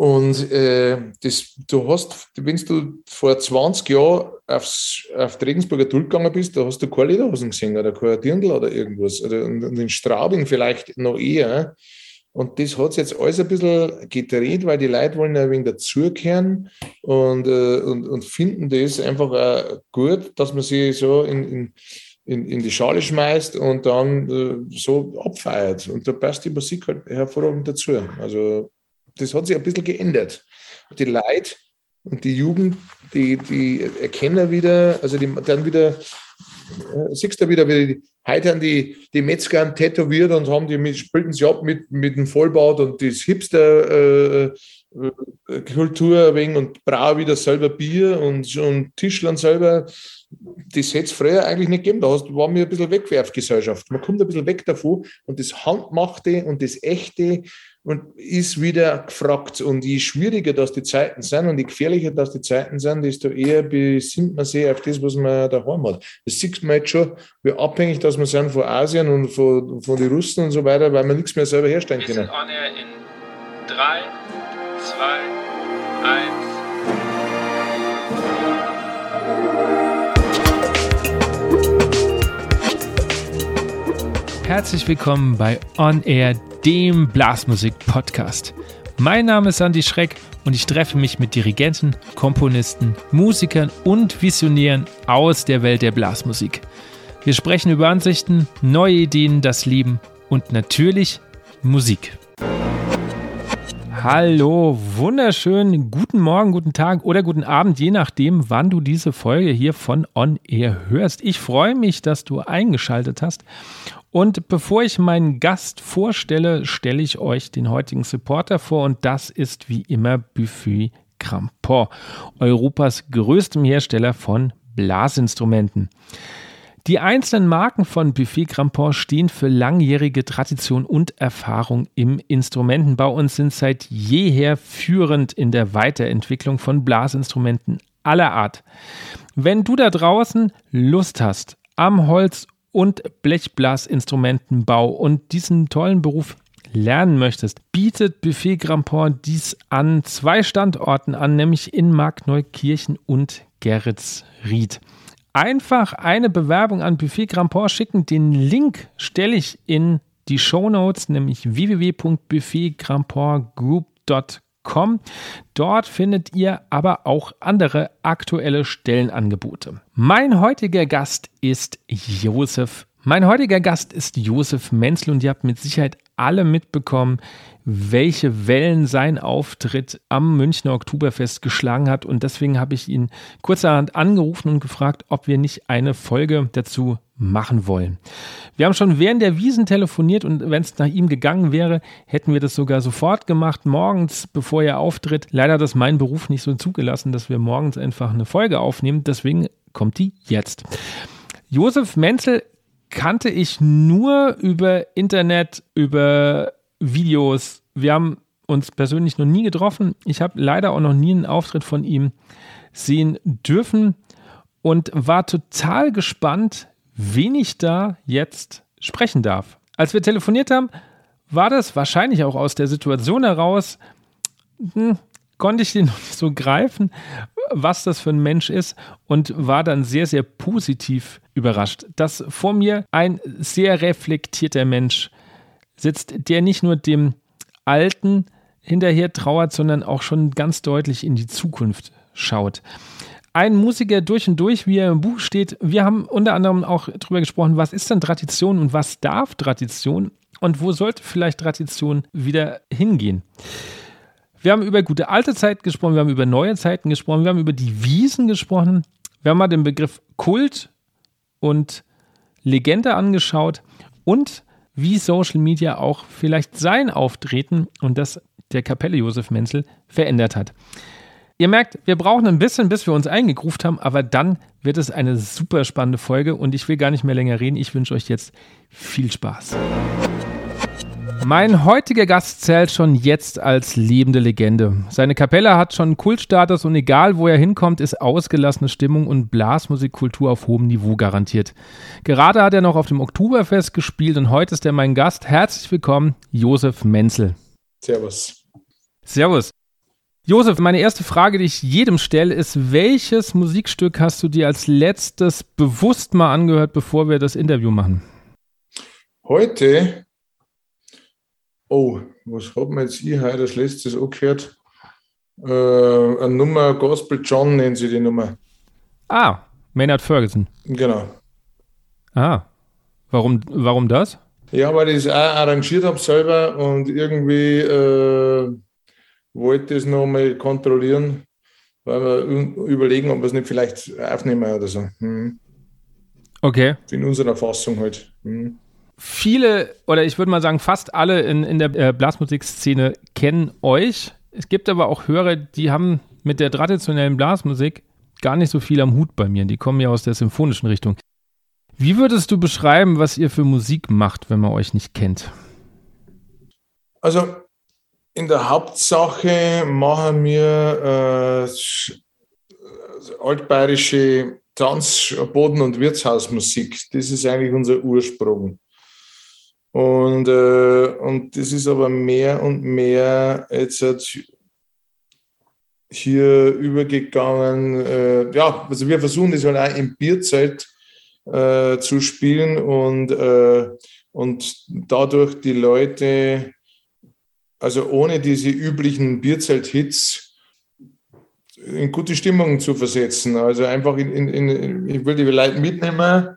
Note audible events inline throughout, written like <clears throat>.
Und äh, das, du hast, wenn du vor 20 Jahren aufs, auf die Regensburger Tull gegangen bist, da hast du keine Lederhosen gesehen oder kein Dirndl oder irgendwas. Oder, in Straubing vielleicht noch eher. Und das hat jetzt alles ein bisschen gedreht, weil die Leute wollen ein wenig dazugehören und, äh, und, und finden das einfach auch gut, dass man sich so in, in, in, in die Schale schmeißt und dann äh, so abfeiert. Und da passt die Musik halt hervorragend dazu. Also das hat sich ein bisschen geändert. Die Leute und die Jugend, die, die erkennen wieder, also die dann wieder äh, siehst du wieder, wie die, heute haben die, die Metzger tätowiert und haben die mit, spielten sie ab mit, mit dem Vollbart und das Hipster-Kultur äh, äh wegen und brau wieder selber Bier und, und Tischlern selber. Das hätte es früher eigentlich nicht gegeben. Da war mir ein bisschen Wegwerfgesellschaft. Man kommt ein bisschen weg davon und das Handmachte und das Echte und ist wieder gefragt. Und je schwieriger das die Zeiten sind und je gefährlicher das die Zeiten sind, desto eher besinnt man sich auf das, was man daheim hat. Das sieht man jetzt schon, wie abhängig dass wir sind von Asien und von, von den Russen und so weiter, weil wir nichts mehr selber herstellen können. Wir sind in 3, 2, Herzlich willkommen bei On Air, dem Blasmusik-Podcast. Mein Name ist Andy Schreck und ich treffe mich mit Dirigenten, Komponisten, Musikern und Visionären aus der Welt der Blasmusik. Wir sprechen über Ansichten, neue Ideen, das Leben und natürlich Musik. Hallo, wunderschön, guten Morgen, guten Tag oder guten Abend, je nachdem, wann du diese Folge hier von On Air hörst. Ich freue mich, dass du eingeschaltet hast und bevor ich meinen Gast vorstelle, stelle ich euch den heutigen Supporter vor und das ist wie immer Buffet Crampon, Europas größtem Hersteller von Blasinstrumenten. Die einzelnen Marken von Buffet Crampon stehen für langjährige Tradition und Erfahrung im Instrumentenbau und sind seit jeher führend in der Weiterentwicklung von Blasinstrumenten aller Art. Wenn du da draußen Lust hast, am Holz und Blechblasinstrumentenbau und diesen tollen Beruf lernen möchtest, bietet Buffet Grampont dies an zwei Standorten an, nämlich in Markneukirchen und Geretsried. Einfach eine Bewerbung an Buffet Grampont schicken. Den Link stelle ich in die Show Notes, nämlich www.buffetgrandportgroup.com. Dort findet ihr aber auch andere aktuelle Stellenangebote. Mein heutiger Gast ist Josef. Mein heutiger Gast ist Josef Menzel und ihr habt mit Sicherheit alle mitbekommen, welche Wellen sein Auftritt am Münchner Oktoberfest geschlagen hat. Und deswegen habe ich ihn kurzerhand angerufen und gefragt, ob wir nicht eine Folge dazu machen wollen. Wir haben schon während der Wiesen telefoniert und wenn es nach ihm gegangen wäre, hätten wir das sogar sofort gemacht, morgens, bevor er auftritt. Leider hat das mein Beruf nicht so zugelassen, dass wir morgens einfach eine Folge aufnehmen. Deswegen kommt die jetzt. Josef Menzel kannte ich nur über Internet, über Videos. Wir haben uns persönlich noch nie getroffen. Ich habe leider auch noch nie einen Auftritt von ihm sehen dürfen und war total gespannt, wen ich da jetzt sprechen darf. Als wir telefoniert haben, war das wahrscheinlich auch aus der Situation heraus, hm, konnte ich den noch nicht so greifen, was das für ein Mensch ist und war dann sehr, sehr positiv überrascht, dass vor mir ein sehr reflektierter Mensch sitzt, der nicht nur dem Alten hinterher trauert, sondern auch schon ganz deutlich in die Zukunft schaut. Ein Musiker durch und durch, wie er im Buch steht. Wir haben unter anderem auch darüber gesprochen, was ist denn Tradition und was darf Tradition und wo sollte vielleicht Tradition wieder hingehen. Wir haben über gute alte Zeiten gesprochen, wir haben über neue Zeiten gesprochen, wir haben über die Wiesen gesprochen, wir haben mal den Begriff Kult und Legende angeschaut und wie Social Media auch vielleicht sein Auftreten und das der Kapelle Josef Menzel verändert hat. Ihr merkt, wir brauchen ein bisschen, bis wir uns eingegruft haben, aber dann wird es eine super spannende Folge und ich will gar nicht mehr länger reden. Ich wünsche euch jetzt viel Spaß. Mein heutiger Gast zählt schon jetzt als lebende Legende. Seine Kapelle hat schon Kultstatus und egal wo er hinkommt, ist ausgelassene Stimmung und Blasmusikkultur auf hohem Niveau garantiert. Gerade hat er noch auf dem Oktoberfest gespielt und heute ist er mein Gast. Herzlich willkommen, Josef Menzel. Servus. Servus. Josef, meine erste Frage, die ich jedem stelle, ist, welches Musikstück hast du dir als letztes bewusst mal angehört, bevor wir das Interview machen? Heute, oh, was hat man jetzt hier heute als letztes angehört? Äh, eine Nummer Gospel John nennen sie die Nummer. Ah, Maynard Ferguson. Genau. Ah, warum, warum das? Ja, weil ich es auch arrangiert habe selber und irgendwie äh, wollte es nochmal kontrollieren, weil wir überlegen, ob wir es nicht vielleicht aufnehmen oder so. Hm. Okay. In unserer Fassung halt. Hm. Viele, oder ich würde mal sagen, fast alle in, in der äh, Blasmusikszene kennen euch. Es gibt aber auch Hörer, die haben mit der traditionellen Blasmusik gar nicht so viel am Hut bei mir. Die kommen ja aus der symphonischen Richtung. Wie würdest du beschreiben, was ihr für Musik macht, wenn man euch nicht kennt? Also in der Hauptsache machen wir äh, altbayerische Tanz-, Boden- und Wirtshausmusik. Das ist eigentlich unser Ursprung. Und, äh, und das ist aber mehr und mehr jetzt hier übergegangen. Äh, ja, also wir versuchen das halt auch im Bierzelt äh, zu spielen und, äh, und dadurch die Leute, also ohne diese üblichen Bierzelt-Hits, in gute Stimmung zu versetzen. Also einfach in, in, in ich will die Leute mitnehmen,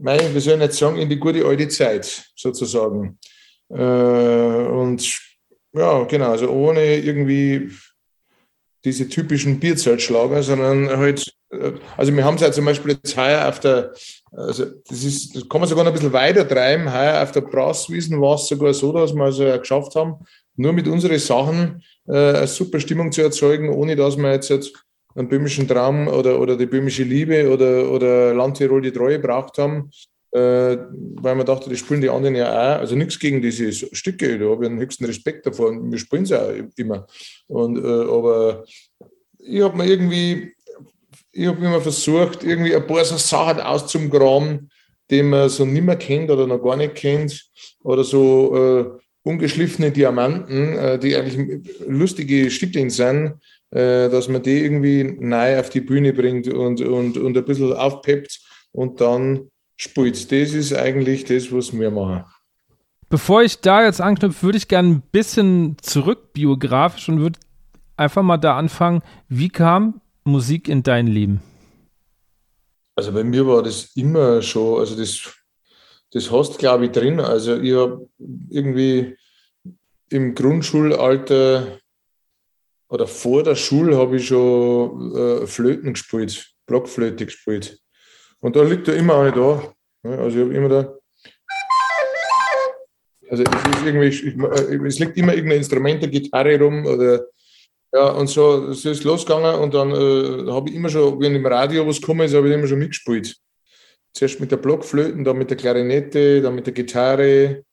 mein, wir sollen jetzt sagen, in die gute alte Zeit sozusagen. Äh, und ja, genau, also ohne irgendwie diese typischen Bierzeltschlager, sondern halt, äh, also wir haben es ja zum Beispiel jetzt heuer auf der, also das ist, das kann man sogar noch ein bisschen weiter treiben, heuer auf der Brasswiesen war es sogar so, dass wir also geschafft haben, nur mit unseren Sachen äh, eine super Stimmung zu erzeugen, ohne dass wir jetzt, jetzt einen böhmischen Traum oder, oder die böhmische Liebe oder, oder Landtirol die Treue braucht haben, äh, weil man dachte, die spielen die anderen ja auch. Also nichts gegen diese Stücke, da habe ich den höchsten Respekt davor und wir spielen sie auch immer. Und, äh, aber ich habe mir irgendwie, ich habe immer versucht, irgendwie ein paar so Sachen auszugraben, die man so nicht mehr kennt oder noch gar nicht kennt. Oder so äh, ungeschliffene Diamanten, äh, die eigentlich lustige Stückchen sind, dass man die irgendwie neu auf die Bühne bringt und, und, und ein bisschen aufpeppt und dann spielt. Das ist eigentlich das, was wir machen. Bevor ich da jetzt anknüpfe, würde ich gerne ein bisschen zurück biografisch und würde einfach mal da anfangen. Wie kam Musik in dein Leben? Also bei mir war das immer schon, also das, das hast glaube ich drin. Also ich habe irgendwie im Grundschulalter oder vor der Schule habe ich schon äh, Flöten gespielt, Blockflöte gespielt. Und da liegt er immer eine da. Also ich habe immer da. Also es ist irgendwie, ich, äh, es liegt immer irgendein Instrument, eine Gitarre rum oder ja, und so, so ist losgegangen und dann äh, habe ich immer schon, wenn im Radio was gekommen ist, habe ich immer schon mitgespielt. Zuerst mit der Blockflöten, dann mit der Klarinette, dann mit der Gitarre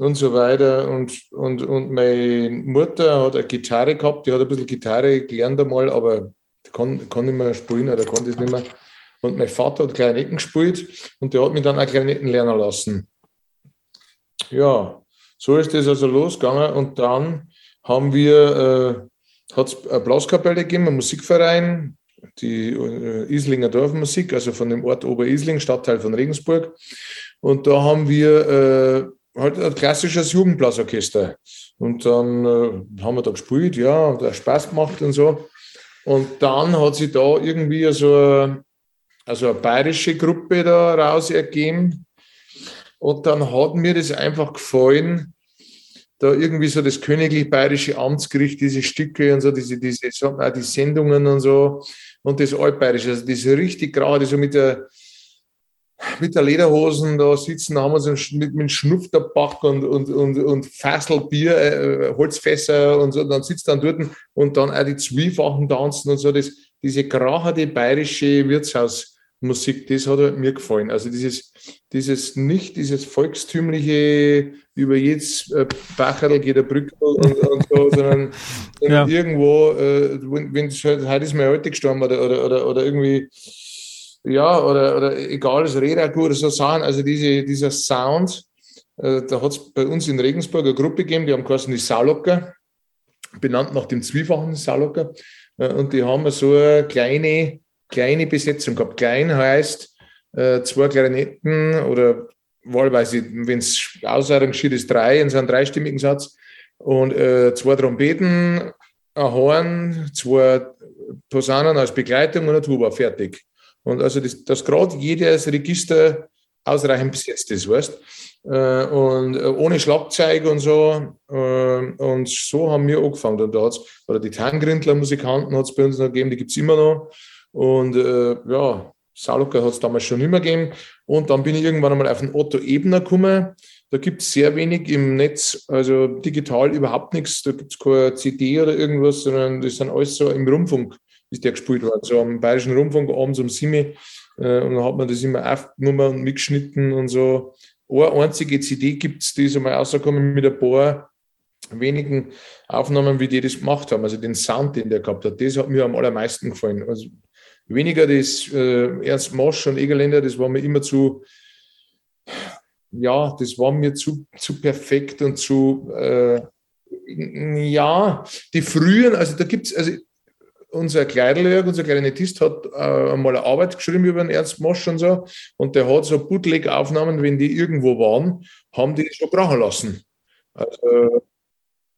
und so weiter. Und, und, und meine Mutter hat eine Gitarre gehabt, die hat ein bisschen Gitarre gelernt einmal, aber kann, kann nicht mehr spielen oder kann das nicht mehr. Und mein Vater hat Klarinetten gespielt und der hat mich dann auch Klarinetten lernen lassen. Ja, so ist das also losgegangen und dann haben wir, äh, hat es eine Blaskapelle gegeben, einen Musikverein, die äh, Islinger Dorfmusik, also von dem Ort Oberisling, Stadtteil von Regensburg. Und da haben wir äh, halt ein klassisches Jugendblasorchester. Und dann äh, haben wir da gespielt, ja, und auch Spaß gemacht und so. Und dann hat sich da irgendwie so also eine bayerische Gruppe da raus ergeben. Und dann hat mir das einfach gefallen, da irgendwie so das königlich bayerische Amtsgericht, diese Stücke und so, diese, diese, auch die Sendungen und so und das altbayerische, also diese richtig gerade so mit der, mit der Lederhosen da sitzen, haben wir so mit, mit Schnupftabak und, und, und, und Fasselbier, äh, Holzfässer und so, dann sitzt dann dort und dann auch die zwiefachen tanzen und so, das, diese graherte bayerische Wirtshaus, Musik, das hat halt mir gefallen. Also dieses, dieses nicht dieses volkstümliche über jedes äh, Bacherl geht der Brücke und, und, so, <laughs> sondern, ja. irgendwo, äh, wenn es halt, heute ist mir heute gestorben oder, oder, oder, oder irgendwie, ja, oder, oder egal, es redet oder so Sachen, also diese, dieser Sound, äh, da hat es bei uns in Regensburg eine Gruppe gegeben, die haben geheißen die Saulocker benannt nach dem zwiefachen Saulocker. Äh, und die haben so eine kleine, kleine Besetzung gehabt. Klein heißt äh, zwei Klarinetten oder wahlweise, wenn es Aussagen geschieht, ist drei in so einem dreistimmigen Satz und äh, zwei Trompeten, ein Horn, zwei Posaunen als Begleitung und ein Tuba, fertig. Und also, das, dass gerade jedes Register ausreichend besetzt ist, weißt äh, und äh, ohne Schlagzeug und so. Äh, und so haben wir angefangen. Und da hat's, oder die Tangrindler Musikanten hat es bei uns noch gegeben, die gibt es immer noch. Und äh, ja, Saulocker hat es damals schon immer gegeben. Und dann bin ich irgendwann einmal auf den Otto Ebner gekommen. Da gibt es sehr wenig im Netz, also digital überhaupt nichts. Da gibt es keine CD oder irgendwas, sondern das sind alles so im Rundfunk ist der gespielt worden. So am Bayerischen Rundfunk abends um sieben. Äh, und dann hat man das immer aufgenommen und mitgeschnitten und so. Eine einzige CD gibt es, die ist einmal rausgekommen mit ein paar wenigen Aufnahmen, wie die das gemacht haben. Also den Sound, den der gehabt hat, das hat mir am allermeisten gefallen. Also weniger das äh, Ernst Mosch und Egerländer, das war mir immer zu, ja, das war mir zu, zu perfekt und zu, äh, ja, die frühen, also da gibt es, also unser Kleiderjörg, unser Klarinettist, hat äh, einmal eine Arbeit geschrieben über den Ernst Mosch und so. Und der hat so Bootleg-Aufnahmen, wenn die irgendwo waren, haben die schon brauchen lassen. Also,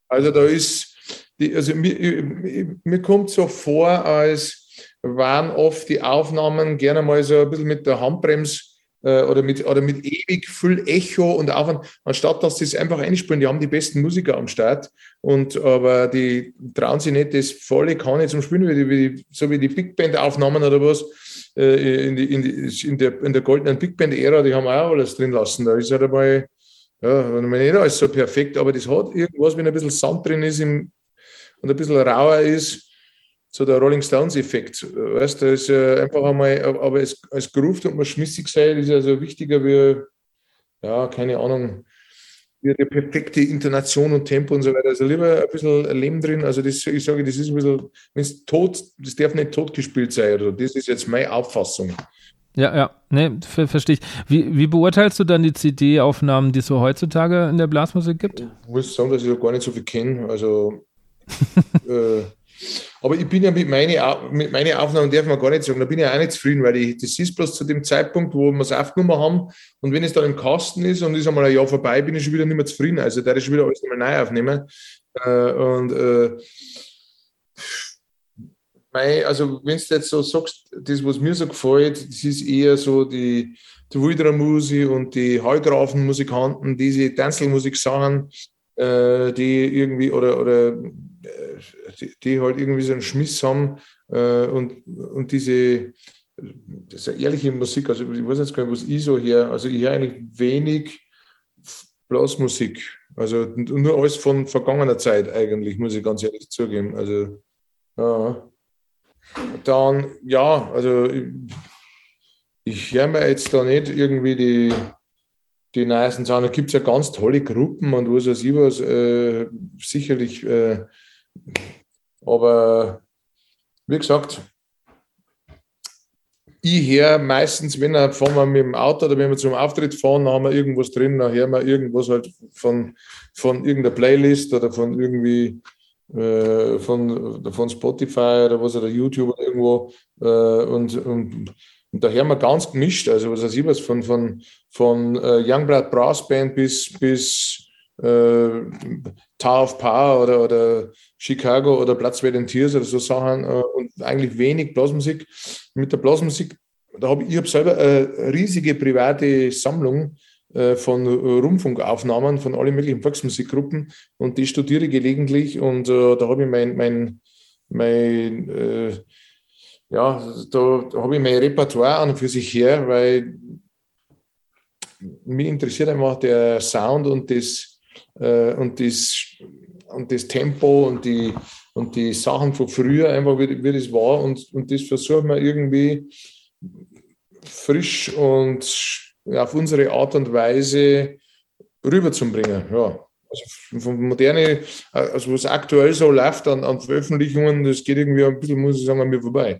also da ist, die, also mir, mir kommt so vor, als waren oft die Aufnahmen gerne mal so ein bisschen mit der Handbremse oder, mit, oder mit ewig viel Echo und Aufwand, anstatt dass sie es einfach einspielen. Die haben die besten Musiker am Start, und, aber die trauen sich nicht das volle Kanne zum Spielen, wie die, wie die, so wie die Big Band-Aufnahmen oder was. Äh, in, die, in, die, in, der, in der goldenen Big Band-Ära, die haben auch alles drin lassen. Da ist halt einmal, ja, nicht alles so perfekt, aber das hat irgendwas, wenn ein bisschen Sand drin ist im, und ein bisschen rauer ist, so der Rolling Stones-Effekt. Weißt du, ist äh, einfach einmal, aber als, als Groove und man schmissig sein, ist also wichtiger wie, ja, keine Ahnung, wie die perfekte Intonation und Tempo und so weiter. Also lieber ein bisschen Leben drin. Also das, ich sage, das ist ein bisschen, wenn es tot, das darf nicht tot gespielt sein. Oder das ist jetzt meine Auffassung. Ja, ja, ne, ver verstehe ich. Wie, wie beurteilst du dann die CD-Aufnahmen, die es so heutzutage in der Blasmusik gibt? Ich muss sagen, dass ich da gar nicht so viel kenne. Also <laughs> äh, aber ich bin ja mit meinen mit meine Aufnahmen, darf man gar nicht sagen, da bin ich auch nicht zufrieden, weil ich, das ist bloß zu dem Zeitpunkt, wo wir es aufgenommen haben. Und wenn es dann im Kasten ist und ist einmal ein Jahr vorbei, bin ich schon wieder nicht mehr zufrieden. Also da ist schon wieder alles nochmal neu aufnehmen. Äh, und äh, mein, also wenn du jetzt so sagst, das, was mir so gefällt, das ist eher so die, die Wilderer Musik und die Heugrafen-Musikanten, diese Tänzelmusik-Sachen, äh, die irgendwie oder, oder die, die halt irgendwie so einen Schmiss haben äh, und, und diese, das ist ja ehrliche Musik, also ich weiß jetzt gar nicht, was ich so her, also ich höre eigentlich wenig Blasmusik, also nur alles von vergangener Zeit eigentlich, muss ich ganz ehrlich zugeben, also ja. Dann, ja, also ich, ich höre mir jetzt da nicht irgendwie die, die neuesten Sachen. Da gibt es ja ganz tolle Gruppen und was weiß ich was, äh, sicherlich äh, aber wie gesagt, ich höre meistens, wenn wir fahren wir mit dem Auto oder wenn wir zum Auftritt fahren, haben wir irgendwas drin, dann hören wir irgendwas halt von, von irgendeiner Playlist oder von irgendwie äh, von, von Spotify oder was oder YouTube oder irgendwo äh, und, und, und da hören wir ganz gemischt, also was weiß ich was, von, von, von äh, Youngblood Brass Band bis, bis äh, Tower of Power oder, oder Chicago oder Platz bei den Tiers oder so Sachen äh, und eigentlich wenig Blasmusik. Mit der Blasmusik, da habe ich, ich hab selber eine riesige private Sammlung äh, von Rundfunkaufnahmen von allen möglichen Volksmusikgruppen und die studiere ich gelegentlich und äh, da habe ich mein, mein, mein äh, ja, da, da habe ich mein Repertoire an und für sich her, weil mich interessiert einfach der Sound und das äh, und, das, und das Tempo und die, und die Sachen von früher, einfach wie, wie das war. Und, und das versuchen wir irgendwie frisch und auf unsere Art und Weise rüberzubringen. Ja. Also von moderne, also was aktuell so läuft an, an Veröffentlichungen, das geht irgendwie ein bisschen, muss ich sagen, an mir vorbei.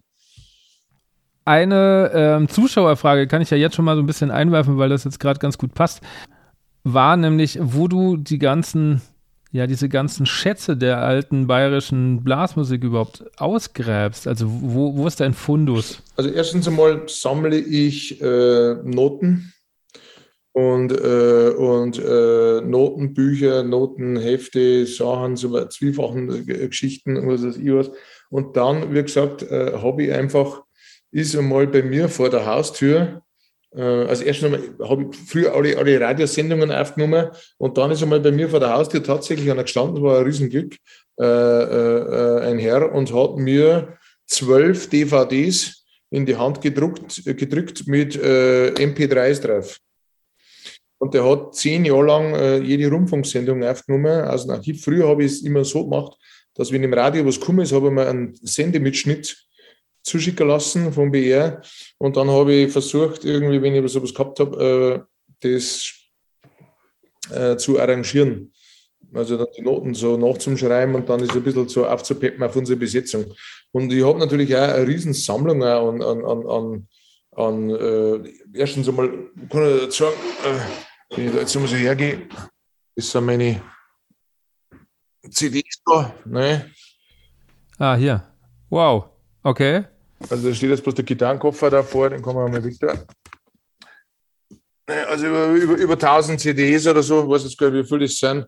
Eine ähm, Zuschauerfrage kann ich ja jetzt schon mal so ein bisschen einwerfen, weil das jetzt gerade ganz gut passt war nämlich, wo du die ganzen ja diese ganzen Schätze der alten bayerischen Blasmusik überhaupt ausgräbst? Also wo, wo ist dein Fundus? Also erstens einmal sammle ich äh, Noten und, äh, und äh, Notenbücher, Notenhefte, Sachen, so zweifachen äh, Geschichten was weiß ich was. Und dann, wie gesagt, äh, habe ich einfach, ist einmal bei mir vor der Haustür also erst einmal habe ich früher alle, alle Radiosendungen aufgenommen und dann ist einmal bei mir vor der Haustür tatsächlich einer gestanden, war ein Riesenglück, äh, äh, ein Herr und hat mir zwölf DVDs in die Hand gedruckt, gedrückt mit äh, MP3s drauf. Und der hat zehn Jahre lang äh, jede Rundfunksendung aufgenommen aus dem. Früher habe ich es immer so gemacht, dass wenn im Radio was gekommen ist, habe ich mir einen Sendemitschnitt zuschicken lassen vom BR. Und dann habe ich versucht, irgendwie, wenn ich sowas gehabt habe, äh, das äh, zu arrangieren. Also dann die Noten so nachzuschreiben und dann ist ein bisschen so aufzupeppen auf unsere Besetzung. Und ich habe natürlich auch eine riesen Sammlung an, an, an, an, an äh, erstens einmal, kann ich sagen, äh, wenn ich da jetzt mal so hergehe, das sind meine CDs da. Ne? Ah, hier. Wow. Okay. Also da steht jetzt bloß der Gitarrenkoffer davor, den kann man mal weg da. Also über, über, über 1000 CDs oder so, weiß jetzt gar nicht, wie viel das sind.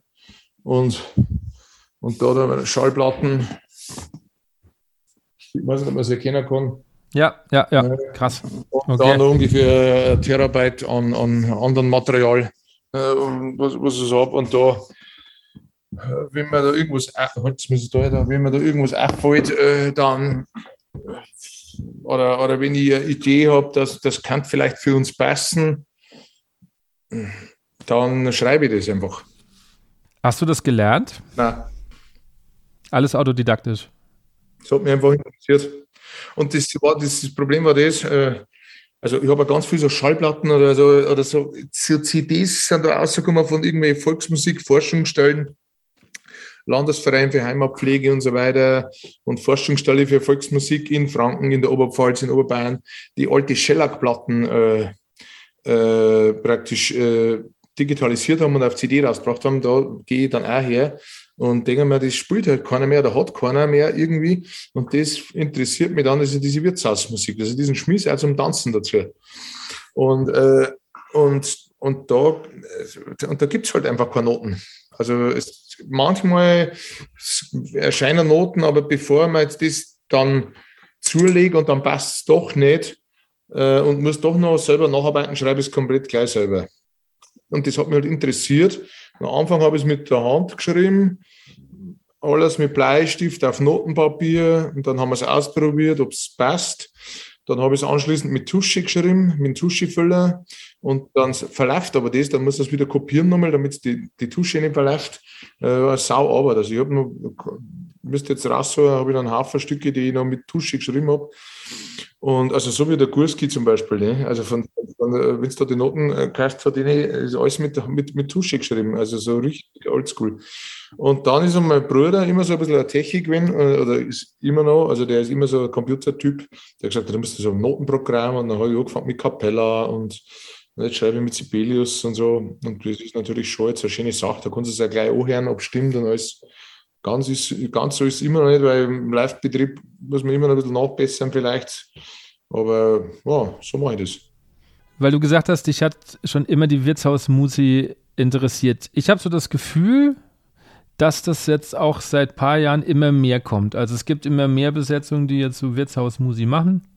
Und, und da, da Schallplatten. Ich weiß nicht, ob man es erkennen kann. Ja, ja, ja, krass. Und okay. dann ungefähr ein Terabyte an, an anderen Material, äh, was, was ich habe. Und da, äh, wenn man da irgendwas, halt, da, wenn man da irgendwas auffällt, äh, dann oder, oder wenn ich eine Idee habe, dass das kann vielleicht für uns passen, dann schreibe ich das einfach. Hast du das gelernt? Nein. Alles autodidaktisch. Das hat mich einfach interessiert. Und das, war, das, das Problem war das, äh, also ich habe ganz viele so Schallplatten oder so, oder so, so CDs sind da rausgekommen von irgendwelchen Volksmusik-Forschungsstellen. Landesverein für Heimatpflege und so weiter und Forschungsstelle für Volksmusik in Franken, in der Oberpfalz, in Oberbayern, die alte Shellac-Platten äh, äh, praktisch äh, digitalisiert haben und auf CD rausgebracht haben, da gehe ich dann auch her und denke mir, das spielt halt keiner mehr, da hat keiner mehr irgendwie. Und das interessiert mich dann, also diese Wirtshausmusik, also diesen Schmiss auch zum Tanzen dazu. Und, äh, und, und da, und da gibt es halt einfach keine Noten. Also es, manchmal erscheinen Noten, aber bevor man jetzt das dann zulegt und dann passt es doch nicht äh, und muss doch noch selber nacharbeiten, schreibe ich es komplett gleich selber. Und das hat mich halt interessiert. Am Anfang habe ich es mit der Hand geschrieben, alles mit Bleistift auf Notenpapier und dann haben wir es ausprobiert, ob es passt. Dann habe ich es anschließend mit Tusche geschrieben, mit Tuschefüller und dann verläuft aber das, dann muss das wieder kopieren nochmal, damit die, die Tusche nicht verläuft. Äh, sau Arbeit. Also ich habe noch, müsste jetzt rausholen, habe ich dann einen Haufen Stücke, die ich noch mit Tusche geschrieben habe. Und also so wie der Gurski zum Beispiel, ne? also von, von wenn du da die Noten äh, kaufst, hat die ist alles mit, mit, mit Tusche geschrieben, also so richtig oldschool. Und dann ist mein Bruder immer so ein bisschen ein Technik gewesen, äh, oder ist immer noch, also der ist immer so ein Computertyp, der hat gesagt, du musst so ein Notenprogramm und dann habe ich angefangen mit Capella und jetzt schreibe ich mit Sibelius und so. Und das ist natürlich schon jetzt eine schöne Sache. Da kannst du es ja gleich anhören, ob es stimmt und alles. Ganz, ist, ganz so ist es immer noch nicht, weil im Live-Betrieb muss man immer noch ein bisschen nachbessern vielleicht. Aber ja, so mache ich das. Weil du gesagt hast, dich hat schon immer die Wirtshausmusi interessiert. Ich habe so das Gefühl, dass das jetzt auch seit ein paar Jahren immer mehr kommt. Also es gibt immer mehr Besetzungen, die jetzt so Wirtshausmusi machen.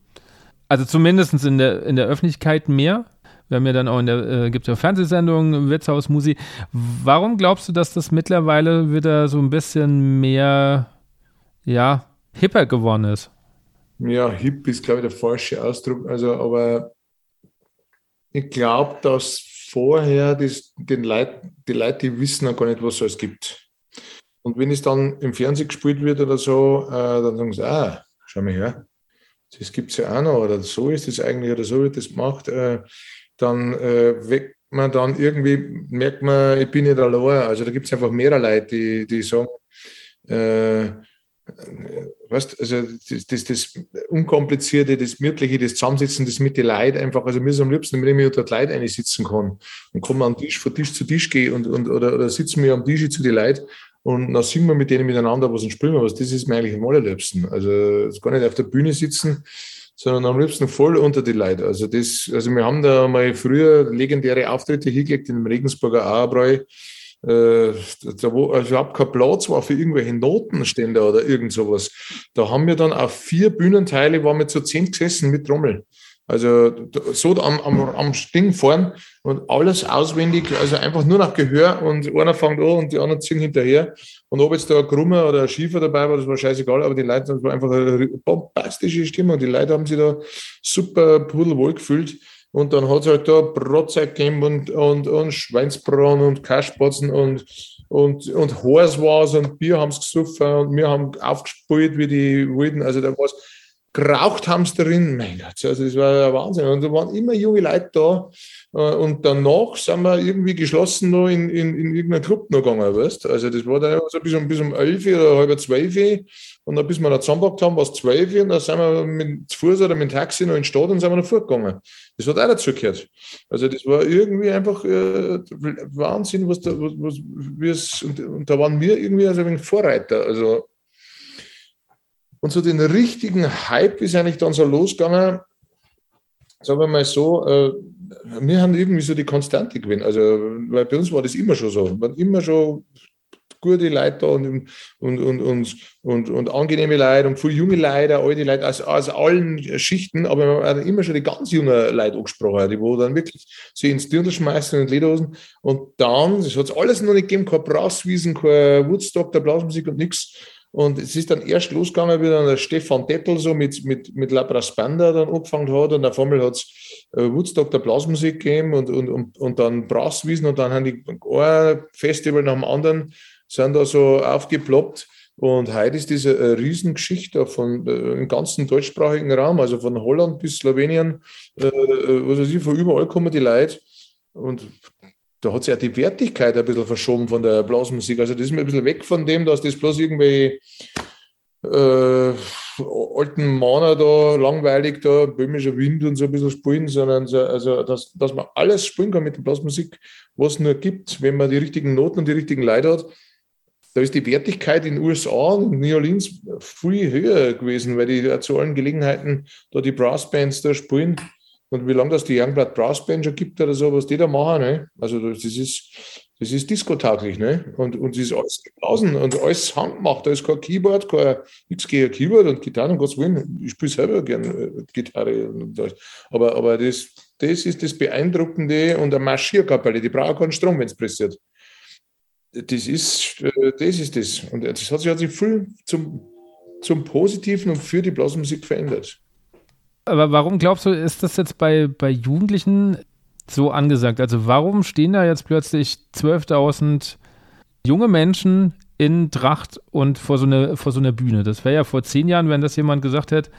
Also zumindest in der, in der Öffentlichkeit mehr. Wir haben ja dann auch in der, äh, gibt ja Fernsehsendungen, Wirtshausmusi. Warum glaubst du, dass das mittlerweile wieder so ein bisschen mehr, ja, hipper geworden ist? Ja, hip ist, glaube ich, der falsche Ausdruck. Also, aber ich glaube, dass vorher das, den Leut, die Leute, die wissen ja gar nicht, was es gibt. Und wenn es dann im Fernsehen gespielt wird oder so, äh, dann sagen sie, ah, schau mal her, das gibt es ja auch noch, oder so ist es eigentlich, oder so wird das gemacht. Äh, dann äh, weckt man dann irgendwie, merkt man, ich bin nicht allein. Also da gibt es einfach mehrere Leute, die, die sagen, äh, weißt, also das, das, das Unkomplizierte, das Gemütliche, das Zusammensitzen, das mit den Leuten einfach, also mir ist am liebsten, wenn ich mir dort Leute sitzen kann und kann man am Tisch von Tisch zu Tisch gehen und, und oder, oder sitzen wir am Tisch zu den Leuten und dann singen wir mit denen miteinander was und spielen wir was. Das ist mir eigentlich am allerliebsten. Also gar nicht auf der Bühne sitzen, sondern am liebsten voll unter die Leute. Also das, also wir haben da mal früher legendäre Auftritte hingelegt in dem Regensburger Auerbräu. Äh, da wo also überhaupt kein Platz war für irgendwelche Notenstände oder irgend sowas. Da haben wir dann auf vier Bühnenteile, waren wir zu zehn gesessen mit Trommel. Also so am, am, am Ding fahren und alles auswendig, also einfach nur nach Gehör und einer fängt an und die anderen ziehen hinterher. Und ob jetzt da ein Krummer oder ein Schiefer dabei war, das war scheißegal, aber die Leute, das war einfach eine bombastische Stimme und die Leute haben sich da super pudelwohl gefühlt. Und dann hat es halt da Brotzeit gegeben und, und, und Schweinsbraten und Kasperzen und, und, und Hors war's und Bier haben sie gesoffen und wir haben aufgespielt, wie die wollten. Also da war es geraucht haben sie darin. Mein Gott, also das war der Wahnsinn. Und da waren immer junge Leute da. Äh, und danach sind wir irgendwie geschlossen noch in, in, in irgendeinen Club noch gegangen, weißt Also das war dann so bis um, bis um 11 oder halb zwölf. Und dann, bis wir noch zusammengepackt haben, war es 12 und dann sind wir mit Fuß oder mit Taxi noch in die Stadt und sind wir noch fortgegangen. Das hat auch dazu gehört. Also das war irgendwie einfach äh, Wahnsinn, was da, was, was, wie es, und, und da waren wir irgendwie also ein wenig Vorreiter. Also und so den richtigen Hype ist eigentlich dann so losgegangen, sagen wir mal so, äh, wir haben irgendwie so die Konstante gewinnen. Also, weil bei uns war das immer schon so. Wir waren immer schon gute Leute da und, und, und, und, und, und angenehme Leute und viele junge Leute, alte Leute aus, aus allen Schichten, aber wir haben immer schon die ganz jungen Leute angesprochen, die wo dann wirklich sie ins Dirndl schmeißen und Lederhosen. Und dann, das hat es alles noch nicht gegeben, kein Brasswiesen, kein Woodstock, der Blasmusik und nichts. Und es ist dann erst losgegangen, wie dann der Stefan Dettel so mit, mit, mit Banda dann angefangen hat und auf einmal hat es äh, Woodstock der Blasmusik gegeben und, und, und, und dann Brasswiesen und dann haben die ein Festival nach dem anderen sind da so aufgeploppt. Und heute ist diese äh, Riesengeschichte von äh, im ganzen deutschsprachigen Raum, also von Holland bis Slowenien, äh, äh was weiß ich, von überall kommen die Leute. Und da hat sich ja die Wertigkeit ein bisschen verschoben von der Blasmusik. Also das ist mir ein bisschen weg von dem, dass das bloß irgendwie äh, alten Männer da langweilig da, böhmischer Wind und so ein bisschen spielen, sondern so, also dass, dass man alles spielen kann mit der Blasmusik, was es nur gibt, wenn man die richtigen Noten und die richtigen Leute hat. Da ist die Wertigkeit in den USA und New Orleans viel höher gewesen, weil die zu allen Gelegenheiten da die Brassbands da spielen. Und wie lange das die Youngblood Brass Band schon gibt oder so, was die da machen, ne? Also das ist, das ist diskotauglich, ne? Und, und es ist alles geblasen und alles handgemacht. Da ist kein Keyboard, kein XG Keyboard und Gitarre, um Gottes Willen. Ich spiele selber gerne äh, Gitarre. Aber, aber das, das ist das Beeindruckende und eine Marschierkapelle, die braucht keinen Strom, wenn es pressiert. Das ist, äh, das ist das. Und das hat sich, hat sich viel zum, zum Positiven und für die Blasmusik verändert. Aber warum glaubst du, ist das jetzt bei, bei Jugendlichen so angesagt? Also warum stehen da jetzt plötzlich 12.000 junge Menschen in Tracht und vor so einer vor so eine Bühne? Das wäre ja vor zehn Jahren, wenn das jemand gesagt hätte,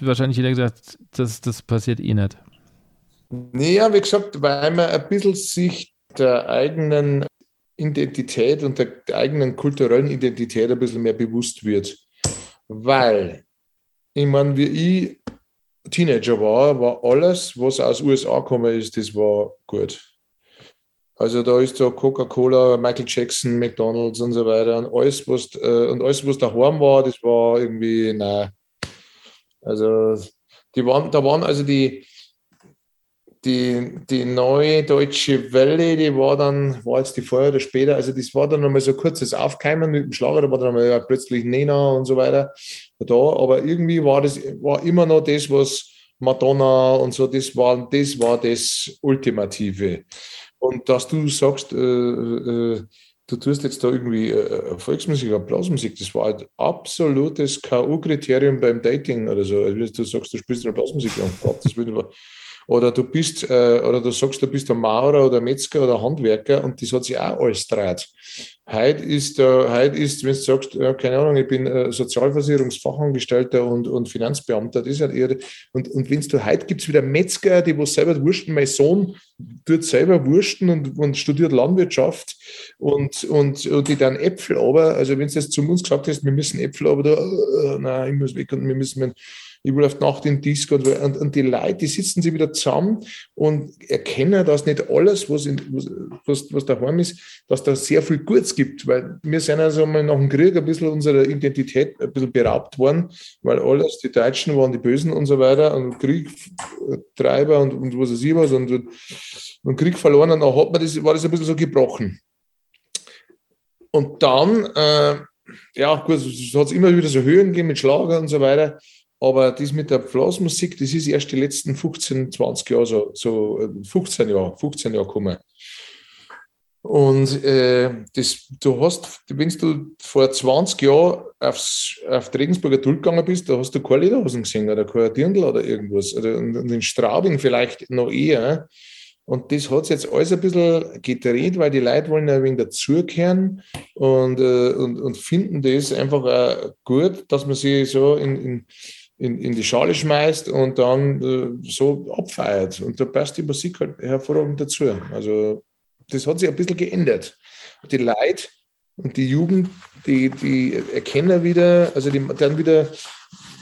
wahrscheinlich jeder gesagt, das, das passiert eh nicht. Naja, wie gesagt, weil man ein bisschen sich der eigenen Identität und der eigenen kulturellen Identität ein bisschen mehr bewusst wird. Weil, ich meine, wie ich Teenager war, war alles, was aus USA gekommen ist, das war gut. Also da ist da Coca-Cola, Michael Jackson, McDonalds und so weiter und alles, was, äh, und alles, was daheim war, das war irgendwie, nein. Also die waren, da waren also die, die, die neue deutsche Welle, die war dann, war jetzt die vorher oder später, also das war dann nochmal so kurzes Aufkeimen mit dem Schlager, da war dann mal plötzlich Nena und so weiter da, aber irgendwie war das war immer noch das, was Madonna und so, das war das, war das Ultimative. Und dass du sagst, äh, äh, du tust jetzt da irgendwie äh, Volksmusik, Applausmusik, das war ein absolutes K.O.-Kriterium beim Dating oder so. Also, du sagst, du spielst eine Applausmusik, das will oder du bist, äh, oder du sagst, du bist ein Maurer oder Metzger oder Handwerker und das hat sich auch alles dreht. Heute ist, äh, heute ist, wenn du sagst, ja, keine Ahnung, ich bin äh, Sozialversicherungsfachangestellter und, und Finanzbeamter, das ist halt eher, und, und wenn du heute gibt es wieder Metzger, die was selber wursten, mein Sohn tut selber wursten und, und studiert Landwirtschaft und, und, und die dann Äpfel aber, also wenn du jetzt zu uns gesagt hast, wir müssen Äpfel aber da, äh, nein, ich muss weg und wir müssen, ich will auf Nacht in Disco und, und, und, die Leute, die sitzen sie wieder zusammen und erkennen, dass nicht alles, was, in, was, was daheim ist, dass da sehr viel Gutes gibt, weil wir sind also mal nach dem Krieg ein bisschen unserer Identität ein bisschen beraubt worden, weil alles, die Deutschen waren die Bösen und so weiter und Kriegtreiber und, und was weiß ich was und, und Krieg verloren und dann hat man das, war das ein bisschen so gebrochen. Und dann, äh, ja gut, es hat immer wieder so Höhen gegeben mit Schlager und so weiter. Aber das mit der Blasmusik, das ist erst die letzten 15, 20 Jahre, so, so 15 Jahre, 15 Jahre gekommen. Und äh, das, du hast, wenn du vor 20 Jahren aufs, auf die Regensburger Tull gegangen bist, da hast du keine Lederhosen gesehen oder kein Dirndl oder irgendwas. Oder, und, in Straubing vielleicht noch eher. Und das hat sich jetzt alles ein bisschen gedreht, weil die Leute wollen ein wenig dazugehören und, äh, und, und finden das einfach auch gut, dass man sich so in, in, in, in die Schale schmeißt und dann äh, so abfeiert. Und da passt die Musik halt hervorragend dazu. Also das hat sich ein bisschen geändert. Die Leute und die Jugend, die, die erkennen wieder, also die dann wieder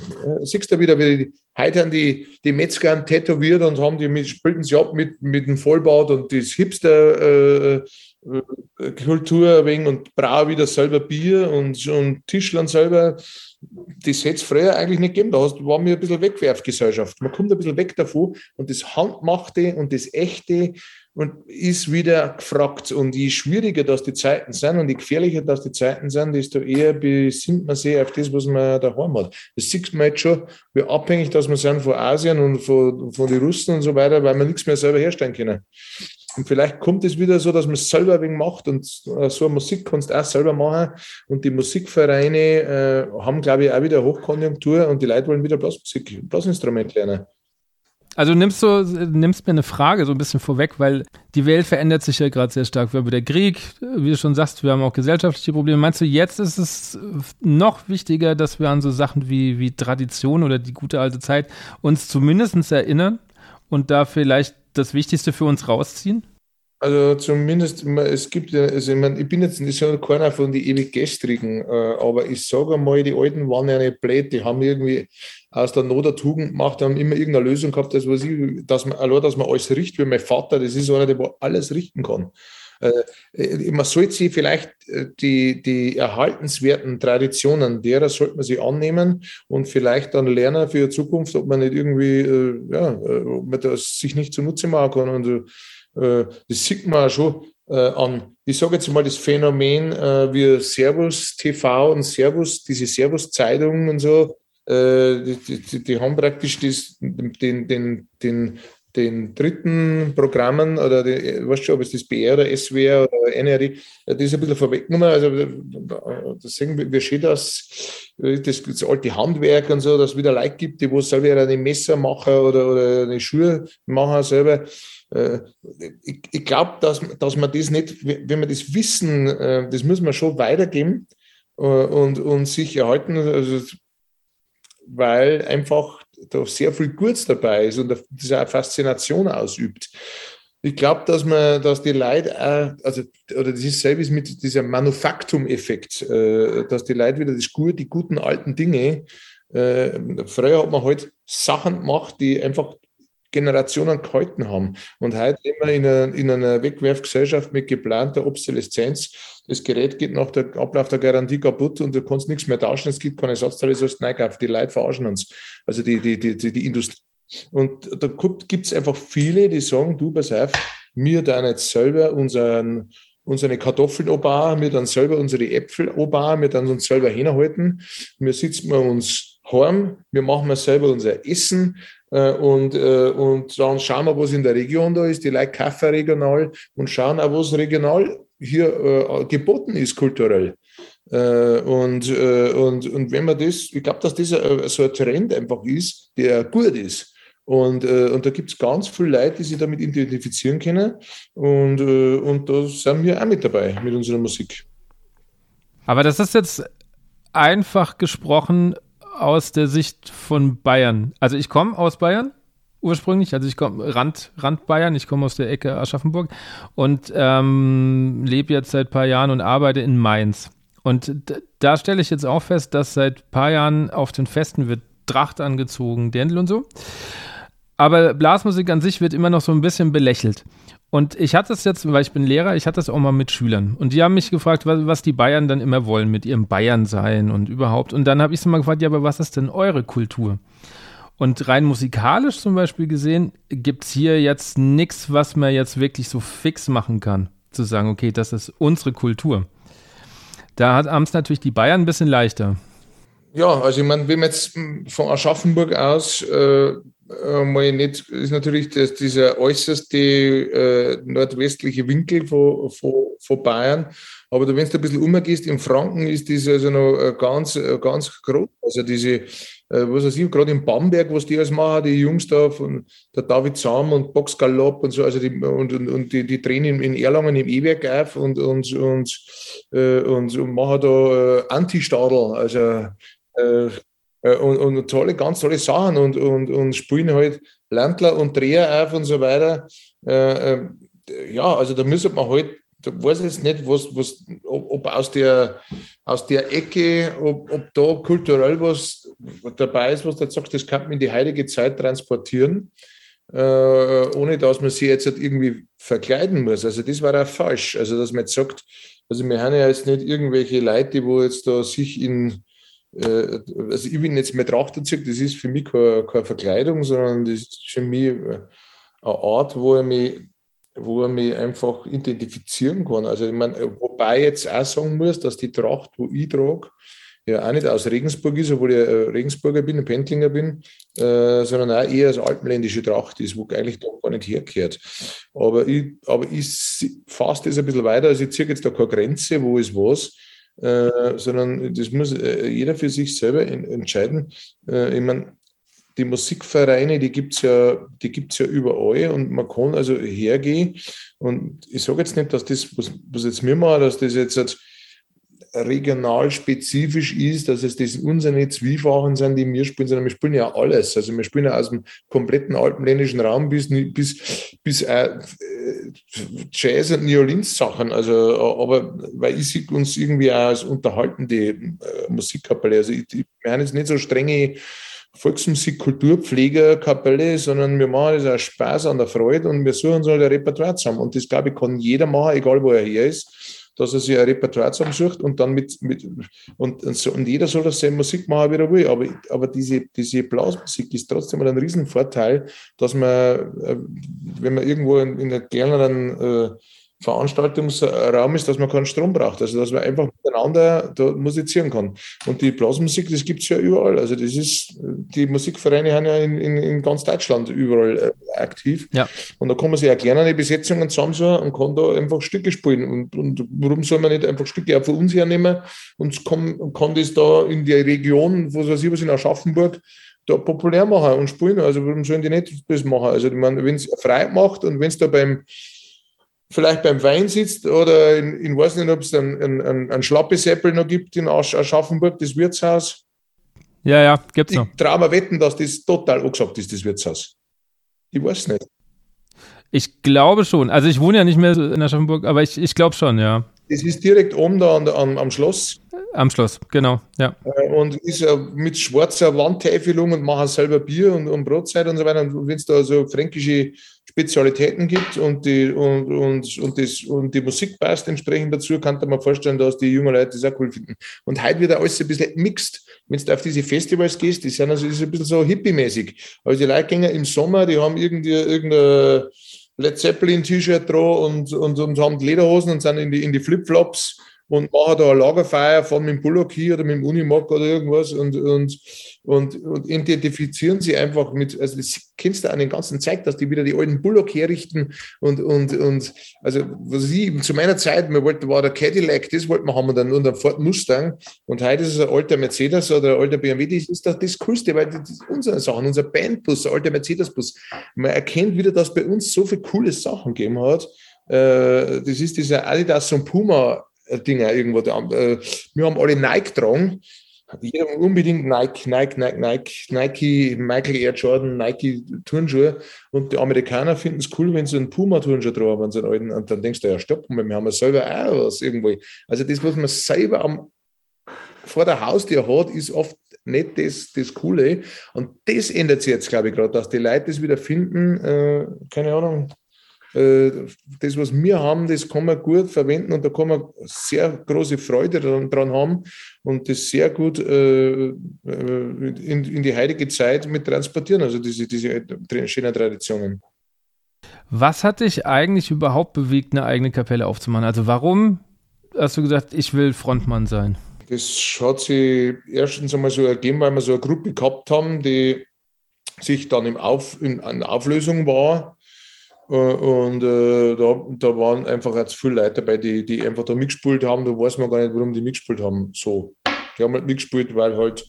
äh, siehst du wieder, wie die, heute haben die, die Metzger tätowiert und haben die mit, spielten sie ab mit, mit dem Vollbart und das Hipster-Kultur äh, äh wegen und brauchen wieder selber Bier und, und Tischlern selber. Das hätte es früher eigentlich nicht gegeben. Da war mir ein bisschen Wegwerfgesellschaft. Man kommt ein bisschen weg davon und das Handmachte und das Echte und ist wieder gefragt. Und je schwieriger das die Zeiten sind und je gefährlicher das die Zeiten sind, desto eher besinnt man sich auf das, was man daheim hat. Das sieht man jetzt schon, wie abhängig dass wir sind von Asien und von, von den Russen und so weiter, weil wir nichts mehr selber herstellen können. Und vielleicht kommt es wieder so, dass man es selber wegen macht und äh, so eine Musik kannst du auch selber machen. Und die Musikvereine äh, haben, glaube ich, auch wieder Hochkonjunktur und die Leute wollen wieder Blasmusik, Blasinstrument lernen. Also nimmst du nimmst mir eine Frage so ein bisschen vorweg, weil die Welt verändert sich ja gerade sehr stark. Wir haben der Krieg, wie du schon sagst, wir haben auch gesellschaftliche Probleme. Meinst du, jetzt ist es noch wichtiger, dass wir an so Sachen wie, wie Tradition oder die gute alte Zeit uns zumindest erinnern und da vielleicht das Wichtigste für uns rausziehen? Also zumindest, es gibt also ich, meine, ich bin jetzt nicht so keiner von den ewig Gestrigen, äh, aber ich sage mal, die Alten waren ja nicht blöd, die haben irgendwie aus der Not der Tugend gemacht, haben immer irgendeine Lösung gehabt, das, was ich, dass man, allein, dass man alles richtet, wie mein Vater, das ist einer, der alles richten kann. Äh, man sollte sich vielleicht äh, die, die erhaltenswerten Traditionen derer sollte man sich annehmen und vielleicht dann lernen für die Zukunft, ob man nicht irgendwie, äh, ja, ob man das sich nicht zunutze machen kann. Und äh, das sieht man auch schon äh, an. Ich sage jetzt mal das Phänomen äh, wie Servus TV und Servus, diese Servus-Zeitungen und so, die, die, die, haben praktisch das, den, den, den, den dritten Programmen oder die, weißt schon, ob es das BR oder SWR oder NRI, das ist ein bisschen vorweggenommen. Also wir, wie schön das, das, das alte Handwerk und so, dass es wieder Leute gibt, die wo selber eine Messer machen oder, oder eine Schuhe machen selber. Äh, ich, ich glaube, dass, dass man das nicht, wenn man das Wissen, äh, das muss man schon weitergeben äh, und, und sich erhalten, also, weil einfach da sehr viel Gutes dabei ist und eine Faszination ausübt. Ich glaube, dass man, dass die Leute, auch, also, oder das ist selbst mit diesem Manufaktum-Effekt, dass die Leute wieder das Gute, die guten alten Dinge, früher hat man halt Sachen gemacht, die einfach Generationen gehalten haben. Und heute leben wir in einer, in einer Wegwerfgesellschaft mit geplanter Obsoleszenz. Das Gerät geht nach dem Ablauf der Garantie kaputt und du kannst nichts mehr tauschen, es gibt keine Ersatzteile, sollst du kaufen. Die Leute verarschen uns. Also die, die, die, die, die Industrie. Und da gibt es einfach viele, die sagen, du, pass auf, wir dann jetzt selber unseren, unsere Kartoffeln obar, wir dann selber unsere Äpfel obar, wir dann uns selber hinhalten, wir sitzen uns heim, wir machen wir selber unser Essen, äh, und, äh, und dann schauen wir, was in der Region da ist. Die Leute kaufen regional und schauen auch, was regional hier äh, geboten ist kulturell. und, und, und wenn man das, ich glaube, dass das so ein Trend einfach ist, der gut ist. Und, und da gibt es ganz viele Leute, die sich damit identifizieren können. Und, und da sind wir auch mit dabei mit unserer Musik. Aber das ist jetzt einfach gesprochen aus der Sicht von Bayern. Also ich komme aus Bayern ursprünglich, also ich komme Rand, Rand Bayern, ich komme aus der Ecke Aschaffenburg und ähm, lebe jetzt seit ein paar Jahren und arbeite in Mainz. Und da stelle ich jetzt auch fest, dass seit ein paar Jahren auf den Festen wird Tracht angezogen, Dirndl und so. Aber Blasmusik an sich wird immer noch so ein bisschen belächelt. Und ich hatte es jetzt, weil ich bin Lehrer, ich hatte es auch mal mit Schülern. Und die haben mich gefragt, was, was die Bayern dann immer wollen mit ihrem Bayern sein und überhaupt. Und dann habe ich sie mal gefragt, ja, aber was ist denn eure Kultur? Und rein musikalisch zum Beispiel gesehen, gibt es hier jetzt nichts, was man jetzt wirklich so fix machen kann. Zu sagen, okay, das ist unsere Kultur. Da haben es natürlich die Bayern ein bisschen leichter. Ja, also ich meine, wenn man jetzt von Aschaffenburg aus äh, mal nicht, ist natürlich das, dieser äußerste äh, nordwestliche Winkel von, von, von Bayern. Aber wenn du ein bisschen umgehst, in Franken ist das also noch äh, ganz, äh, ganz groß. Also diese, äh, was weiß ich, gerade in Bamberg, was die alles machen, die Jungs da von der David Sam und Box Galopp und so, also die, und, und, und die, die drehen in, Erlangen im E-Werk auf und, und, und, und, und machen da Anti-Stadel. Also und, und tolle, ganz tolle Sachen und, und, und spielen halt Landler und Dreher auf und so weiter. Ja, also da müsste man halt, weiß ich jetzt nicht, was, was, ob, ob aus, der, aus der Ecke, ob, ob da kulturell was dabei ist, was du sagst, das kann man in die heilige Zeit transportieren, äh, ohne dass man sie jetzt halt irgendwie verkleiden muss. Also das war auch falsch. Also dass man jetzt sagt, also wir haben ja jetzt nicht irgendwelche Leute, die jetzt da sich in äh, also ich bin jetzt mit Trachtanzug, das ist für mich keine, keine, Verkleidung, sondern das ist für mich eine Art, wo er mich, wo er mich einfach identifizieren kann. Also ich meine, wobei ich jetzt auch sagen muss, dass die Tracht, wo ich trage, ja auch nicht aus Regensburg ist, obwohl ich Regensburger bin, ein Pendlinger bin, äh, sondern auch eher als alpenländische Tracht ist, wo eigentlich doch gar nicht herkehrt. Aber ich, aber ich fasse das ein bisschen weiter, also ich ziehe jetzt da keine Grenze, wo ist was, äh, sondern das muss äh, jeder für sich selber in, entscheiden. Äh, ich meine, die Musikvereine, die gibt es ja, ja überall und man kann also hergehen. Und ich sage jetzt nicht, dass das, was, was jetzt mir macht, dass das jetzt, regional spezifisch ist, dass es das unsere Zwiefachen sind, die wir spielen, sondern wir spielen ja alles. Also wir spielen ja aus dem kompletten alpenländischen Raum bis, bis, bis äh, Jazz und New Orleans Sachen. Also, aber weil ich sehe uns irgendwie auch als unterhaltende äh, Musikkapelle. Also ich, ich meine jetzt nicht so strenge Volksmusik, Kulturpflegerkapelle, sondern wir machen das auch Spaß an der Freude und wir suchen so ein Repertoire zusammen. Und das, glaube ich, kann jeder machen, egal wo er her ist dass er sich ein Repertoire zusammensucht und dann mit, mit und, und, und jeder soll das seine Musik machen, wie er will. Aber, aber diese, diese Blasmusik ist trotzdem ein Riesenvorteil, dass man, äh, wenn man irgendwo in, in einer kleineren äh, Veranstaltungsraum ist, dass man keinen Strom braucht. Also dass man einfach miteinander da musizieren kann. Und die Blasmusik, das gibt es ja überall. Also das ist, die Musikvereine haben ja in, in, in ganz Deutschland überall äh, aktiv. Ja. Und da kann man sich auch kleinere Besetzungen zusammensuchen und kann da einfach Stücke spielen. Und, und warum soll man nicht einfach Stücke auch von uns hernehmen und kann, kann das da in der Region, was weiß ich, was in Aschaffenburg, da populär machen und spielen. Also warum sollen die nicht das machen? Also wenn es frei macht und wenn es da beim vielleicht beim Wein sitzt oder in, in weiß nicht, ob es einen, einen, einen Schlappesäppel noch gibt in Aschaffenburg, das Wirtshaus. Ja, ja, gibt es noch. Ich traue mir wetten, dass das total angesagt ist, das Wirtshaus. Ich weiß nicht. Ich glaube schon. Also ich wohne ja nicht mehr in Aschaffenburg, aber ich, ich glaube schon, ja. Das ist direkt oben da an, an, am Schloss. Am Schloss, genau, ja. Äh, und ist mit schwarzer Wandtäfelung und machen selber Bier und, und Brotzeit und so weiter. Und wenn es da so fränkische Spezialitäten gibt und die, und, und, und, das, und die Musik passt entsprechend dazu, kann man vorstellen, dass die jungen Leute das auch cool finden. Und heute wird alles ein bisschen mixed. Wenn du auf diese Festivals gehst, die sind also ist ein bisschen so hippie-mäßig. Also die gehen im Sommer, die haben irgendwie irgendein Led Zeppelin-T-Shirt drauf und, und, und haben Lederhosen und sind in die, in die Flipflops und machen da ein Lagerfeuer, fahren mit dem Bullock hier oder mit dem Unimog oder irgendwas und, und, und, und identifizieren sie einfach mit, also das kennst du an den ganzen Zeit, dass die wieder die alten Bullock herrichten und, und, und also was ich, zu meiner Zeit, wir wollten, war der Cadillac, das wollten wir haben dann und ein Ford Mustang und heute ist es ein alter Mercedes oder ein alter BMW, das ist das, das Coolste, weil das ist unsere Sachen, unser Bandbus, ein alter Mercedes-Bus. Man erkennt wieder, dass bei uns so viele coole Sachen gegeben hat. Äh, das ist dieser Adidas und Puma Dinger irgendwo da. Äh, wir haben alle Nike getragen. Jeder unbedingt Nike, Nike, Nike, Nike, Nike, Michael Air Jordan, Nike Turnschuhe. Und die Amerikaner finden es cool, wenn sie einen Puma-Turnschuh drauf haben, so einen alten. Und dann denkst du, ja, stopp, wir haben ja selber auch was irgendwo. Also das, was man selber am, vor der Haustür hat, ist oft nicht das, das Coole. Und das ändert sich jetzt, glaube ich, gerade, dass die Leute das wieder finden, äh, keine Ahnung, äh, das, was wir haben, das kann man gut verwenden und da kann man sehr große Freude dran, haben und das sehr gut äh, in, in, die heutige Zeit mit transportieren, also diese, diese schönen Traditionen. Was hat dich eigentlich überhaupt bewegt, eine eigene Kapelle aufzumachen? Also warum hast du gesagt, ich will Frontmann sein? Das hat sich erstens einmal so ergeben, weil wir so eine Gruppe gehabt haben, die sich dann im Auf, in, in Auflösung war. Äh, und äh, da, da waren einfach jetzt viele Leute dabei, die, die einfach da mitgespielt haben. Da weiß man gar nicht, warum die mitgespielt haben. So. Die haben halt mitgespielt, weil halt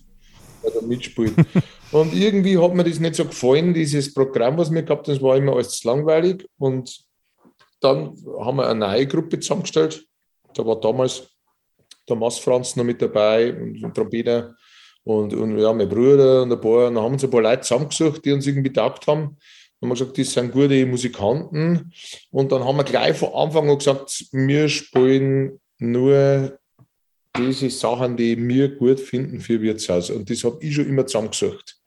weil er mitspielt. <laughs> und irgendwie hat mir das nicht so gefallen, dieses Programm, was wir gehabt haben, das war immer alles langweilig. Und dann haben wir eine neue Gruppe zusammengestellt. Da war damals der Mass Franz noch mit dabei und ein Trompeter und, und ja, mein Bruder und ein paar. Und dann haben uns ein paar Leute zusammengesucht, die uns irgendwie gedacht haben. Haben wir gesagt, das sind gute Musikanten. Und dann haben wir gleich von Anfang an gesagt, wir spielen nur diese Sachen, die wir gut finden für Wirtshaus. Und das habe ich schon immer zusammengesucht.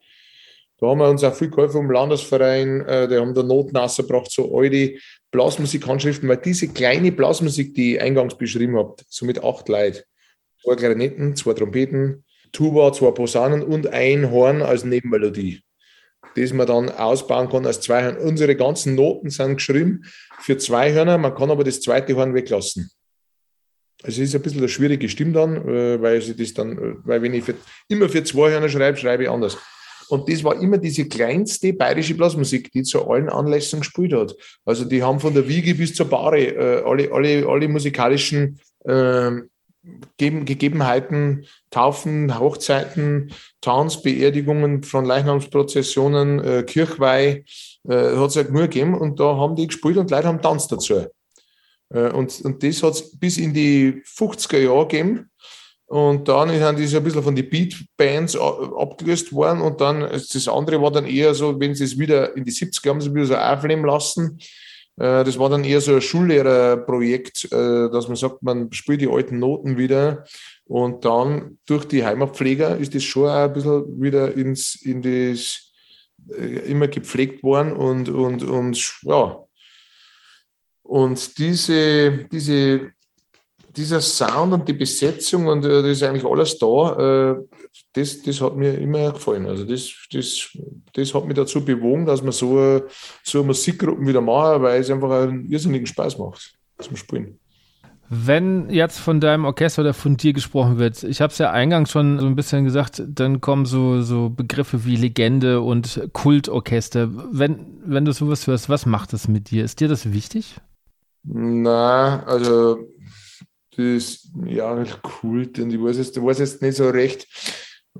Da haben wir uns auch viel geholfen vom Landesverein, äh, die haben da Noten rausgebracht, so alte Blasmusikhandschriften, weil diese kleine Blasmusik, die ich eingangs beschrieben habe, so mit acht Leuten, zwei Klarinetten, zwei Trompeten, Tuba, zwei Posaunen und ein Horn als Nebenmelodie, das man dann ausbauen kann als zwei Hörner. Unsere ganzen Noten sind geschrieben für zwei Hörner, man kann aber das zweite Horn weglassen. Also es ist ein bisschen eine schwierige Stimme dann, äh, weil sie das dann, äh, weil wenn ich für, immer für zwei Hörner schreibe, schreibe ich anders. Und das war immer diese kleinste bayerische Blasmusik, die zu allen Anlässen gespielt hat. Also die haben von der Wiege bis zur Bahre äh, alle, alle, alle musikalischen äh, Gegebenheiten, Taufen, Hochzeiten, Tanzbeerdigungen von Leichnamsprozessionen, äh, Kirchweih, äh, hat es halt nur gegeben und da haben die gespielt und Leute haben Tanz dazu. Äh, und, und das hat es bis in die 50er Jahre gegeben. Und dann sind die so ein bisschen von den Beat-Bands abgelöst worden. Und dann das andere war dann eher so, wenn sie es wieder in die 70er haben sie wieder so aufleben lassen. Äh, das war dann eher so ein Schullehrerprojekt, äh, dass man sagt, man spielt die alten Noten wieder. Und dann durch die Heimatpfleger ist das schon auch ein bisschen wieder ins, in das immer gepflegt worden und, und, und ja, und diese, diese, dieser Sound und die Besetzung und äh, das ist eigentlich alles da, äh, das, das hat mir immer gefallen. Also das, das, das hat mich dazu bewogen, dass man so, so Musikgruppen wieder machen, weil es einfach einen irrsinnigen Spaß macht zum Spielen. Wenn jetzt von deinem Orchester oder von dir gesprochen wird, ich habe es ja eingangs schon so ein bisschen gesagt, dann kommen so, so Begriffe wie Legende und Kultorchester. Wenn, wenn du sowas hörst, was macht das mit dir? Ist dir das wichtig? Na, also das, ja, Kult, und ich weiß jetzt, ich weiß jetzt nicht so recht.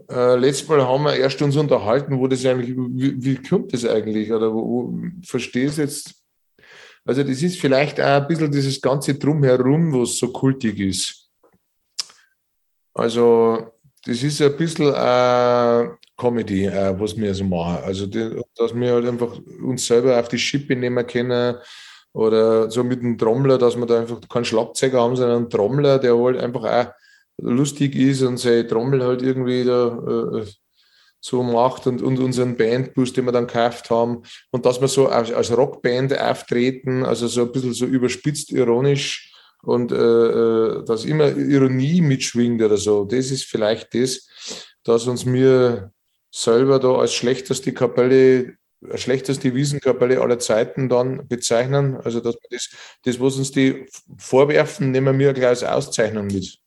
Äh, letztes Mal haben wir erst uns unterhalten, wo das eigentlich, wie, wie kommt das eigentlich? Oder wo, wo verstehst du jetzt? Also, das ist vielleicht auch ein bisschen dieses ganze Drumherum, was so kultig ist. Also, das ist ein bisschen äh, Comedy, äh, was wir so machen. Also, die, dass wir halt einfach uns selber auf die Schippe nehmen können oder so mit einem Trommler, dass wir da einfach keinen Schlagzeuger haben, sondern einen Trommler, der halt einfach auch lustig ist und seine Trommel halt irgendwie da äh, so macht und, und unseren Bandbus, den wir dann gekauft haben und dass wir so als, als Rockband auftreten, also so ein bisschen so überspitzt ironisch und äh, äh dass immer Ironie mitschwingt oder so. Das ist vielleicht das, dass uns mir selber da als schlechteste Kapelle schlechteste Wiesenkapelle aller Zeiten dann bezeichnen. Also, dass das, das, was uns die vorwerfen, nehmen wir gleich als Auszeichnung mit.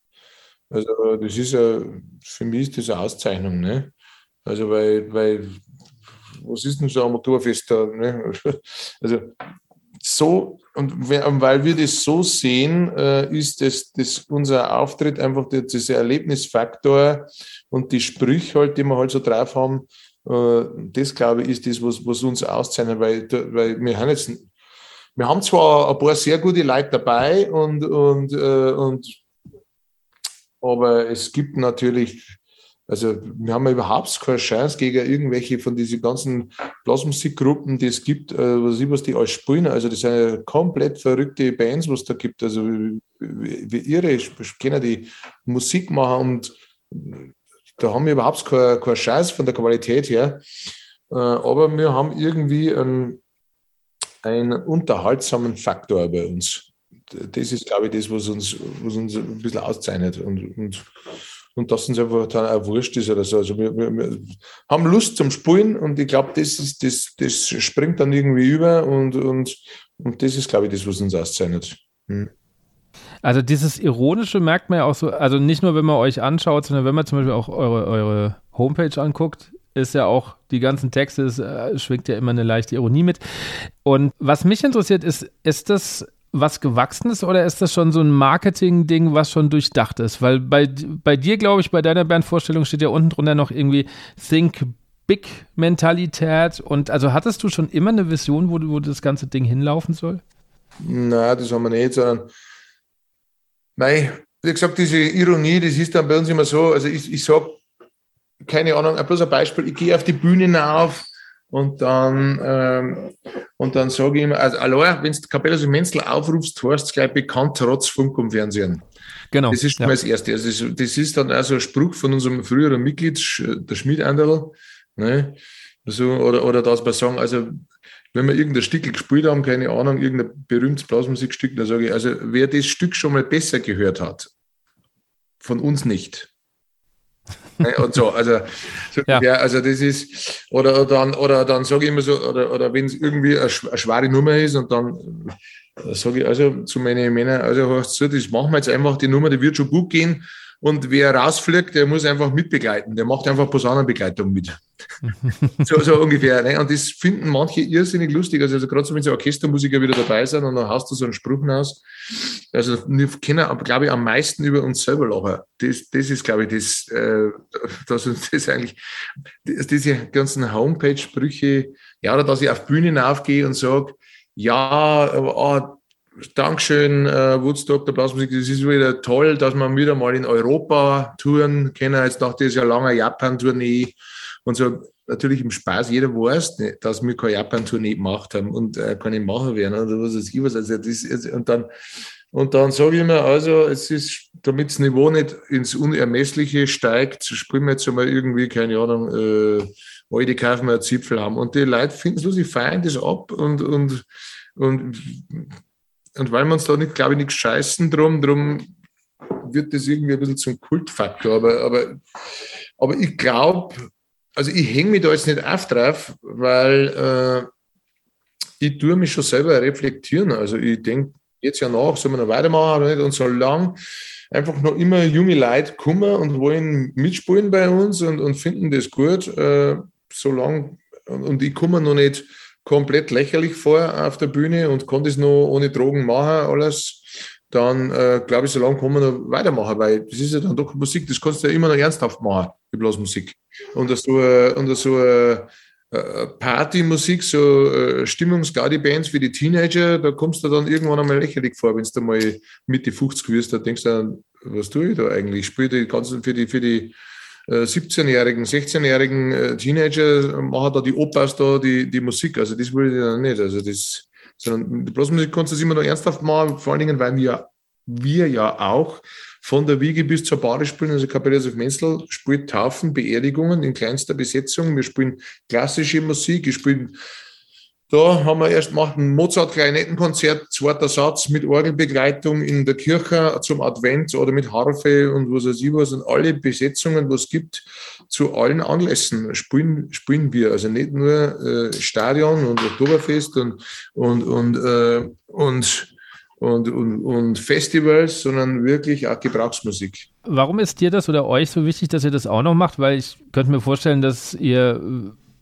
Also, das ist ja, für mich ist das eine Auszeichnung, ne? Also, weil, weil, was ist denn so ein Amateurfest da, ne? <laughs> Also, so, und weil wir das so sehen, äh, ist das, das unser Auftritt einfach dieser Erlebnisfaktor und die Sprüche halt, die wir halt so drauf haben, das, glaube ich, ist das, was, was uns auszeichnet, weil, weil wir haben jetzt, wir haben zwar ein paar sehr gute Leute dabei und, und, äh, und aber es gibt natürlich, also wir haben überhaupt keine Chance gegen irgendwelche von diesen ganzen Blasmusikgruppen, die es gibt, äh, was ich, was die alles spielen. Also das sind ja komplett verrückte Bands, was da gibt. Also wie, wie irre, können die Musik machen und da haben wir überhaupt keine, keine Chance von der Qualität her. Äh, aber wir haben irgendwie ein, einen unterhaltsamen Faktor bei uns. Das ist, glaube ich, das, was uns, was uns ein bisschen auszeichnet. Und, und, und dass uns einfach dann auch wurscht ist oder so. Also wir, wir, wir haben Lust zum Spielen und ich glaube, das, ist, das, das springt dann irgendwie über und, und, und das ist, glaube ich, das, was uns auszeichnet. Hm. Also dieses Ironische merkt man ja auch so, also nicht nur, wenn man euch anschaut, sondern wenn man zum Beispiel auch eure, eure Homepage anguckt, ist ja auch, die ganzen Texte, es äh, schwingt ja immer eine leichte Ironie mit. Und was mich interessiert ist, ist das was Gewachsenes oder ist das schon so ein Marketing-Ding, was schon durchdacht ist? Weil bei, bei dir, glaube ich, bei deiner Bandvorstellung steht ja unten drunter noch irgendwie Think Big Mentalität. Und also hattest du schon immer eine Vision, wo, wo das ganze Ding hinlaufen soll? Nein, das haben wir nicht, sondern Nein, wie gesagt, diese Ironie, das ist dann bei uns immer so, also ich, ich sage, keine Ahnung, bloß ein Beispiel, ich gehe auf die Bühne auf und dann, ähm, und dann sage ich immer, also allein, wenn du Capellas Menzel aufrufst, hast du gleich bekannt trotz Funk und Fernsehen. Genau. Das ist ja. mal das Erste. Also das, das, ist dann also ein Spruch von unserem früheren Mitglied, der Schmied Anderl, ne? so, oder, oder dass wir sagen, also wenn wir irgendein Stück gespielt haben, keine Ahnung, irgendein berühmtes Blasmusikstück, dann sage ich, also wer das Stück schon mal besser gehört hat, von uns nicht. <laughs> und so, also, so ja. ja. also das ist, oder dann, oder dann sage ich immer so, oder, oder wenn es irgendwie eine, eine schwere Nummer ist und dann äh, sage ich also zu meinen Männern, also du, das machen wir jetzt einfach, die Nummer, die wird schon gut gehen, und wer rausfliegt, der muss einfach mitbegleiten. Der macht einfach Posaunenbegleitung mit. <laughs> so, so ungefähr. Ne? Und das finden manche irrsinnig lustig. Also, also gerade so, wenn so Orchestermusiker wieder dabei sind und dann hast du so einen Spruch aus. Also wir kennen, glaube ich, am meisten über uns selber lachen. Das, das ist, glaube ich, das, äh, dass uns das eigentlich, das, diese ganzen Homepage-Sprüche, ja, oder dass ich auf Bühnen aufgehe und sage, ja, oh, Dankeschön, äh, Woodstock, der Blasmusik. Das ist wieder toll, dass wir wieder mal in Europa touren können. Jetzt nach dieser langen Japan-Tournee und so. Natürlich im Spaß, jeder weiß, ne, dass wir keine Japan-Tournee gemacht haben und äh, keine machen werden oder was weiß ich was. Also das, und dann, und dann sage ich mir, also, es ist, damit das Niveau nicht ins Unermessliche steigt, spielen wir jetzt einmal irgendwie, keine Ahnung, äh, alte kaufen wir einen Zipfel haben. Und die Leute finden es lustig, feiern das ab und, und, und und weil wir uns da nicht, glaube ich, nichts scheißen drum, drum wird das irgendwie ein bisschen zum Kultfaktor. Aber, aber, aber ich glaube, also ich hänge mich da jetzt nicht auf drauf, weil äh, ich tue mich schon selber reflektieren. Also ich denke jetzt ja nach, soll man noch weitermachen oder nicht? Und solange einfach noch immer junge Leute kommen und wollen mitspielen bei uns und, und finden das gut, äh, solange, und, und ich komme noch nicht komplett lächerlich vor auf der Bühne und konnte es nur ohne Drogen machen, alles, dann äh, glaube ich, so lange kann man noch weitermachen, weil das ist ja dann doch Musik, das kannst du ja immer noch ernsthaft machen, die Blasmusik. Und so, äh, und so äh, äh, Partymusik, so äh, Stimmungsgaudi-Bands wie die Teenager, da kommst du dann irgendwann einmal lächerlich vor, wenn du mal Mitte 50 wirst, da denkst du dann, was tue ich da eigentlich? Ich spiele die ganzen für die, für die 17-jährigen, 16-jährigen äh, Teenager machen da die Opas da die, die Musik. Also das würde ich dann nicht. Also das, sondern die Blasmusik kannst du das immer noch ernsthaft machen, vor allen Dingen, weil wir, wir ja auch von der Wiege bis zur Bade spielen. Also Kapelle of Menzel spielt Taufen, Beerdigungen in kleinster Besetzung. Wir spielen klassische Musik, wir spielen da haben wir erst gemacht ein Mozart-Klarinettenkonzert, zweiter Satz mit Orgelbegleitung in der Kirche zum Advent oder mit Harfe und was weiß ich was. Und alle Besetzungen, was es gibt, zu allen Anlässen spielen, spielen wir. Also nicht nur äh, Stadion und Oktoberfest und, und, und, äh, und, und, und, und Festivals, sondern wirklich auch Gebrauchsmusik. Warum ist dir das oder euch so wichtig, dass ihr das auch noch macht? Weil ich könnte mir vorstellen, dass ihr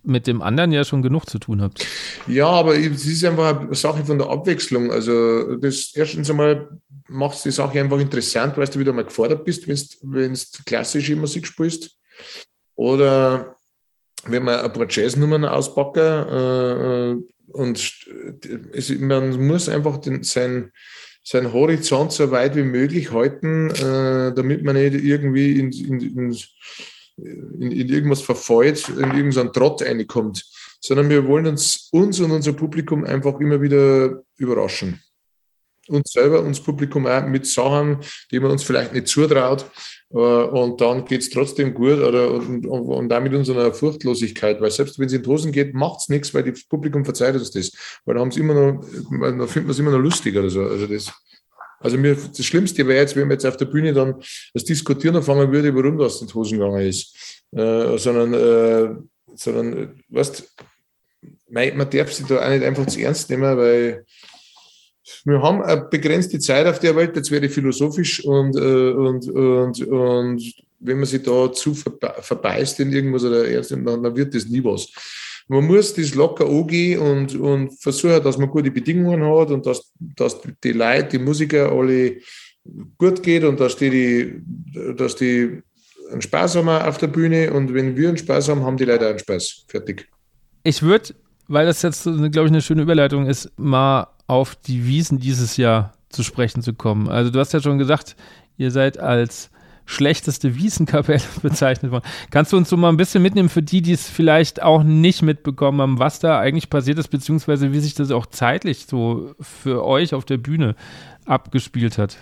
mit dem anderen ja schon genug zu tun habt. Ja, aber es ist einfach eine Sache von der Abwechslung. Also das erstens einmal macht es die Sache einfach interessant, weil du wieder mal gefordert bist, wenn du klassische Musik spielst. Oder wenn man ein paar Jazznummern auspacken äh, und es, man muss einfach den, sein, sein Horizont so weit wie möglich halten, äh, damit man nicht irgendwie in, in, in in, in irgendwas verfeuert, in irgendeinen Trott reinkommt, sondern wir wollen uns, uns und unser Publikum einfach immer wieder überraschen. Uns selber, uns Publikum auch mit Sachen, die man uns vielleicht nicht zutraut. Äh, und dann geht es trotzdem gut oder, und, und, und damit unserer Furchtlosigkeit, weil selbst wenn es in Hosen geht, macht es nichts, weil das Publikum verzeiht uns das. Weil dann haben immer noch, dann findet man es immer noch lustig oder so. Also das, also mir, das Schlimmste wäre jetzt, wenn man jetzt auf der Bühne dann das Diskutieren anfangen würde, warum das in die Hosen gegangen ist. Äh, sondern, äh, sondern, weißt, man, man darf sich da auch nicht einfach zu ernst nehmen, weil wir haben eine begrenzte Zeit auf der Welt, jetzt werde ich philosophisch und, äh, und, und, und wenn man sich da zu verbeißt in irgendwas oder ernst nimmt, dann, dann wird das nie was. Man muss das locker angehen und, und versuchen, dass man gute Bedingungen hat und dass, dass die Leute, die Musiker alle gut geht und dass die, die, dass die einen Spaß haben auf der Bühne und wenn wir einen Spaß haben, haben die Leute auch einen Spaß. Fertig. Ich würde, weil das jetzt, glaube ich, eine schöne Überleitung ist, mal auf die Wiesen dieses Jahr zu sprechen zu kommen. Also du hast ja schon gesagt, ihr seid als schlechteste Wiesenkapelle <laughs> bezeichnet worden. Kannst du uns so mal ein bisschen mitnehmen für die, die es vielleicht auch nicht mitbekommen haben, was da eigentlich passiert ist, beziehungsweise wie sich das auch zeitlich so für euch auf der Bühne abgespielt hat?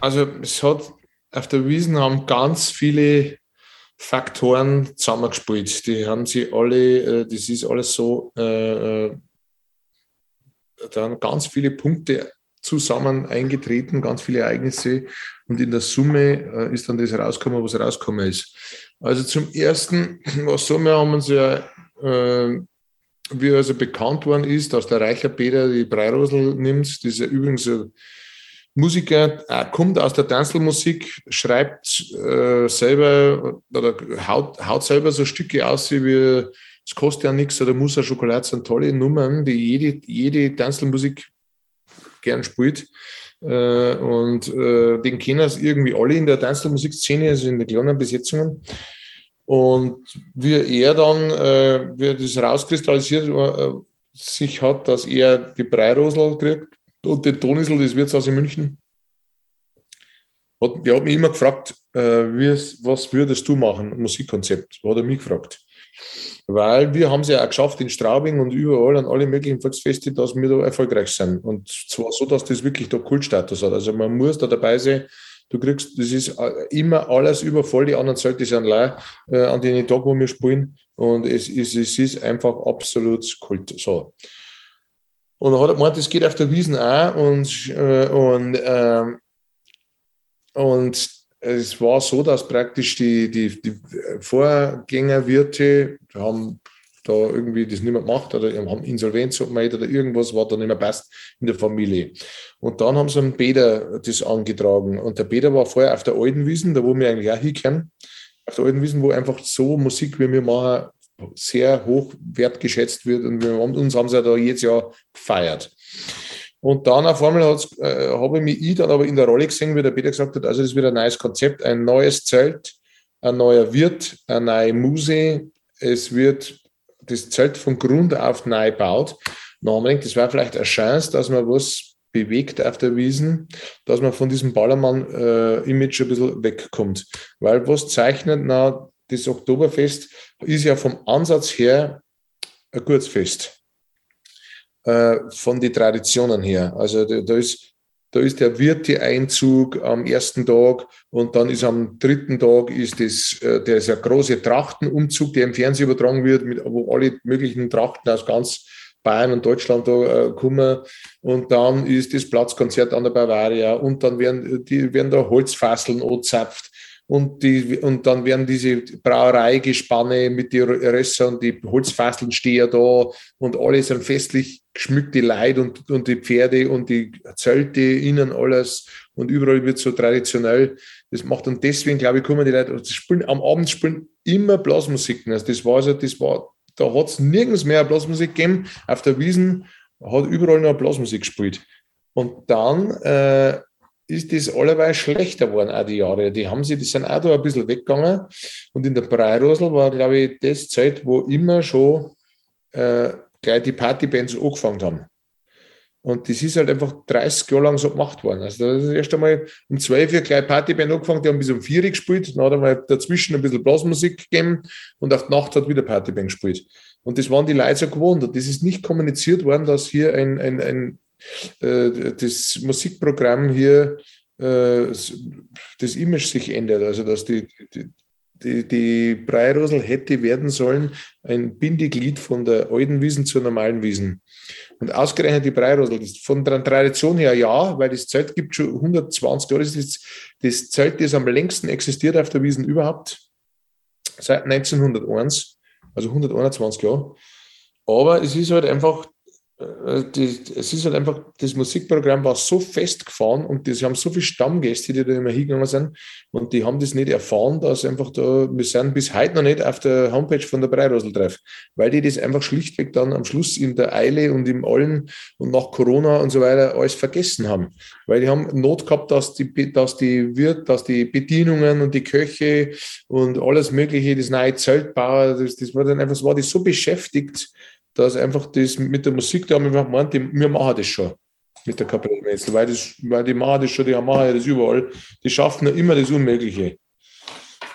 Also es hat auf der Wiesen haben ganz viele Faktoren zusammengespielt. Die haben sie alle, äh, das ist alles so äh, äh dann ganz viele Punkte zusammen eingetreten, ganz viele Ereignisse und in der Summe äh, ist dann das rausgekommen, was rausgekommen ist. Also zum Ersten, <clears throat> was so, wir haben uns ja, äh, wie also bekannt worden ist, dass der Reicher Peter die Breirosel nimmt, ja übrigens Musiker, er kommt aus der Tanzelmusik, schreibt äh, selber oder haut, haut selber so Stücke aus, wie es kostet ja nichts oder muss ja Schokolade sind tolle Nummern, die jede, jede Tanzelmusik gern spielt. Äh, und äh, den kennen es irgendwie alle in der Tanzelmusikszene, also in den kleinen Besetzungen. Und wie er dann, äh, wie das rauskristallisiert äh, sich hat, dass er die Breirosel kriegt und den Tonisel des Wirtshaus in München. Hat, der hat mich immer gefragt, äh, was würdest du machen, Musikkonzept? Hat er mich gefragt. Weil wir haben es ja auch geschafft in Straubing und überall an alle möglichen Volksfeste, dass wir da erfolgreich sind. Und zwar so, dass das wirklich da Kultstatus hat. Also man muss da dabei sein. Du kriegst, das ist äh, immer alles über voll, die anderen Zelte sind leer äh, an den Tag, wo wir spielen. Und es ist, es ist einfach absolut Kult. So. Und dann hat er gemeint, das geht auf der Wiesen auch. Und, äh, und, äh, und es war so, dass praktisch die, die, die Vorgängerwirte haben da irgendwie das nicht mehr gemacht oder haben Insolvenz gemeldet oder irgendwas war da nicht mehr passt in der Familie. Und dann haben sie einem Peter das angetragen. Und der Peter war vorher auf der alten Wiesen, da wo wir eigentlich auch hinkommen, auf der alten Wiesen, wo einfach so Musik, wie wir machen, sehr hoch wertgeschätzt wird. Und wir, uns haben sie ja da jedes Jahr gefeiert. Und dann auf einmal äh, habe ich mich ich dann aber in der Rolle gesehen, wie der Peter gesagt hat, also das wird ein neues Konzept, ein neues Zelt, ein neuer Wirt, eine neue Muse. Es wird das Zelt von Grund auf neu gebaut. Gedacht, das wäre vielleicht eine Chance, dass man was bewegt auf der Wiesen, dass man von diesem Ballermann-Image äh, ein bisschen wegkommt. Weil was zeichnet, na, das Oktoberfest ist ja vom Ansatz her ein Kurzfest äh, von den Traditionen her. Also da, ist da ist der Wirte-Einzug am ersten Tag und dann ist am dritten Tag ist das, äh, der ist ein große Trachtenumzug, der im Fernsehen übertragen wird, mit, wo alle möglichen Trachten aus ganz Bayern und Deutschland da äh, kommen. Und dann ist das Platzkonzert an der Bavaria und dann werden, die, werden da Holzfasseln angezapft und, die, und dann werden diese Brauereigespanne mit den Rössern, die Holzfasseln stehen da und alle sind festlich geschmückte Leute und, und die Pferde und die Zelte, innen alles und überall wird so traditionell. Das macht und deswegen, glaube ich, kommen die Leute, also spielen, am Abend spielen immer Blasmusiken. Also das war also, das war, da hat es nirgends mehr Blasmusik gegeben. Auf der Wiesen hat überall noch Blasmusik gespielt. Und dann äh, ist das allerweil schlechter geworden, auch die Jahre. Die haben sie, die sind auch da ein bisschen weggegangen. Und in der Breirosel war, glaube ich, das Zeit, wo immer schon äh, gleich die Partybands angefangen haben. Und das ist halt einfach 30 Jahre lang so gemacht worden. Also das ist erst einmal um 12 Uhr gleich Partyband angefangen, die haben bis um 4 Uhr gespielt, dann hat einmal dazwischen ein bisschen Blasmusik gegeben und auf die Nacht hat wieder Partyband gespielt. Und das waren die Leute so gewohnt. Und das ist nicht kommuniziert worden, dass hier ein, ein, ein das Musikprogramm hier äh, das Image sich ändert. Also dass die, die, die, Breirosel hätte werden sollen ein Bindeglied von der alten Wiesen zur normalen Wiesen. Und ausgerechnet die Breirosel, von der Tradition her ja, weil das Zelt gibt schon 120 Jahre. Das ist das Zelt, das am längsten existiert auf der Wiesen überhaupt, seit 1901, also 121 Jahre. Aber es ist halt einfach äh, die, es ist halt einfach, das Musikprogramm war so festgefahren und sie haben so viele Stammgäste, die da immer hingegangen sind und die haben das nicht erfahren, dass einfach da, wir sind bis heute noch nicht auf der Homepage von der Breirosel drauf, weil die das einfach schlichtweg dann am Schluss in der Eile und im Allen und nach Corona und so weiter alles vergessen haben. Weil die haben Not gehabt, dass die, dass die Wirt, dass die Bedienungen und die Köche und alles Mögliche, das neue Zeltbauer, das, das war dann einfach, das war die so beschäftigt, dass einfach das mit der Musik, da haben wir gemeint, wir machen das schon mit der Kapellmeister, weil, das, weil die machen das schon, die machen das überall. Die schaffen ja immer das Unmögliche.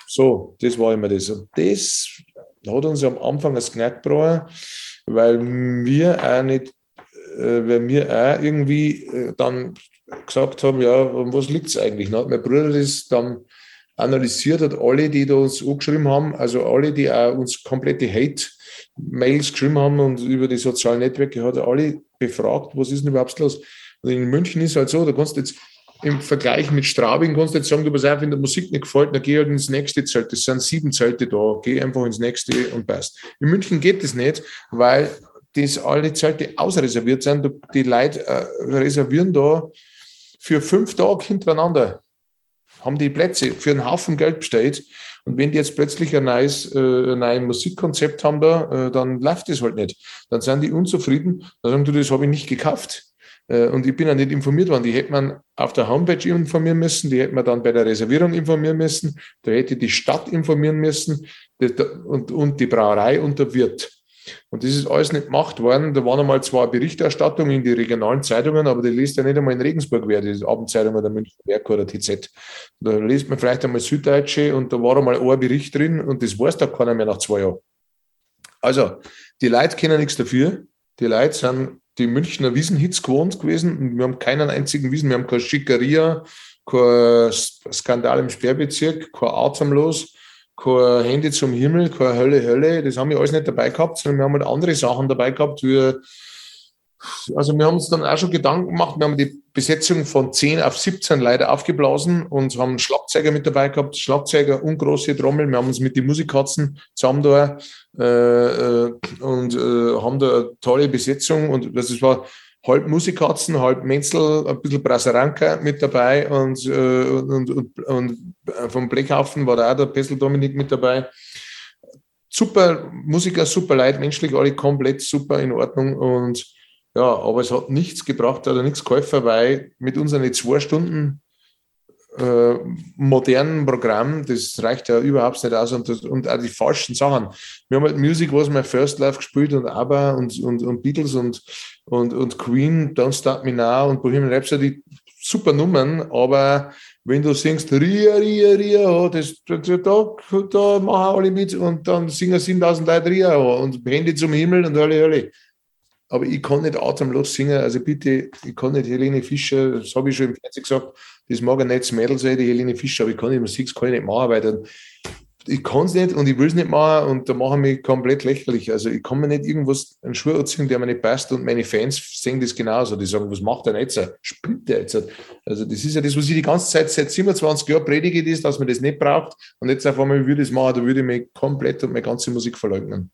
So, das war immer das. Und das hat uns am Anfang als Knack weil wir auch nicht, äh, weil wir auch irgendwie äh, dann gesagt haben, ja, um was liegt es eigentlich? Dann hat mein Bruder das dann analysiert, hat alle, die da uns angeschrieben haben, also alle, die auch uns komplette Hate Mails geschrieben haben und über die sozialen Netzwerke hat er alle befragt, was ist denn überhaupt los? Und in München ist halt so, da kannst du jetzt im Vergleich mit Straubing kannst du jetzt sagen, du pass auf, wenn der Musik nicht gefällt, dann geh halt ins nächste Zelt. Das sind sieben Zelte da. Geh einfach ins nächste und passt. In München geht das nicht, weil das alle Zelte ausreserviert sind. Die Leute äh, reservieren da für fünf Tage hintereinander. Haben die Plätze für einen Haufen Geld bestellt. Und wenn die jetzt plötzlich ein neues, äh, ein neues Musikkonzept haben da, äh, dann läuft das halt nicht. Dann sind die unzufrieden, dann sagen du, das habe ich nicht gekauft. Äh, und ich bin ja nicht informiert worden. Die hätte man auf der Homepage informieren müssen, die hätte man dann bei der Reservierung informieren müssen, da hätte die Stadt informieren müssen und, und die Brauerei und der Wirt. Und das ist alles nicht gemacht worden. Da waren einmal zwei Berichterstattungen in die regionalen Zeitungen, aber die liest ja nicht einmal in Regensburg wer, die Abendzeitung oder München Werk oder TZ. Da liest man vielleicht einmal Süddeutsche und da war einmal ein Bericht drin und das weiß da keiner mehr nach zwei Jahren. Also, die Leute kennen nichts dafür. Die Leute sind die Münchner Wiesenhits gewohnt gewesen und wir haben keinen einzigen Wiesen. Wir haben keine Schickeria, kein Skandal im Sperrbezirk, kein Atemlos kein Handy zum Himmel, keine Hölle, Hölle. Das haben wir alles nicht dabei gehabt, sondern wir haben halt andere Sachen dabei gehabt. Wie, also wir haben uns dann auch schon Gedanken gemacht. Wir haben die Besetzung von 10 auf 17 leider aufgeblasen und haben Schlagzeuger mit dabei gehabt, Schlagzeuger und große Trommel. Wir haben uns mit den Musikkatzen zusammen da äh, äh, und äh, haben da eine tolle Besetzung und das war halb Musikatzen, halb Menzel, ein bisschen Brasaranka mit dabei und, äh, und, und, und vom Blechhaufen war da auch der Pessel Dominik mit dabei. Super Musiker, super Leid, menschlich alle komplett super in Ordnung und ja, aber es hat nichts gebracht oder nichts geholfen, weil mit unseren zwei Stunden äh, modernen Programm, das reicht ja überhaupt nicht aus und, und auch die falschen Sachen. Wir haben halt Music, was wir First Life gespielt und ABBA und, und, und Beatles und, und, und Queen, Don't Start Me Now und Bohemian Rhapsody, super Nummern, aber wenn du singst Ria, Ria, Ria, das, da, da, da machen alle mit und dann singen 7000 Leute Ria und Hände zum Himmel und alle, alle aber ich kann nicht atemlos singen. Also bitte, ich kann nicht Helene Fischer, das habe ich schon im Fernsehen gesagt, das mag ein nettes Mädel sein, die Helene Fischer, aber ich kann nicht Musik, das kann ich nicht machen, weil dann, ich kann es nicht und ich will es nicht machen und da machen mich komplett lächerlich. Also ich kann mir nicht irgendwas, einen Schuh anziehen, der mir nicht passt und meine Fans sehen das genauso. Die sagen, was macht der jetzt? Spinnt der jetzt? Also das ist ja das, was ich die ganze Zeit seit 27 Jahren predige, ist, dass man das nicht braucht und jetzt auf einmal würde ich es machen, da würde ich mich komplett und meine ganze Musik verleugnen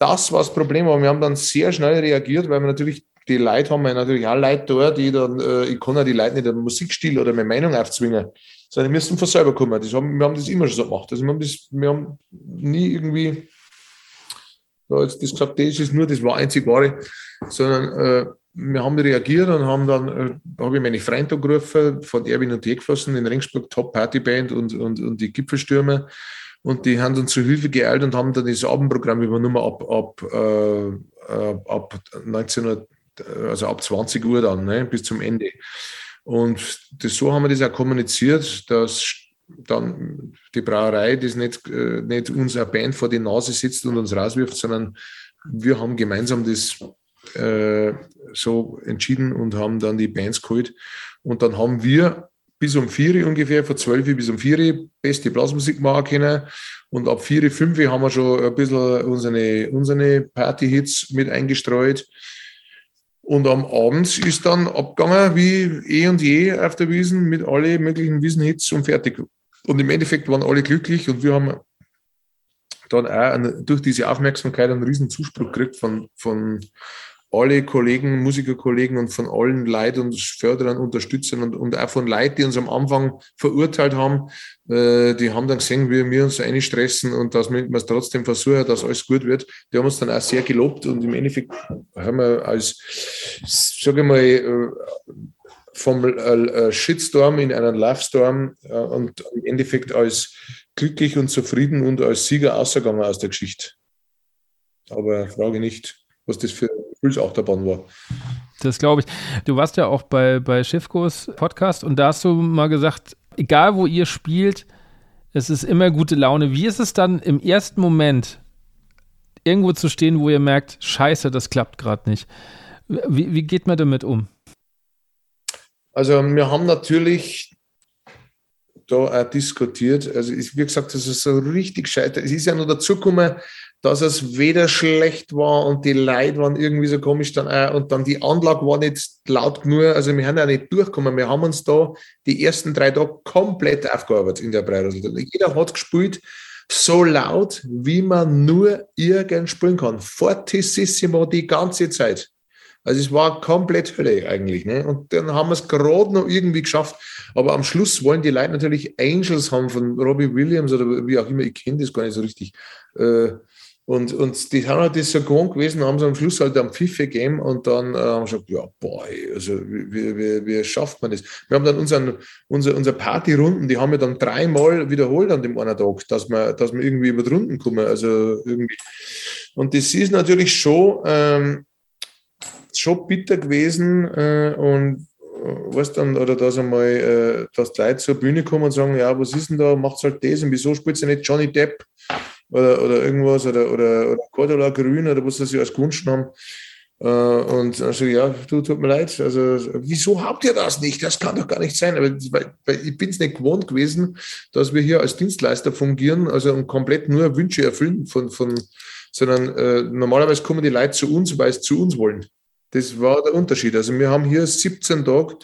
das war das Problem, aber wir haben dann sehr schnell reagiert, weil wir natürlich die Leute haben wir natürlich auch Leute da, die dann, äh, ich kann ja die Leute nicht einen Musikstil oder meine Meinung aufzwingen, sondern die müssen von selber kommen. Das haben, wir haben das immer schon so gemacht. Also wir haben das, wir haben nie irgendwie da jetzt das gesagt, das ist nur das war einzig wahre, sondern äh, wir haben reagiert und haben dann, äh, habe ich meine Freunde angerufen, von Erwin und Jegfossen in Ringsburg, Top Party Band und, und, und die Gipfelstürmer. Und die haben uns zu Hilfe geeilt und haben dann das Abendprogramm übernommen ab, ab, äh, ab 19 also ab 20 Uhr dann, ne, bis zum Ende. Und das, so haben wir das auch kommuniziert, dass dann die Brauerei das nicht, äh, nicht uns eine Band vor die Nase sitzt und uns rauswirft, sondern wir haben gemeinsam das äh, so entschieden und haben dann die Bands geholt. Und dann haben wir bis um vier ungefähr, von zwölf bis um vier beste Blasmusik machen können. Und ab vier, fünf haben wir schon ein bisschen unsere, unsere Party-Hits mit eingestreut. Und am Abend ist dann abgegangen wie eh und je auf der Wiesen mit allen möglichen Wiesenhits und fertig. Und im Endeffekt waren alle glücklich und wir haben dann auch durch diese Aufmerksamkeit einen riesen Zuspruch gekriegt von, von alle Kollegen, Musikerkollegen und von allen Leuten und Förderern, Unterstützern und, und auch von Leuten, die uns am Anfang verurteilt haben, äh, die haben dann gesehen, wie wir uns einstressen und dass wir es trotzdem versuchen, dass alles gut wird. Die haben uns dann auch sehr gelobt und im Endeffekt haben wir als, sage ich mal, äh, vom äh, äh, Shitstorm in einen Lovestorm äh, und im Endeffekt als glücklich und zufrieden und als Sieger ausgegangen aus der Geschichte. Aber frage nicht, was das für Gefühlsachterbahn war. Das glaube ich. Du warst ja auch bei, bei Schiffkos Podcast und da hast du mal gesagt, egal wo ihr spielt, es ist immer gute Laune. Wie ist es dann im ersten Moment, irgendwo zu stehen, wo ihr merkt, scheiße, das klappt gerade nicht? Wie, wie geht man damit um? Also wir haben natürlich da auch diskutiert. Also wie gesagt, das ist so richtig scheiße. Es ist ja nur dazu gekommen, dass es weder schlecht war und die Leute waren irgendwie so komisch dann auch, und dann die Anlage war nicht laut genug. Also wir haben ja nicht durchgekommen. Wir haben uns da die ersten drei Tage komplett aufgearbeitet in der Breirosel. Jeder hat gespielt so laut, wie man nur irgend spielen kann. Fortissimo die ganze Zeit. Also es war komplett Hölle eigentlich. Ne? Und dann haben wir es gerade noch irgendwie geschafft. Aber am Schluss wollen die Leute natürlich Angels haben von Robbie Williams oder wie auch immer. Ich kenne das gar nicht so richtig. Äh, und, und die haben halt das so gewohnt gewesen, haben sie am Schluss halt am Pfiff gegeben und dann äh, haben sie gesagt, ja, boah, also wie, wie, wie schafft man das? Wir haben dann unseren, unser, unsere Partyrunden, die haben wir dann dreimal wiederholt an dem einen Tag, dass wir, dass wir irgendwie über die Runden kommen. Also irgendwie. Und das ist natürlich schon, ähm, schon bitter gewesen äh, und äh, was dann, oder dass einmal, äh, dass die Leute zur Bühne kommen und sagen, ja, was ist denn da, macht halt das und wieso spielt sie nicht Johnny Depp? Oder, oder irgendwas oder, oder, oder Cordula Grün oder was sie als Gunsten haben. Äh, und also ja, du tut mir leid. Also wieso habt ihr das nicht? Das kann doch gar nicht sein. Aber weil, weil ich bin es nicht gewohnt gewesen, dass wir hier als Dienstleister fungieren, also und komplett nur Wünsche erfüllen von, von sondern äh, normalerweise kommen die Leute zu uns, weil sie zu uns wollen. Das war der Unterschied. Also wir haben hier 17 Tage,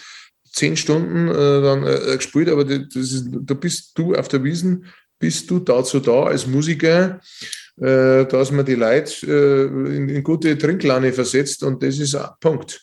10 Stunden äh, dann äh, gespielt, aber das ist, da bist du auf der Wiesen bist du dazu da als Musiker, äh, dass man die Leute äh, in, in, gute Trinklaune versetzt und das ist ein Punkt.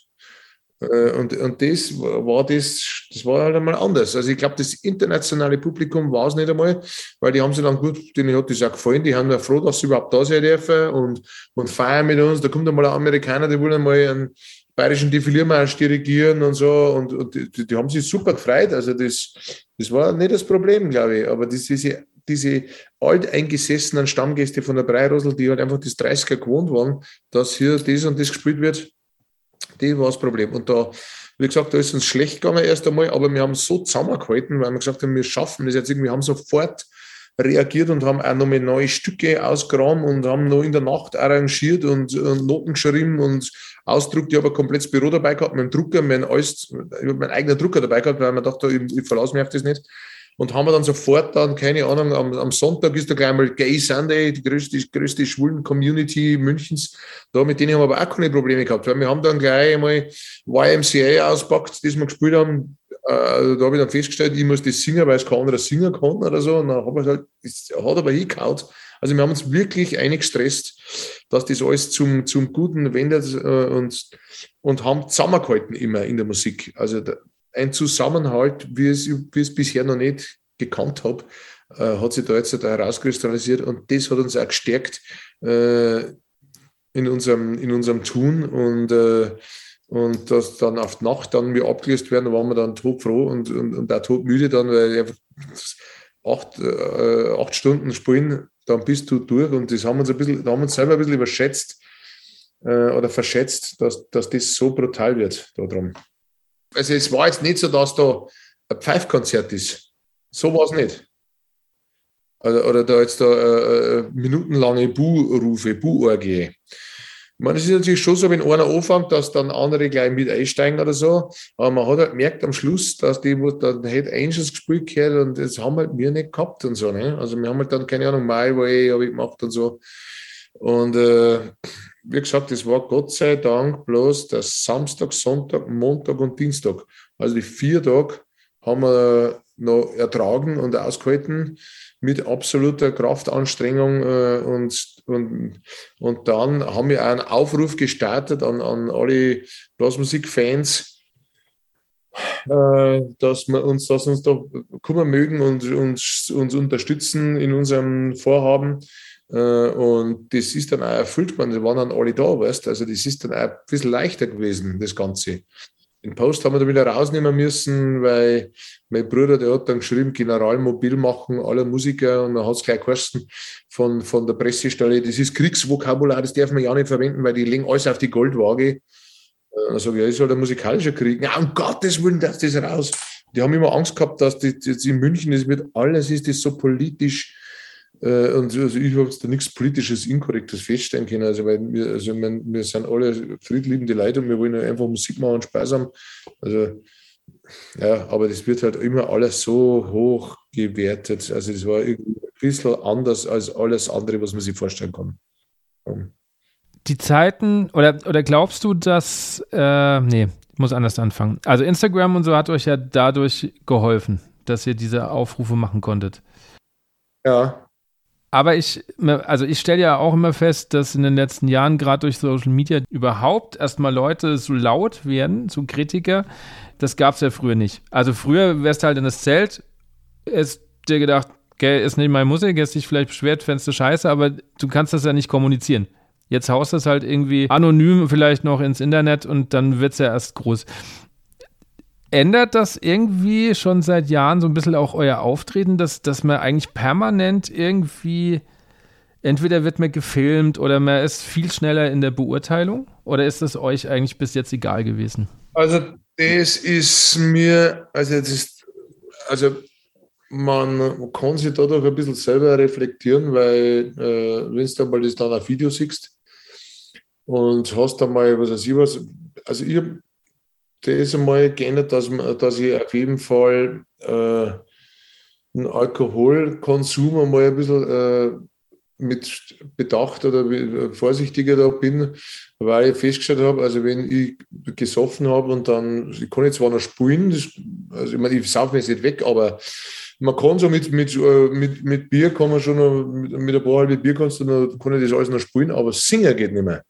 Äh, und, und das war das, das war halt einmal anders. Also ich glaube, das internationale Publikum war es nicht einmal, weil die haben sich dann gut, denen hat das auch gefallen, die haben ja froh, dass sie überhaupt da sein dürfen und, und feiern mit uns. Da kommt einmal ein Amerikaner, der will einmal einen bayerischen Defiliermarsch dirigieren und so und, und die, die, haben sich super gefreut. Also das, das war nicht das Problem, glaube ich. Aber das, diese diese alteingesessenen Stammgäste von der Breirosel, die halt einfach das 30er gewohnt waren, dass hier das und das gespielt wird, die war das Problem. Und da, wie gesagt, da ist uns schlecht gegangen erst einmal, aber wir haben so zusammengehalten, weil wir gesagt haben, wir schaffen das jetzt irgendwie, wir haben sofort reagiert und haben auch nochmal neue Stücke ausgeräumt und haben noch in der Nacht arrangiert und, und Noten geschrieben und ausdruckt. Ich habe ein komplettes Büro dabei gehabt, dem Drucker, mein alles, ich habe meinen eigenen Drucker dabei gehabt, weil man dachte, ich, ich verlasse mich auf das nicht und haben wir dann sofort dann, keine Ahnung, am, am Sonntag ist da gleich mal Gay Sunday, die größte, größte schwulen Community Münchens. Da mit denen haben wir aber auch keine Probleme gehabt, weil wir haben dann gleich einmal YMCA auspackt, das wir gespielt haben. Äh, da habe ich dann festgestellt, ich muss das singen, weil es kein anderer Singer kann oder so. Und dann habe ich halt, das hat aber hingehauen. Also wir haben uns wirklich eingestresst, dass das alles zum, zum Guten wendet äh, und, und haben zusammengehalten immer in der Musik. Also ein Zusammenhalt, wie es, wie es bisher noch nicht gekannt habe, äh, hat sich da jetzt da herauskristallisiert und das hat uns auch gestärkt äh, in, unserem, in unserem Tun und, äh, und dass dann auf die Nacht dann wir abgelöst werden, waren wir dann todfroh und, und, und auch todmüde dann, weil einfach acht, äh, acht Stunden spielen, dann bist du durch und das haben uns ein bisschen, da haben wir uns selber ein bisschen überschätzt äh, oder verschätzt, dass, dass das so brutal wird da drum. Also es war jetzt nicht so, dass da ein Pfeifkonzert ist. So war es nicht. Oder, oder da jetzt da äh, äh minutenlange Bu-Rufe, Bu-Orgie. meine, es ist natürlich schon so, wenn einer anfängt, dass dann andere gleich mit einsteigen oder so. Aber man hat halt gemerkt am Schluss, dass die, wo dann hätte Angels gespielt gehört und das haben halt wir nicht gehabt und so. Ne? Also wir haben halt dann, keine Ahnung, My Way habe ich gemacht und so. Und äh, wie gesagt, das war Gott sei Dank bloß der Samstag, Sonntag, Montag und Dienstag. Also die vier Tage haben wir noch ertragen und ausgehalten mit absoluter Kraftanstrengung äh, und, und, und dann haben wir einen Aufruf gestartet an, an alle Blasmusikfans, äh, dass wir uns, dass uns da kommen mögen und uns, uns unterstützen in unserem Vorhaben. Äh, und das ist dann auch erfüllt worden, die waren dann alle da, weißt Also das ist dann auch ein bisschen leichter gewesen, das Ganze. Den Post haben wir da wieder rausnehmen müssen, weil mein Bruder, der hat dann geschrieben, Generalmobil machen alle Musiker und dann hat es gleich geheißen von, von der Pressestelle, das ist Kriegsvokabular, das darf man ja nicht verwenden, weil die legen alles auf die Goldwaage. Äh, dann sage ich, ja, ist halt ein musikalischer Krieg. Ja, um Gottes Willen, dass das raus. Die haben immer Angst gehabt, dass das, das in München, das wird alles, ist das so politisch und also ich habe da nichts politisches, inkorrektes feststellen können. Also, weil wir, also wir, wir sind alle friedliebende Leute und wir wollen einfach Musik machen und Spaß haben. Also, ja, aber das wird halt immer alles so hoch gewertet. Also, das war irgendwie ein bisschen anders als alles andere, was man sich vorstellen kann. Die Zeiten, oder, oder glaubst du, dass, äh, nee, ich muss anders anfangen. Also, Instagram und so hat euch ja dadurch geholfen, dass ihr diese Aufrufe machen konntet. Ja, aber ich, also ich stelle ja auch immer fest, dass in den letzten Jahren gerade durch Social Media überhaupt erstmal Leute so laut werden, so Kritiker. Das gab es ja früher nicht. Also früher wärst du halt in das Zelt, ist dir gedacht, gell, ist nicht meine Musik, ist dich vielleicht beschwert, fändest du scheiße, aber du kannst das ja nicht kommunizieren. Jetzt haust du es halt irgendwie anonym vielleicht noch ins Internet und dann wird es ja erst groß. Ändert das irgendwie schon seit Jahren so ein bisschen auch euer Auftreten, dass, dass man eigentlich permanent irgendwie, entweder wird man gefilmt oder man ist viel schneller in der Beurteilung? Oder ist das euch eigentlich bis jetzt egal gewesen? Also, das ist mir, also, das ist, also man kann sich dadurch ein bisschen selber reflektieren, weil, äh, wenn du mal das dann auf Video siehst und hast dann mal, was weiß ich was, also ich habe das einmal geändert, dass, dass ich auf jeden Fall äh, einen Alkoholkonsum einmal ein bisschen äh, mit Bedacht oder vorsichtiger da bin, weil ich festgestellt habe, also wenn ich gesoffen habe und dann, ich kann jetzt zwar noch spulen, das, also ich meine, ich saufe mir jetzt nicht weg, aber man kann so mit, mit, äh, mit, mit Bier kann man schon noch, mit, mit ein paar halbe Bier kannst du noch, kann ich das alles noch spulen, aber Singen geht nicht mehr.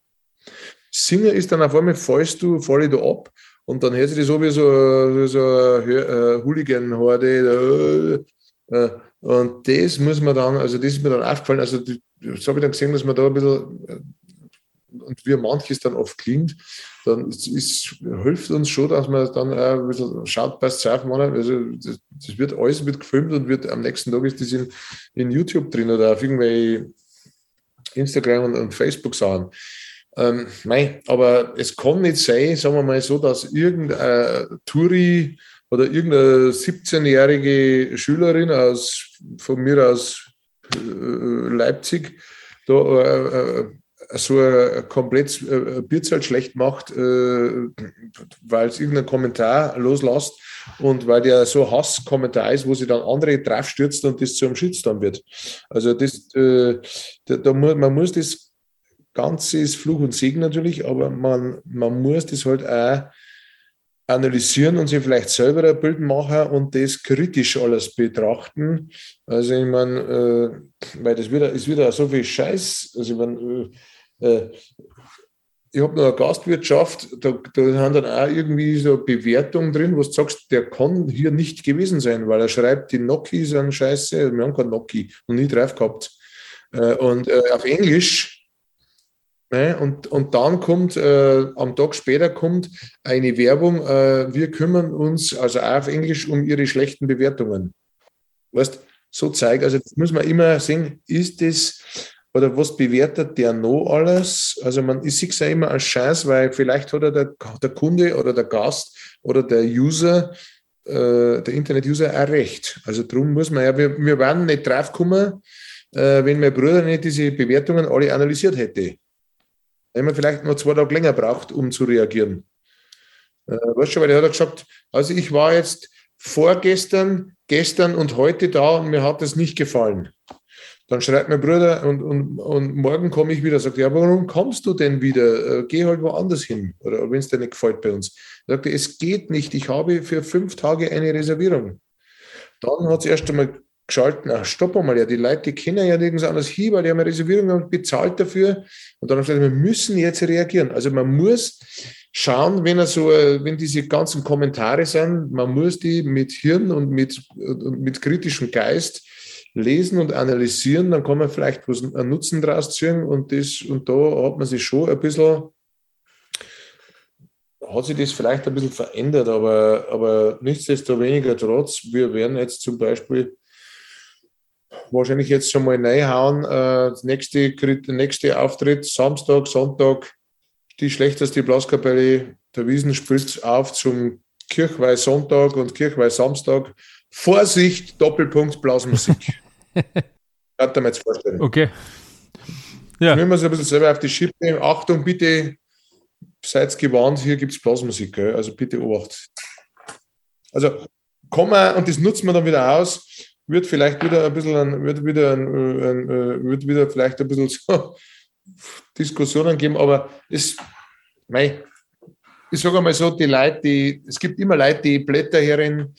Singen ist dann auf einmal, fallst du, falle ich da ab und dann hätte sie so wie so, so eine äh, Hooligan-Horde. Äh, äh, und das muss man dann, also das ist mir dann aufgefallen, also das habe ich dann gesehen, dass man da ein bisschen, und wie manches dann oft klingt, dann ist, hilft uns schon, dass man dann ein bisschen schaut, passt auf, man, also das, das, wird alles wird gefilmt und wird am nächsten Tag ist das in, in YouTube drin oder auf irgendwelche Instagram und, und Facebook Sachen. Ähm, mei, aber es kann nicht sein, sagen wir mal so, dass irgendein Touri oder irgendeine 17-jährige Schülerin aus, von mir aus äh, Leipzig da äh, äh so ein komplett äh, Bierzelt schlecht macht, äh, weil es irgendeinen Kommentar loslässt und weil der so Hasskommentar ist, wo sie dann andere draufstürzt und das zu einem Shitstorm wird. Also das, da, da, man muss das Ganze ist Fluch und Segen natürlich, aber man, man muss das halt auch analysieren und sich vielleicht selber ein Bild machen und das kritisch alles betrachten. Also ich meine, äh, weil das wieder, ist wieder so viel Scheiß. Also ich meine, äh, äh ich habe noch eine Gastwirtschaft, da, da haben dann auch irgendwie so eine Bewertung drin, wo du sagst, der kann hier nicht gewesen sein, weil er schreibt, die Noki sind scheiße, wir haben kein Noki und nie drauf gehabt. Äh, und äh, auf Englisch Ne? Und, und dann kommt, äh, am Tag später kommt eine Werbung, äh, wir kümmern uns, also auch auf Englisch, um ihre schlechten Bewertungen. Weißt, so zeigt, also das muss man immer sehen, ist das, oder was bewertet der noch alles? Also man ist sich ja immer als Chance, weil vielleicht hat er der, der Kunde oder der Gast oder der User, äh, der Internet-User auch recht. Also darum muss man ja, wir, wir werden nicht draufkommen, äh, wenn mein Bruder nicht diese Bewertungen alle analysiert hätte. Wenn man vielleicht noch zwei Tage länger braucht, um zu reagieren. Äh, weißt du, weil er hat gesagt, also ich war jetzt vorgestern, gestern und heute da und mir hat das nicht gefallen. Dann schreibt mein Bruder und, und, und morgen komme ich wieder, sagt, ja, warum kommst du denn wieder? Äh, geh halt woanders hin. Oder wenn es dir nicht gefällt bei uns. Er sagte, es geht nicht, ich habe für fünf Tage eine Reservierung. Dann hat es erst einmal geschalten, ach, stopp einmal, ja, die Leute, die kennen ja nirgends anders hin, weil die haben eine Reservierung und bezahlt dafür. Und dann haben sie gesagt, wir müssen jetzt reagieren. Also man muss schauen, wenn er so, wenn diese ganzen Kommentare sind, man muss die mit Hirn und mit, mit kritischem Geist lesen und analysieren, dann kann man vielleicht was einen Nutzen draus ziehen und das, und da hat man sich schon ein bisschen, hat sich das vielleicht ein bisschen verändert, aber, aber nichtsdestoweniger trotz, wir werden jetzt zum Beispiel wahrscheinlich jetzt schon mal reinhauen, äh, nächste, nächste Auftritt, Samstag, Sonntag, die schlechteste Blaskapelle der Wiesen spielt auf zum Kirchweih Sonntag und Kirchweih Samstag. Vorsicht, Doppelpunkt, Blasmusik. Kann <laughs> mir jetzt vorstellen. Okay. Ja. Nehmen wir es ein bisschen selber auf die Schippe. Achtung, bitte seid gewarnt, hier gibt es Blasmusik. Gell? Also bitte obacht. Also kommen und das nutzen wir dann wieder aus. Wird vielleicht wieder ein bisschen, wird wieder, ein, ein, äh, wird wieder vielleicht ein bisschen <laughs> so Diskussionen geben, aber es, mei, ich sage einmal so, die Leute, die, es gibt immer Leute, die Blätter herin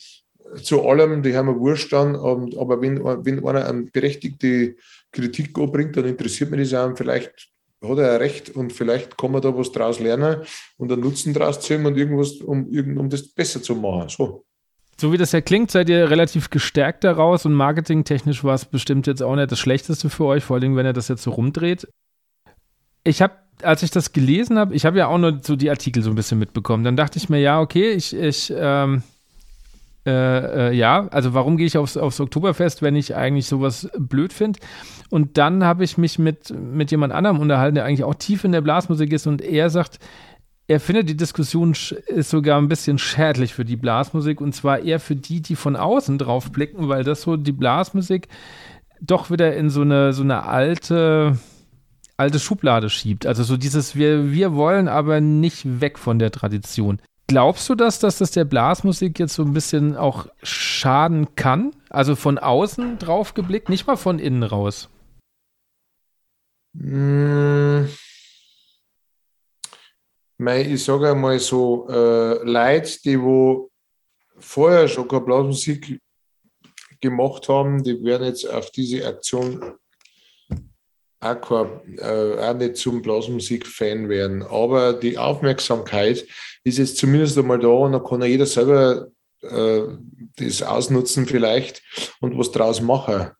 zu allem, die haben wir Wurscht an, aber wenn, wenn einer eine berechtigte Kritik bringt, dann interessiert mich das auch, vielleicht hat er recht und vielleicht kann man da was draus lernen und einen Nutzen draus ziehen und irgendwas, um, um das besser zu machen. So. So wie das ja klingt, seid ihr relativ gestärkt daraus und marketingtechnisch war es bestimmt jetzt auch nicht das Schlechteste für euch, vor allem wenn ihr das jetzt so rumdreht ich habe, als ich das gelesen habe, ich habe ja auch nur so die Artikel so ein bisschen mitbekommen. Dann dachte ich mir, ja, okay, ich, ich ähm, äh, äh, ja, also warum gehe ich aufs, aufs Oktoberfest, wenn ich eigentlich sowas blöd finde? Und dann habe ich mich mit, mit jemand anderem unterhalten, der eigentlich auch tief in der Blasmusik ist und er sagt, er findet, die Diskussion ist sogar ein bisschen schädlich für die Blasmusik und zwar eher für die, die von außen drauf blicken, weil das so die Blasmusik doch wieder in so eine, so eine alte, alte Schublade schiebt. Also so dieses, wir, wir wollen aber nicht weg von der Tradition. Glaubst du das, dass das der Blasmusik jetzt so ein bisschen auch schaden kann? Also von außen drauf geblickt, nicht mal von innen raus? Mmh. Ich sage einmal so, äh, Leute, die wo vorher schon keine Blasmusik gemacht haben, die werden jetzt auf diese Aktion auch, kein, äh, auch nicht zum Blasmusik-Fan werden. Aber die Aufmerksamkeit ist jetzt zumindest einmal da und dann kann ja jeder selber äh, das ausnutzen vielleicht und was draus machen.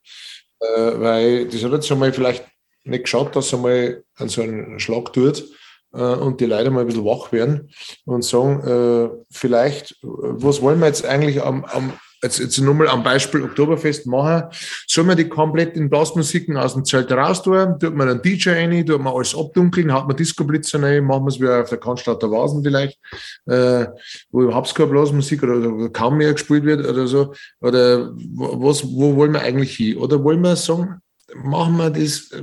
Äh, weil das hat jetzt schon mal vielleicht nicht geschaut, dass er mal an so einen Schlag tut und die Leute mal ein bisschen wach werden und sagen, äh, vielleicht, was wollen wir jetzt eigentlich am, am jetzt, jetzt nochmal am Beispiel Oktoberfest machen, soll man die kompletten Blasmusiken aus dem Zelt raus tun, tut man einen DJ rein, tut man alles abdunkeln, hat man Disco-Blitze rein, machen wir es wie auf der Cannstatter Vasen vielleicht, äh, wo überhaupt keine Blasmusik oder, oder, kaum mehr gespielt wird oder so, oder was, wo wollen wir eigentlich hin? Oder wollen wir sagen, machen wir das, äh,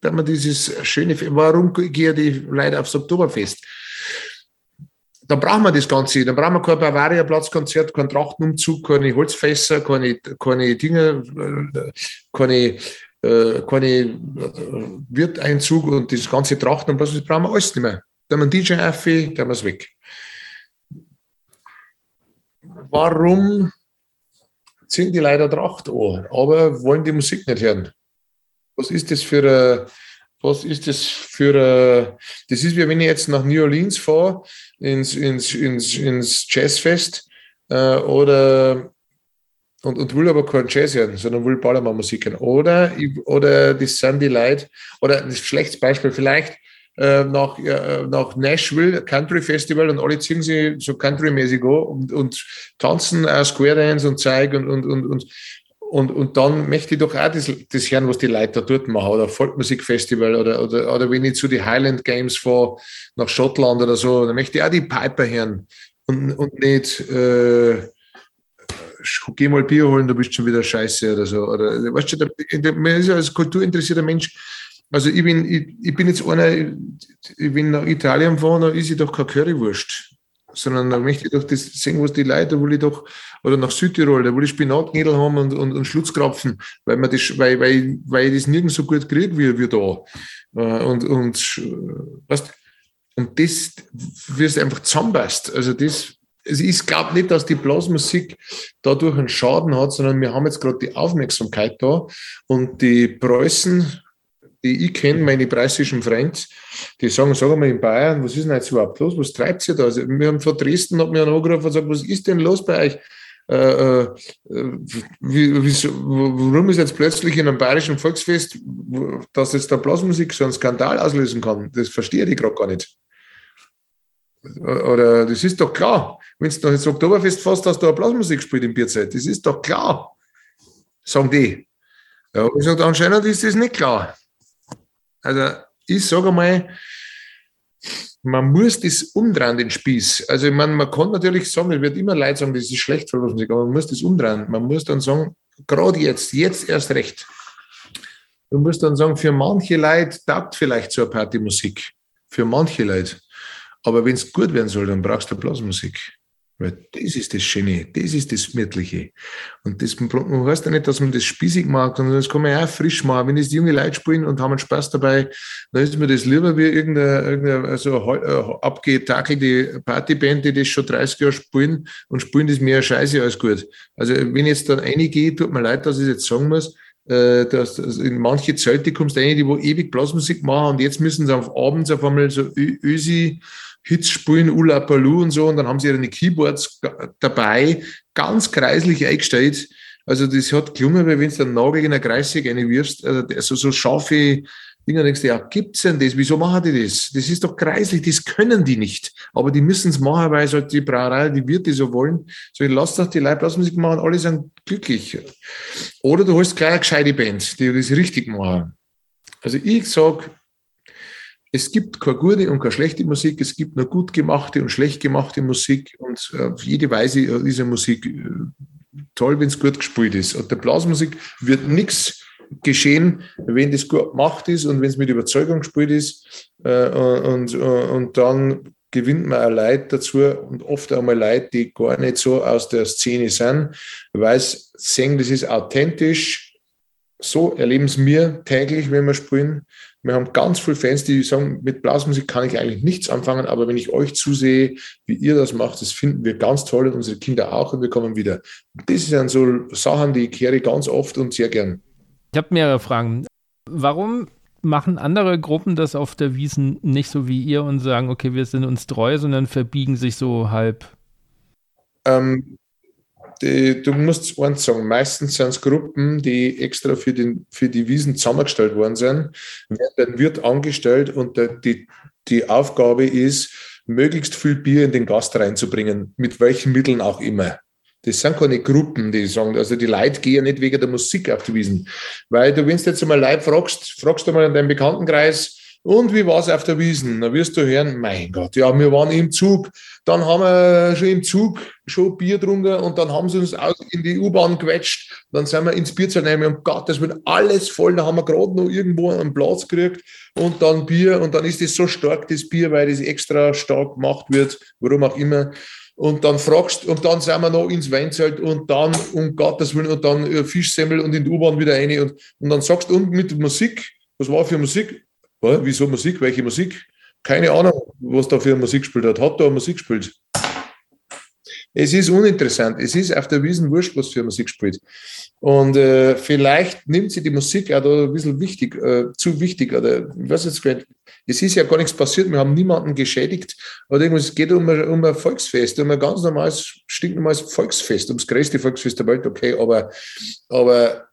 wenn wir dieses schöne, warum gehen die Leute aufs Oktoberfest? dann brauchen wir das Ganze. Dann brauchen wir kein Bavaria-Platzkonzert, keinen Trachtenumzug, keine Holzfässer, keine, keine Dinge, keine, äh, keine Wirteinzug und das ganze Trachten das brauchen wir alles nicht mehr. Dann haben wir einen DJ auf, dann haben wir es weg. Warum ziehen die Leute Tracht an, aber wollen die Musik nicht hören? Was ist das für eine was ist das für ein, das ist wie wenn ich jetzt nach New Orleans fahre, ins, ins, ins, ins Jazzfest äh, oder und, und will aber kein Jazz hören, sondern will Ballermann-Musik hören. Oder, oder das sind die Leute, oder ein schlechtes Beispiel, vielleicht äh, nach, äh, nach Nashville Country Festival und alle ziehen sich so country-mäßig an und, und tanzen äh, Square Dance und zeigen und, und, und, und und, und dann möchte ich doch auch das, das hören, was die Leute da dort machen, oder Folkmusikfestival oder, oder, oder wenn ich zu den Highland Games fahre, nach Schottland oder so, dann möchte ich auch die Piper hören und, und nicht, äh, geh mal Bier holen, du bist schon wieder scheiße oder so. Oder, weißt du, man ist ja als kulturinteressierter Mensch, Also ich bin, ich, ich bin jetzt einer, ich bin nach Italien fahren, da ist ich doch kein Currywurst. Sondern da möchte ich doch das sehen, was die Leute, da will ich doch, oder nach Südtirol, da will ich Spinatknädel haben und, und, und Schlutzkrapfen, weil man das, weil, weil, weil ich das nirgends so gut kriege wie, wie da. Äh, und, und, weißt, und das wirst einfach zusammenpasst. Also das, es ist, glaube nicht, dass die Blasmusik dadurch einen Schaden hat, sondern wir haben jetzt gerade die Aufmerksamkeit da und die Preußen, die ich kenne, meine preußischen Freunde, die sagen, sagen wir in Bayern, was ist denn jetzt überhaupt los? Was treibt ihr da? Also wir haben vor Dresden, hat mir angerufen und gesagt, was ist denn los bei euch? Äh, äh, wie, wie, warum ist jetzt plötzlich in einem bayerischen Volksfest, dass jetzt der Blasmusik so einen Skandal auslösen kann? Das verstehe ich gerade gar nicht. Oder das ist doch klar, wenn du noch ins Oktoberfest fährst, dass du eine Blasmusik spielt im Bierzeit. Das ist doch klar, sagen die. Ja, ich sage, anscheinend ist das nicht klar. Also ich sage einmal, man muss das umdrehen, den Spieß. Also ich meine, man kann natürlich sagen, es wird immer Leid sagen, das ist schlecht für Blasmusik, aber man muss das umdrehen. Man muss dann sagen, gerade jetzt, jetzt erst recht. Du musst dann sagen, für manche Leute taugt vielleicht so eine Partymusik. Für manche Leute. Aber wenn es gut werden soll, dann brauchst du Blasmusik. Weil das ist das Schöne, das ist das Gemütliche. Und das man heißt ja nicht, dass man das spießig macht, sondern das kann man ja auch frisch machen. Wenn das junge Leute spielen und haben Spaß dabei, dann ist mir das lieber wie irgendeine, irgendeine also äh, abgetakelte Partyband, die das schon 30 Jahre spielen und spielen das mehr Scheiße als gut. Also wenn ich jetzt dann reingehe, tut mir leid, dass ich jetzt sagen muss, äh, dass, in manche Zelte kommst du die wo ewig Blasmusik machen und jetzt müssen sie auf abends auf einmal so Ösi Hits spielen, Ula Paloo und so, und dann haben sie ihre Keyboards dabei, ganz kreislich eingestellt. Also das hat gelungen, weil wenn du einen Nagel in der Kreissäge wirfst, also, so scharfe Dinger, denkst du, ja, gibt's denn das? Wieso machen die das? Das ist doch kreislich, das können die nicht. Aber die müssen es machen, weil halt die Brauerei, die Wirte so wollen. So, ich lass doch die Leute Blasmusik machen, alle sind glücklich. Oder du hast gleich eine gescheite Band, die das richtig machen. Also ich sag, es gibt keine gute und keine schlechte Musik, es gibt nur gut gemachte und schlecht gemachte Musik und äh, auf jede Weise ist eine Musik äh, toll, wenn es gut gespielt ist. Und der Blasmusik wird nichts geschehen, wenn das gut gemacht ist und wenn es mit Überzeugung gespielt ist äh, und, und dann gewinnt man auch Leute dazu und oft einmal Leute, die gar nicht so aus der Szene sind, weil sie sehen, das ist authentisch. So erleben es mir täglich, wenn wir spielen. Wir haben ganz viele Fans, die sagen, mit Blasmusik kann ich eigentlich nichts anfangen, aber wenn ich euch zusehe, wie ihr das macht, das finden wir ganz toll und unsere Kinder auch und wir kommen wieder. Das sind so Sachen, die ich kehre ganz oft und sehr gern. Ich habe mehrere Fragen. Warum machen andere Gruppen das auf der Wiesen nicht so wie ihr und sagen, okay, wir sind uns treu, sondern verbiegen sich so halb? Ähm, die, du musst eins sagen, meistens sind es Gruppen, die extra für, den, für die Wiesen zusammengestellt worden sind. Dann wird angestellt und der, die, die Aufgabe ist, möglichst viel Bier in den Gast reinzubringen, mit welchen Mitteln auch immer. Das sind keine Gruppen, die sagen, also die Leute gehen nicht wegen der Musik auf die Wiesen. Weil du, wenn du jetzt einmal Leute fragst, fragst du mal in deinem Bekanntenkreis, und wie war es auf der Wiesen? Da wirst du hören, mein Gott, ja, wir waren im Zug. Dann haben wir schon im Zug schon Bier getrunken und dann haben sie uns aus in die U-Bahn gequetscht. Dann sind wir ins Bierzelt rein und Gott, das wird alles voll. Da haben wir gerade noch irgendwo einen Platz gekriegt und dann Bier. Und dann ist das so stark, das Bier, weil das extra stark gemacht wird, warum auch immer. Und dann fragst, und dann sind wir noch ins Weinzelt und dann, um Gottes Willen, und dann äh, Fischsemmel und in die U-Bahn wieder rein. Und, und dann sagst du, und mit Musik, was war für Musik? Wieso Musik? Welche Musik? Keine Ahnung, was da für Musik gespielt hat. Hat da Musik gespielt? Es ist uninteressant. Es ist auf der Wiesen wurscht, was für Musik spielt. Und äh, vielleicht nimmt sie die Musik auch da ein bisschen wichtig, äh, zu wichtig. Oder weiß jetzt nicht. Es ist ja gar nichts passiert. Wir haben niemanden geschädigt. Oder irgendwas. Es geht um um ein Volksfest, um ein ganz normales, stinknormales Volksfest, ums größte Volksfest der Welt. Okay, aber, aber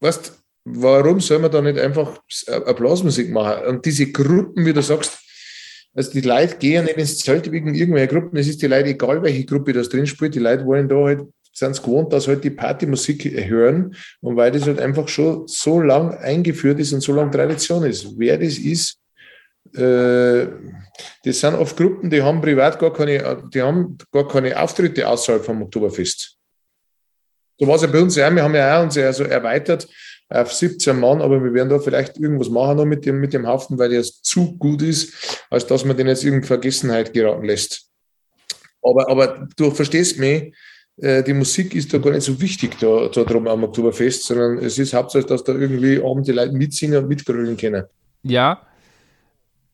weißt warum soll man da nicht einfach eine Blasmusik machen? Und diese Gruppen, wie du sagst, also die Leute gehen nicht ins Zelt wegen irgendwelcher Gruppen. Es ist die Leute egal, welche Gruppe das drin spielt. Die Leute wollen da halt, sind es gewohnt, dass halt die Partymusik hören. Und weil das halt einfach schon so lang eingeführt ist und so lang Tradition ist. Wer das ist, äh, das sind oft Gruppen, die haben privat gar keine, die haben gar keine Auftritte außerhalb vom Oktoberfest. So war es ja bei uns ja. Wir haben ja auch uns ja so erweitert auf 17 Mann, aber wir werden da vielleicht irgendwas machen noch mit dem, mit dem Haufen, weil der zu gut ist, als dass man den jetzt in Vergessenheit geraten lässt. Aber, aber du verstehst mich, äh, die Musik ist da gar nicht so wichtig da, da drum am Oktoberfest, sondern es ist hauptsächlich, dass da irgendwie abend die Leute mitsingen und mitgrölen können. Ja,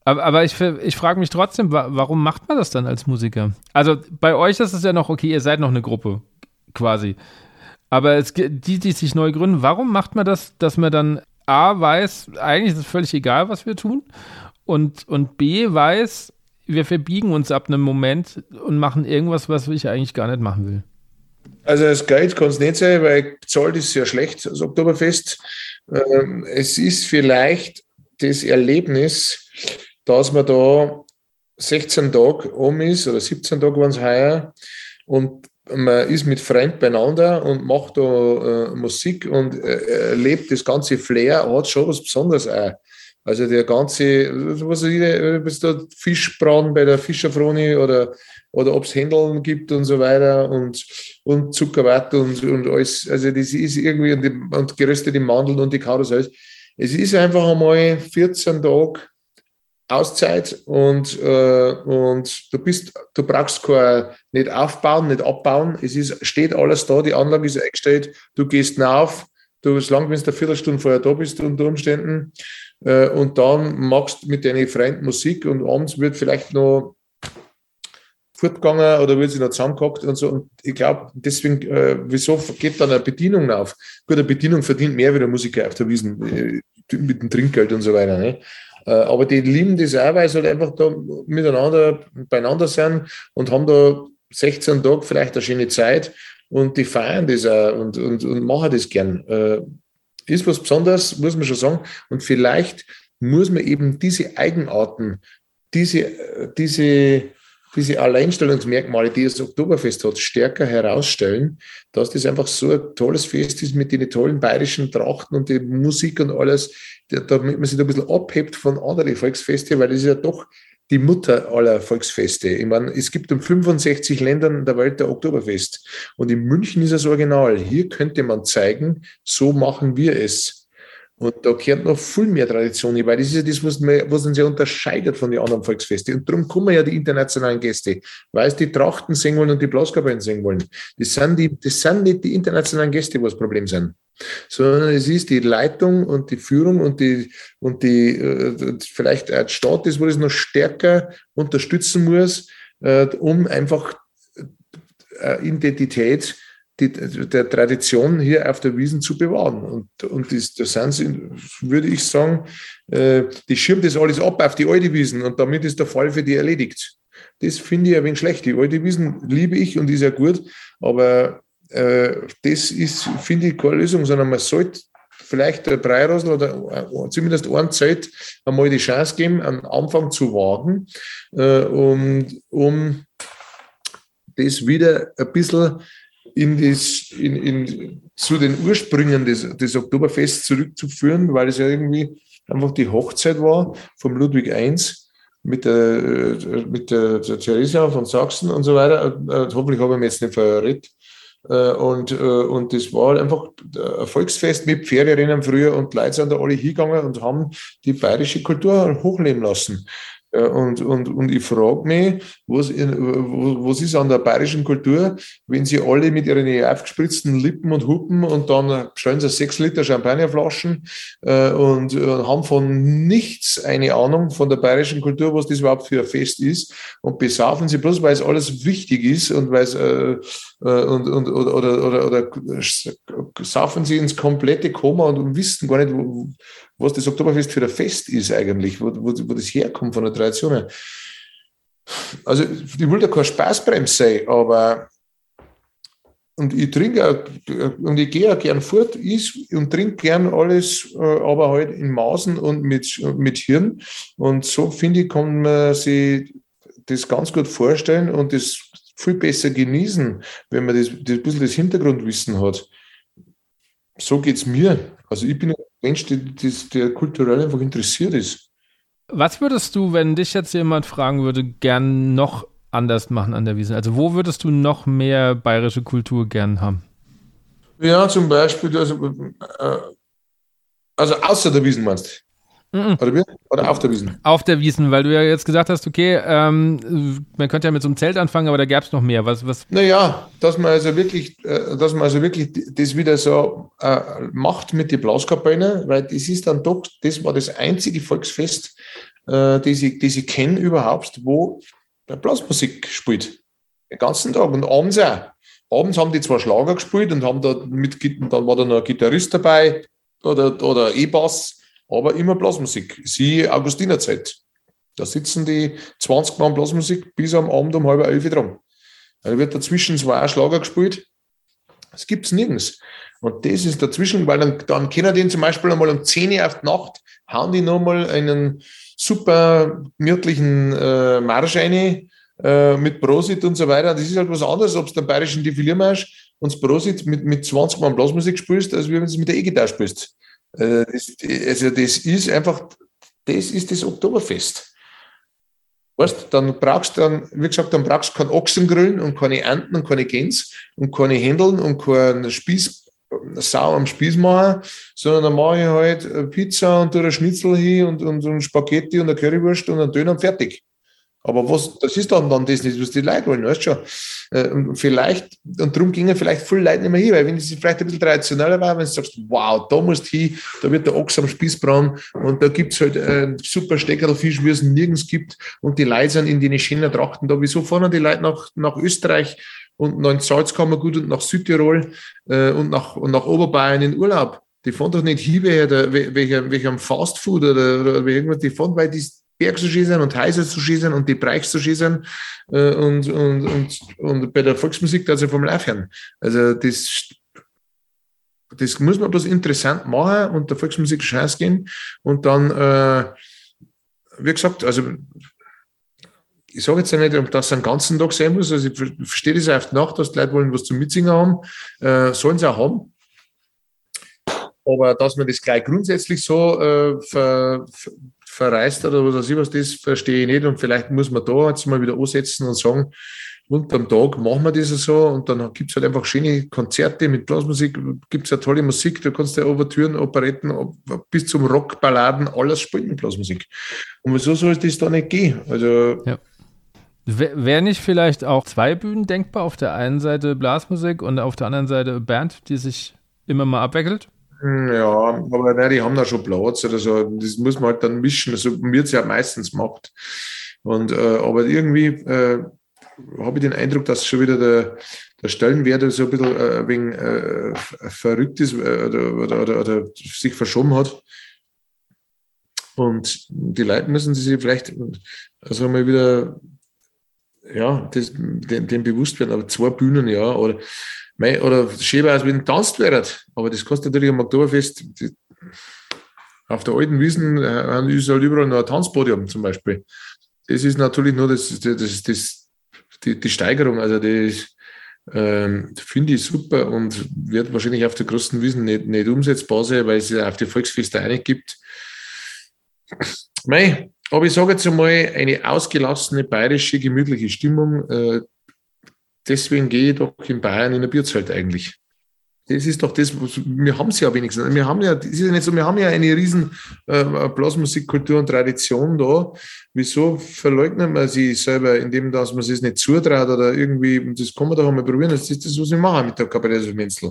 aber, aber ich, ich frage mich trotzdem, warum macht man das dann als Musiker? Also bei euch ist es ja noch okay, ihr seid noch eine Gruppe, quasi. Aber es, die, die sich neu gründen, warum macht man das, dass man dann A weiß, eigentlich ist es völlig egal, was wir tun, und, und B weiß, wir verbiegen uns ab einem Moment und machen irgendwas, was ich eigentlich gar nicht machen will. Also das Geld kann es nicht sein, weil bezahlt ist sehr schlecht, das Oktoberfest. Ähm, es ist vielleicht das Erlebnis, dass man da 16 Tage um ist oder 17 Tage waren es heuer und man ist mit Freunden beieinander und macht da äh, Musik und äh, erlebt das ganze Flair, hat schon was Besonderes auch. Also der ganze, was ist da Fischbraten bei der Fischerfroni oder, oder ob es Händeln gibt und so weiter und, und Zuckerwatt und, und alles. Also das ist irgendwie und, die, und geröstete Mandeln und die Karussells. Es ist einfach einmal 14 Tage Auszeit und, äh, und du bist, du brauchst kein, nicht aufbauen, nicht abbauen. Es ist, steht alles da, die Anlage ist eingestellt, du gehst nach, du, solange du eine Viertelstunde vorher da bist unter Umständen, äh, und dann machst mit deinen Freunden Musik und abends wird vielleicht noch fortgegangen oder wird sie noch zusammengehockt und so. Und ich glaube, deswegen, äh, wieso geht dann eine Bedienung auf? Gut, eine Bedienung verdient mehr wie der Musiker auf der Wiesen äh, mit dem Trinkgeld und so weiter. Ne? Äh, aber die lieben das auch, weil sie halt einfach da miteinander beieinander sind und haben da 16 Tage vielleicht eine schöne Zeit und die feiern das auch und, und, und machen das gern. Äh, ist was Besonderes, muss man schon sagen. Und vielleicht muss man eben diese Eigenarten, diese, diese diese Alleinstellungsmerkmale, die das Oktoberfest hat, stärker herausstellen, dass das einfach so ein tolles Fest ist mit den tollen bayerischen Trachten und die Musik und alles, damit man sich da ein bisschen abhebt von anderen Volksfesten, weil das ist ja doch die Mutter aller Volksfeste. Ich meine, es gibt in 65 Ländern der Welt der Oktoberfest. Und in München ist das Original. Hier könnte man zeigen, so machen wir es. Und da gehört noch viel mehr Tradition weil das ist ja das, was, man, was uns ja unterscheidet von den anderen Volksfesten. Und darum kommen ja die internationalen Gäste, weil es die Trachten singen wollen und die Blaskapellen singen wollen. Das sind, die, das sind nicht die internationalen Gäste, wo das Problem sind, sondern es ist die Leitung und die Führung und die, und die äh, vielleicht ein Staat ist, wo es noch stärker unterstützen muss, äh, um einfach äh, Identität die, der Tradition hier auf der Wiesen zu bewahren. Und, und das, das sind sie, würde ich sagen, äh, die schirmt das alles ab auf die alte Wiesen und damit ist der Fall für die erledigt. Das finde ich ein wenig schlecht. Die alte Wiesen liebe ich und ist ja gut, aber äh, das ist, finde ich, keine Lösung, sondern man sollte vielleicht der Breirosel oder äh, zumindest ein Zeit einmal die Chance geben, am Anfang zu wagen, äh, um, um das wieder ein bisschen in das, in, in, zu den Ursprüngen des, des Oktoberfests zurückzuführen, weil es ja irgendwie einfach die Hochzeit war vom Ludwig I mit der, mit der, der Theresia von Sachsen und so weiter. Äh, hoffentlich habe ich mich jetzt nicht verrät. Äh, und, äh, und das war einfach ein Volksfest mit Pferderennen früher und Leute sind da alle hingegangen und haben die bayerische Kultur hochleben lassen. Und, und, und ich frage mich, was, was ist an der bayerischen Kultur, wenn sie alle mit ihren aufgespritzten Lippen und Hupen und dann stellen sie sechs Liter Champagnerflaschen äh, und, und haben von nichts eine Ahnung von der bayerischen Kultur, was das überhaupt für ein Fest ist. Und besaufen sie bloß, weil es alles wichtig ist und weil es äh, äh, und, und, oder, oder, oder, oder saufen sie ins komplette Koma und wissen gar nicht, was das Oktoberfest für ein Fest ist eigentlich, wo, wo, wo das herkommt von der Tradition. Also ich will da kein Spaßbremse sein, aber und ich trinke auch, und ich gehe auch gern fort, is und trinke gern alles, äh, aber halt in Maßen und mit, mit Hirn. Und so finde ich, kann man sich das ganz gut vorstellen und das viel besser genießen, wenn man das, das ein bisschen das Hintergrundwissen hat. So geht es mir. Also ich bin ein Mensch, der, der kulturell einfach interessiert ist. Was würdest du, wenn dich jetzt jemand fragen würde, gern noch anders machen an der Wiese? Also wo würdest du noch mehr bayerische Kultur gern haben? Ja, zum Beispiel, also, äh, Also außer der Wiesen meinst du? Mhm. Oder, wie? Oder auf der Wiesen? Auf der Wiesen, weil du ja jetzt gesagt hast, okay, ähm, man könnte ja mit so einem Zelt anfangen, aber da gäbe es noch mehr. Was, was? Naja, dass man also wirklich, äh, dass man also wirklich das wieder so äh, macht mit den Blaskapellen, weil das ist dann doch, das war das einzige Volksfest, äh, das, ich, das ich kenne überhaupt, wo Blasmusik spielt. Den ganzen Tag und abends auch. Abends haben die zwar Schlager gespielt und haben da mit, dann war da noch ein Gitarrist dabei oder, oder E-Bass aber immer Blasmusik. Sie Augustinerzeit. Da sitzen die 20 Mann Blasmusik bis am Abend um halb elf dran. Da wird dazwischen zwei Schlager gespielt. Das gibt es nirgends. Und das ist dazwischen, weil dann, dann können die zum Beispiel einmal um 10 Uhr auf die Nacht, hauen die nochmal einen super gemütlichen äh, Marsch rein, äh, mit Prosit und so weiter. Das ist halt was anderes, ob du den bayerischen Defiliermarsch und das Prosit mit, mit 20 Mann Blasmusik spielst, als wenn du es mit der E-Gitarre spielst. Äh, also das ist einfach, das ist das Oktoberfest. Weißt, dann brauchst du dann, wie gesagt, dann brauchst du keinen Ochsengrillen und keine Enten und keine Gänse und keine Händeln und keinen Spieß, Sau am Spieß machen, sondern dann mache ich halt Pizza und tue Schnitzel hin und, und, und Spaghetti und eine Currywurst und einen Döner und fertig. Aber was, das ist dann, dann das nicht, was die Leute wollen, weißt du schon. Äh, und vielleicht, und darum gingen vielleicht viele Leute nicht mehr hin, weil wenn es vielleicht ein bisschen traditioneller war, wenn du sagst, wow, da musst du hin, da wird der Ochs am Spieß braun und da gibt's halt äh, super Steckerlfisch, wie es nirgends gibt und die Leute sind in den schönen Trachten da. Wieso fahren die Leute nach, nach Österreich und nach Salzkammergut und nach Südtirol äh, und, nach, und nach Oberbayern in Urlaub? Die fahren doch nicht hin, welcher, welcher, welcher Fastfood oder, oder irgendwas, die fahren, weil die Berg zu schießen und Häuser zu schießen und die Bereich zu schießen äh, und, und, und, und bei der Volksmusik also vom Live hören. Also das, das muss man bloß interessant machen und der Volksmusik Chance gehen und dann, äh, wie gesagt, also ich sage jetzt ja nicht, ob das einen ganzen Tag sein muss, also ich verstehe das auf die Nacht, dass die Leute wollen was zum Mitsingen haben, äh, sollen sie auch haben. Aber dass man das gleich grundsätzlich so äh, ver, verreist oder was weiß ich was, das verstehe ich nicht. Und vielleicht muss man da jetzt mal wieder ansetzen und sagen, unterm Tag machen wir das so und dann gibt es halt einfach schöne Konzerte mit Blasmusik, gibt es ja tolle Musik, da kannst du ja Ouvertüren, Operetten, bis zum Rockballaden, alles spielen mit Blasmusik. Und wieso soll das da nicht gehen? Also. Ja. Wäre nicht vielleicht auch zwei Bühnen denkbar? Auf der einen Seite Blasmusik und auf der anderen Seite Band, die sich immer mal abwickelt? Hm, ja, aber nein, die haben da schon Platz oder so. Das muss man halt dann mischen. So wird es ja meistens gemacht. Und, äh, aber irgendwie äh, habe ich den Eindruck, dass schon wieder der, der Stellenwert so ein bisschen äh, wegen äh, verrückt ist äh, oder, oder, oder, oder, sich verschoben hat. Und die Leute müssen sich vielleicht also mal wieder ja, das, dem, dem bewusst werden. Aber zwei Bühnen, ja, oder Mei, oder wäre es, wenn tanzt wäre. Aber das kostet natürlich am Oktoberfest. Auf der alten Wiesen äh, ist halt überall noch ein Tanzpodium zum Beispiel. Das ist natürlich nur das, das, das, die, die Steigerung. Also das ähm, finde ich super und wird wahrscheinlich auf der großen Wiesen nicht, nicht umsetzbar sein, weil es ja auf die Volksfeste einig gibt. Mei, aber ich sage jetzt einmal, eine ausgelassene, bayerische, gemütliche Stimmung, äh, deswegen gehe ich doch in Bayern in ein Bierzelt eigentlich. Das ist doch das, wir haben es ja wenigstens. Wir haben ja, das ist ja nicht so, wir haben ja eine riesen äh, Blasmusikkultur und Tradition da. Wieso verleugnet man sie selber, indem dass man es nicht zutraut oder irgendwie, das kann man doch einmal probieren, das ist das, was wir machen mit der Kabarett Menzel.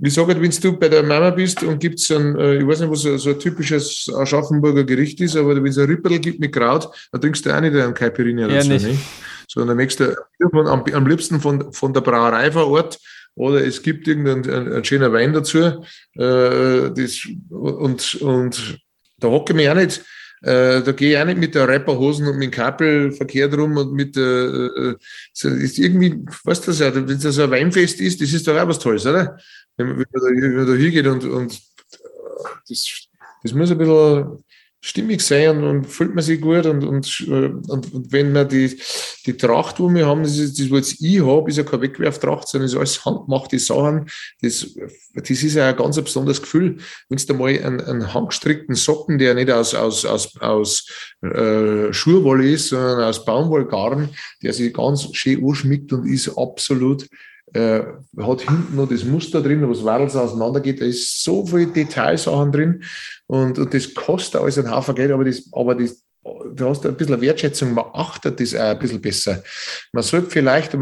Ich sage, wenn du bei der Mama bist und gibt es ein, äh, ich weiß nicht, was so, ein typisches Aschaffenburger Gericht ist, aber wenn es ein Rüpperl gibt mit Kraut, dann trinkst du auch nicht einen Caipirinha ja, so, nicht. nicht? Sondern möchtest du am, am liebsten von, von der Brauerei vor Ort oder es gibt irgendeinen ein, ein schöner Wein dazu. Äh, das, und, und da hocke ich mich auch nicht. Äh, da gehe ich auch nicht mit der Rapperhosen und mit dem Kappel verkehrt rum und mit äh, äh, ist irgendwie, du das ja, wenn das ein Weinfest ist, das ist doch auch was Tolles, oder? Wenn man, wenn man, da, wenn man da hingeht und, und das, das muss ein bisschen stimmig sein und, fühlt man sich gut und, und, und, und wenn man die, die Tracht, wo wir haben, das ist das, was ich habe, ist ja keine Wegwerftracht, sondern ist alles handgemachte Sachen. Das, das ist ja ein ganz besonderes Gefühl, wenn du mal einen, einen handgestrickten Socken, der nicht aus, aus, aus, aus äh, Schurwolle ist, sondern aus Baumwollgarn, der sich ganz schön anschmickt und ist absolut äh, hat hinten noch das Muster drin, wo das Wadels auseinandergeht. Da ist so viel Detailsachen drin und, und das kostet alles ein Haufen Geld, aber das, aber das, du hast ein bisschen Wertschätzung, man achtet das auch ein bisschen besser. Man sollte vielleicht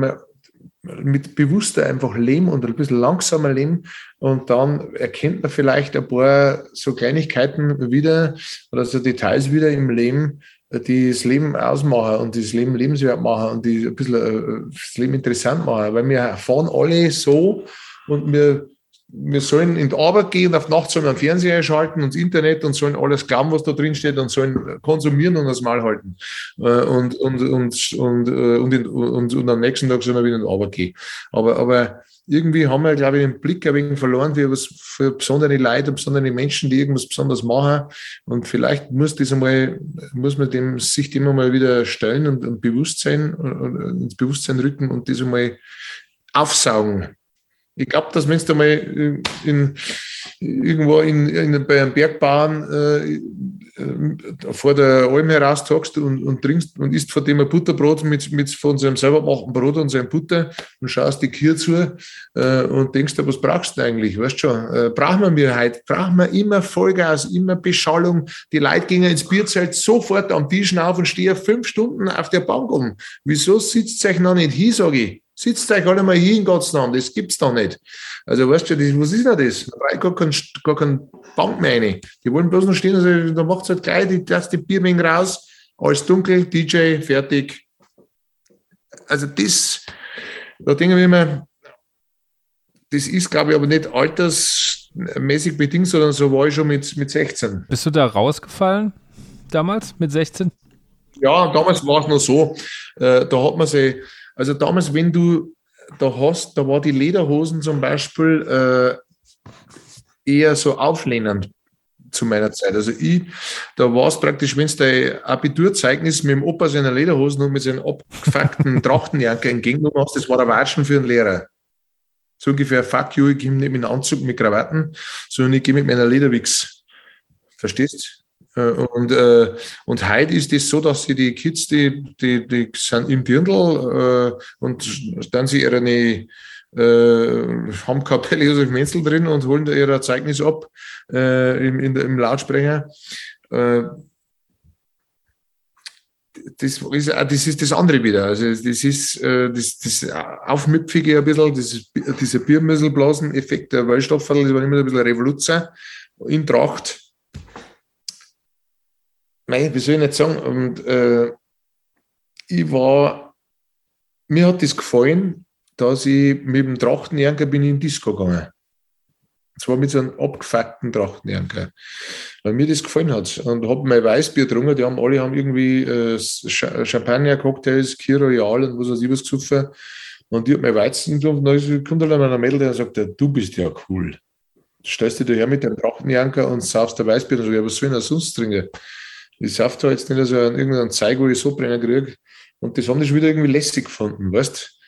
mit bewusster einfach leben und ein bisschen langsamer leben und dann erkennt man vielleicht ein paar so Kleinigkeiten wieder oder so Details wieder im Leben, die das Leben ausmachen und das Leben lebenswert machen und die ein bisschen äh, das Leben interessant machen, weil wir fahren alle so und wir wir sollen in die Arbeit gehen, auf Nacht sollen wir einen Fernseher schalten und das Internet und sollen alles glauben, was da drin steht und sollen konsumieren und das Mal halten. Äh, und, und, und, und, äh, und, in, und, und am nächsten Tag sollen wir wieder in die Arbeit gehen. Aber, aber irgendwie haben wir, glaube ich, den Blick ein wenig verloren für was für besondere Leute, besondere Menschen, die irgendwas besonders machen. Und vielleicht muss das einmal, muss man dem, sich dem einmal wieder stellen und, und Bewusstsein, ins Bewusstsein rücken und das einmal aufsaugen. Ich glaube, dass wenn du mal in, irgendwo in, in, bei einem Bergbahn äh, äh, vor der Alm heraus tagst und, und trinkst und isst von dem ein Butterbrot mit, mit von seinem selber gemachten Brot und seinem Butter und schaust die Kühe zu äh, und denkst dir, was brauchst du eigentlich? Weißt schon, äh, brauchen wir heute, brauchen wir immer Vollgas, immer Beschallung. Die Leute gehen ins Bierzelt sofort am Tisch auf und stehen fünf Stunden auf der Bank um. Wieso sitzt euch noch nicht hier, sage ich? Sitzt euch alle mal hier in Gottes Namen, das gibt's doch nicht. Also weißt du, das, was ist denn das? Da war gar kein, gar kein Bank mehr rein. Die wollen bloß noch stehen, also da macht's halt gleich die erste Biermenge raus, alles dunkel, DJ, fertig. Also das, da denke ich mir, das ist, glaube ich, aber nicht altersmäßig bedingt, sondern so war ich schon mit, mit 16. Bist du da rausgefallen damals mit 16? Ja, damals war es noch so. Äh, da hat man sich also damals, wenn du da hast, da war die Lederhosen zum Beispiel äh, eher so auflehnend zu meiner Zeit. Also ich, da war es praktisch, wenn es dein Abiturzeugnis mit dem Opa seiner Lederhosen und mit seinen abgefuckten <laughs> Trachtenjacke entgegengenommen hast, das war der Watschen für einen Lehrer. So ungefähr, fuck you, ich gehe nicht mit einem Anzug mit Krawatten, sondern ich gehe mit meiner Lederwix. Verstehst? Äh, und, äh, und heute ist es so, dass sie die Kids, die, die, die sind im Dirndl äh, und dann sie ihre äh, haben Kapelle Josef Menzel drin und holen da ihr Zeugnis ab äh, im, in, im Lautsprecher. Äh, das ist, das ist das andere wieder. Also das ist äh, das, das Aufmüpfige ein bisschen, das dieser Biermüsselblasen-Effekt der Wellstofferl, das war immer ein bisschen Revolution in Tracht Nein, wie soll ich nicht sagen? Und, äh, ich war, mir hat das gefallen, dass ich mit dem Trachtenjäger bin in Disco gegangen. Und zwar mit so einem abgefuckten Trachtenjäger. Weil mir das gefallen hat. Und habe mein Weißbier getrunken. Die haben alle haben irgendwie äh, Champagner, Cocktails, Kir Royal und was weiß ich was gesoffen. Und ich habe mein Weizen getrunken. Dann kommt halt einer Mädel, der sagt, du bist ja cool. Du stellst dich her mit dem Trachtenjanker und saufst der Weißbier. Und so, ja, was soll ich denn sonst trinken? Ich sauf da jetzt nicht so an irgendeinen Zeig, ich so brennen kriege. Und das haben die schon wieder irgendwie lässig gefunden, weißt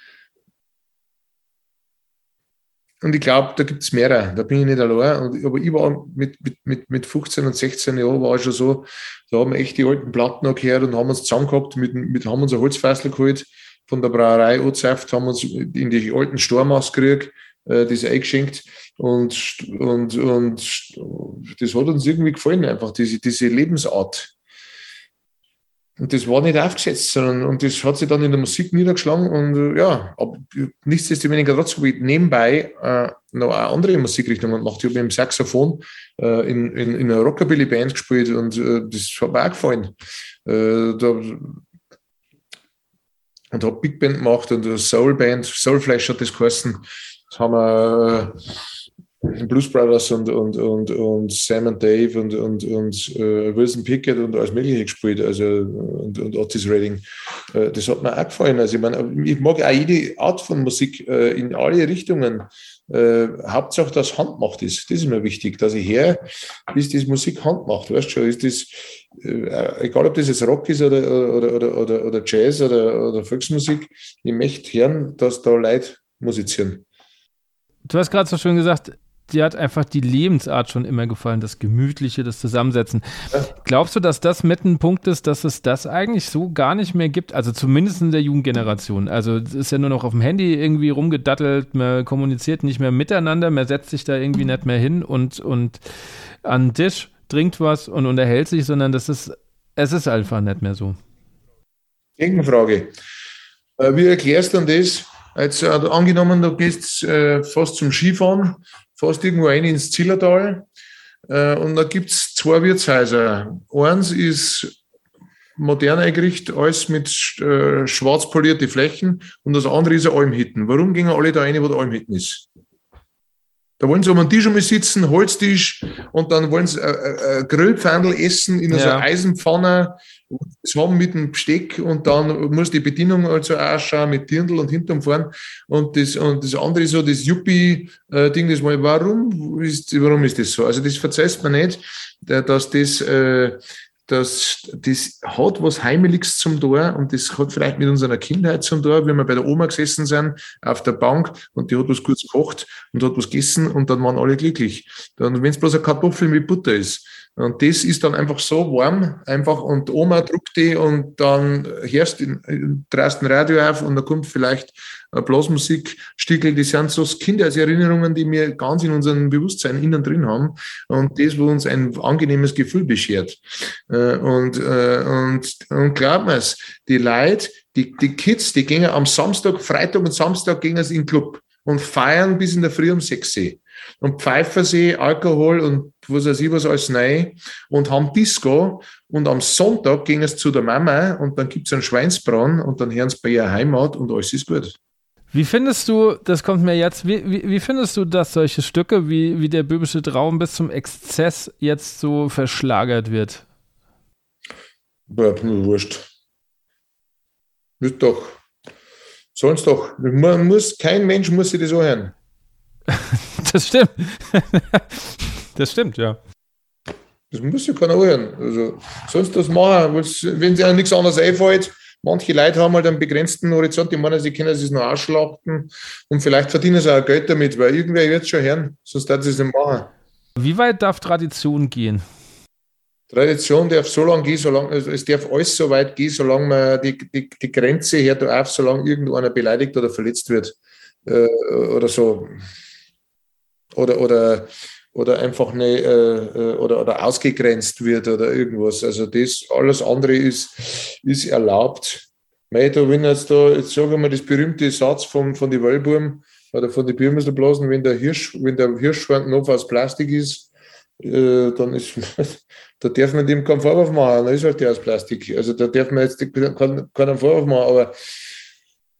Und ich glaube, da gibt es mehrere, da bin ich nicht allein. Und, aber ich war mit, mit, mit 15 und 16 Jahren war ich schon so, da haben wir echt die alten Platten noch gehört und haben uns zusammen gehabt, mit, mit, haben uns ein Holzfässel geholt von der Brauerei Ozeft, haben uns in die alten Stormaus gekriegt, äh, das eingeschenkt und, und, und das hat uns irgendwie gefallen, einfach diese, diese Lebensart. Und das war nicht aufgesetzt, sondern und das hat sich dann in der Musik niedergeschlagen und äh, ja, aber nichtsdestoweniger trotzdem nebenbei äh, noch eine andere Musikrichtung gemacht. Ich habe im Saxophon äh, in, in, in einer Rockabilly-Band gespielt und äh, das hat mir auch gefallen. Äh, da, und habe Big Band gemacht und Soul Band, Soulflash hat das geheißen. Das haben wir Blues Brothers und, und, und, und Sam und Dave und, und, und äh, Wilson Pickett und alles Mögliche gespielt, also und, und Otis Redding. Äh, das hat mir auch gefallen. Also ich meine, ich mag auch jede Art von Musik äh, in alle Richtungen. Äh, Hauptsache, dass handmacht ist. Das ist mir wichtig, dass ich her, bis das Musik handmacht. Weißt schon, ist das, äh, egal ob das jetzt Rock ist oder, oder, oder, oder, oder Jazz oder, oder Volksmusik, ich möchte hören, dass da Leute musizieren. Du hast gerade so schön gesagt, dir hat einfach die Lebensart schon immer gefallen, das Gemütliche, das Zusammensetzen. Glaubst du, dass das mit ein Punkt ist, dass es das eigentlich so gar nicht mehr gibt? Also zumindest in der Jugendgeneration. Also es ist ja nur noch auf dem Handy irgendwie rumgedattelt, man kommuniziert nicht mehr miteinander, man setzt sich da irgendwie nicht mehr hin und, und an den Tisch, trinkt was und unterhält sich, sondern das ist, es ist einfach nicht mehr so. Gegenfrage. Äh, wie erklärst du denn das? Jetzt äh, angenommen, du gehst äh, fast zum Skifahren, fast irgendwo rein ins Zillertal äh, und da gibt es zwei Wirtshäuser. Eins ist modern eingerichtet, alles mit äh, schwarz polierte Flächen und das andere ist ein Almhitten. Warum gehen alle da rein, wo der Almhitten ist? Da wollen sie um einen Tisch einmal sitzen, Holztisch, und dann wollen sie ein, äh, ein Grillpfandel essen in ja. so einer Eisenpfanne haben mit dem Besteck und dann muss die Bedienung also ausschauen mit Dirndl und hinterm fahren. Und das, und das andere so, das Yuppie-Ding, das mal, warum ist, warum ist das so? Also das verzeiht man nicht, dass das, äh, dass das hat was Heimeliges zum Tor und das hat vielleicht mit unserer Kindheit zum Tor, wenn wir bei der Oma gesessen sind auf der Bank und die hat was kurz gekocht und hat was gegessen und dann waren alle glücklich. Dann, wenn es bloß eine Kartoffel mit Butter ist. Und das ist dann einfach so warm, einfach und Oma druckt die und dann hörst du drehst ein Radio auf und da kommt vielleicht Blasmusikstickel, die sind so Kindheitserinnerungen, die wir ganz in unserem Bewusstsein innen drin haben und das, wo uns ein angenehmes Gefühl beschert. Äh, und, äh, und, und glaubt mir's, die Leute, die, die Kids, die gehen am Samstag, Freitag und Samstag gehen sie in den Club und feiern bis in der Früh um sechs und pfeifen sie Alkohol und was weiß ich was alles rein und haben Disco und am Sonntag gehen sie zu der Mama und dann gibt es einen Schweinsbraten und dann hören sie bei ihrer Heimat und alles ist gut. Wie findest du, das kommt mir jetzt, wie, wie, wie, findest du, dass solche Stücke wie, wie der böhmische Traum bis zum Exzess jetzt so verschlagert wird? Ja, wurscht. Ist doch. Sonst doch. Man muss, kein Mensch muss sich das so hören. <laughs> das stimmt. <laughs> das stimmt, ja. Das muss ja keiner hören. Also, sonst das machen, wenn sie nichts anderes einfällt, Manche Leute haben halt einen begrenzten Horizont, die meinen, sie können es nur ausschlachten und vielleicht verdienen sie auch Geld damit, weil irgendwer wird es schon hören, sonst darf sie es nicht machen. Wie weit darf Tradition gehen? Tradition darf so lange gehen, solange, also es darf alles so weit gehen, solange man die, die, die Grenze hört auf, solange irgendeiner beleidigt oder verletzt wird. Äh, oder so. Oder, oder oder einfach nicht, äh, äh, oder, oder ausgegrenzt wird oder irgendwas. Also das, alles andere ist, ist erlaubt. Mei, da, wenn jetzt da, jetzt sagen wir mal das berühmte Satz von, von den Wölbuben oder von den Bürmesselblasen, wenn der Hirsch, wenn der Hirschschwanz noch aus Plastik ist, äh, dann ist, <laughs> da darf man dem keinen Vorwurf machen, dann ist halt der aus Plastik. Also da darf man jetzt keinen, keinen Vorwurf machen, aber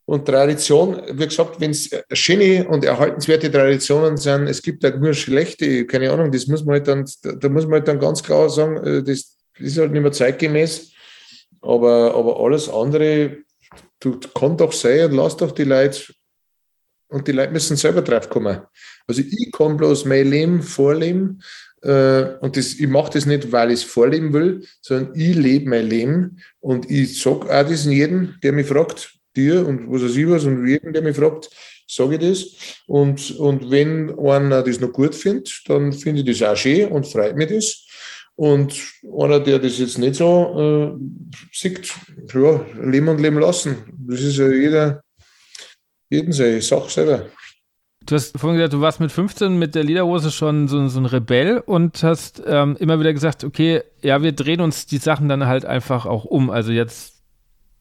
und Tradition, wie gesagt, wenn es schöne und erhaltenswerte Traditionen sind, es gibt auch nur schlechte, keine Ahnung, das muss man halt dann, da muss man halt dann ganz klar sagen, äh, das ist halt nicht mehr zeitgemäß. Aber, aber alles andere, du kann doch sein und lass doch die Leute, und die Leute müssen selber drauf kommen. Also ich kann bloß mein Leben vorleben, äh, und das, ich mache das nicht, weil ich es vorleben will, sondern ich lebe mein Leben und ich sage auch das in jedem, der mich fragt, dir und was weiß ich was und jedem, der mich fragt, sage ich das. Und, und wenn einer das noch gut findet, dann finde ich das auch schön und freut mich das. Und einer, der das jetzt nicht so äh, sieht, ja, leben und leben lassen. Das ist ja jeder, jeden seine Sache selber. Du hast vorhin gesagt, du warst mit 15 mit der Lederhose schon so, so ein Rebell und hast ähm, immer wieder gesagt, okay, ja, wir drehen uns die Sachen dann halt einfach auch um. Also jetzt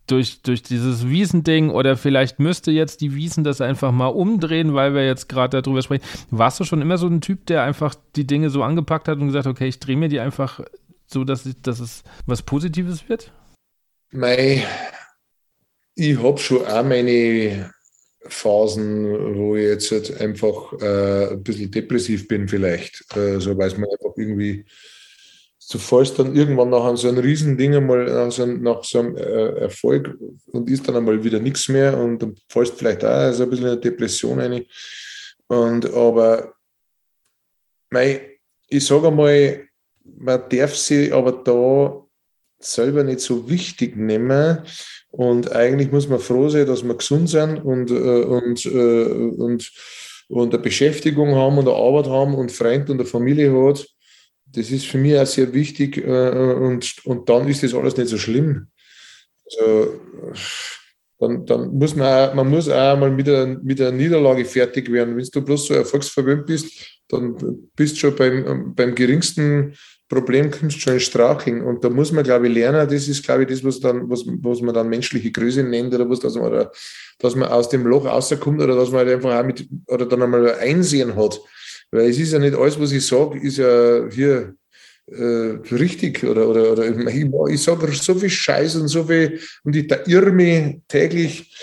durch, durch dieses Wiesending oder vielleicht müsste jetzt die Wiesen das einfach mal umdrehen, weil wir jetzt gerade darüber sprechen. Warst du schon immer so ein Typ, der einfach die Dinge so angepackt hat und gesagt, okay, ich drehe mir die einfach so, dass, ich, dass es was Positives wird? Mei, ich habe schon auch meine Phasen, wo ich jetzt halt einfach äh, ein bisschen depressiv bin, vielleicht. Äh, so, es mir einfach irgendwie du fallst dann irgendwann nach so einem Riesending einmal, nach so, nach so einem äh, Erfolg und ist dann einmal wieder nichts mehr und dann fallst vielleicht auch so ein bisschen in eine Depression rein. Und aber mei, ich sage einmal, man darf sich aber da selber nicht so wichtig nehmen. Und eigentlich muss man froh sein, dass wir gesund sind und, äh, und, äh, und und eine Beschäftigung haben und eine Arbeit haben und Freund und eine Familie hat. Das ist für mich auch sehr wichtig äh, und, und dann ist das alles nicht so schlimm. Also, dann, dann muss man auch, man muss auch mal mit der, mit der Niederlage fertig werden. Wenn du bloß so erfolgsverwöhnt bist, dann bist du schon beim, beim geringsten Problem kommst schon in Straucheln. Und da muss man, glaube ich, lernen, das ist, glaube ich, das, was, dann, was, was man dann menschliche Größe nennt oder was, dass man, dass man aus dem Loch rauskommt oder dass man halt einfach auch mit, oder dann einmal Einsehen hat. Weil es ist ja nicht alles, was ich sage, ist ja hier äh, richtig oder, oder, oder ich, ich sage so viel Scheiß und so viel und ich irre mich täglich,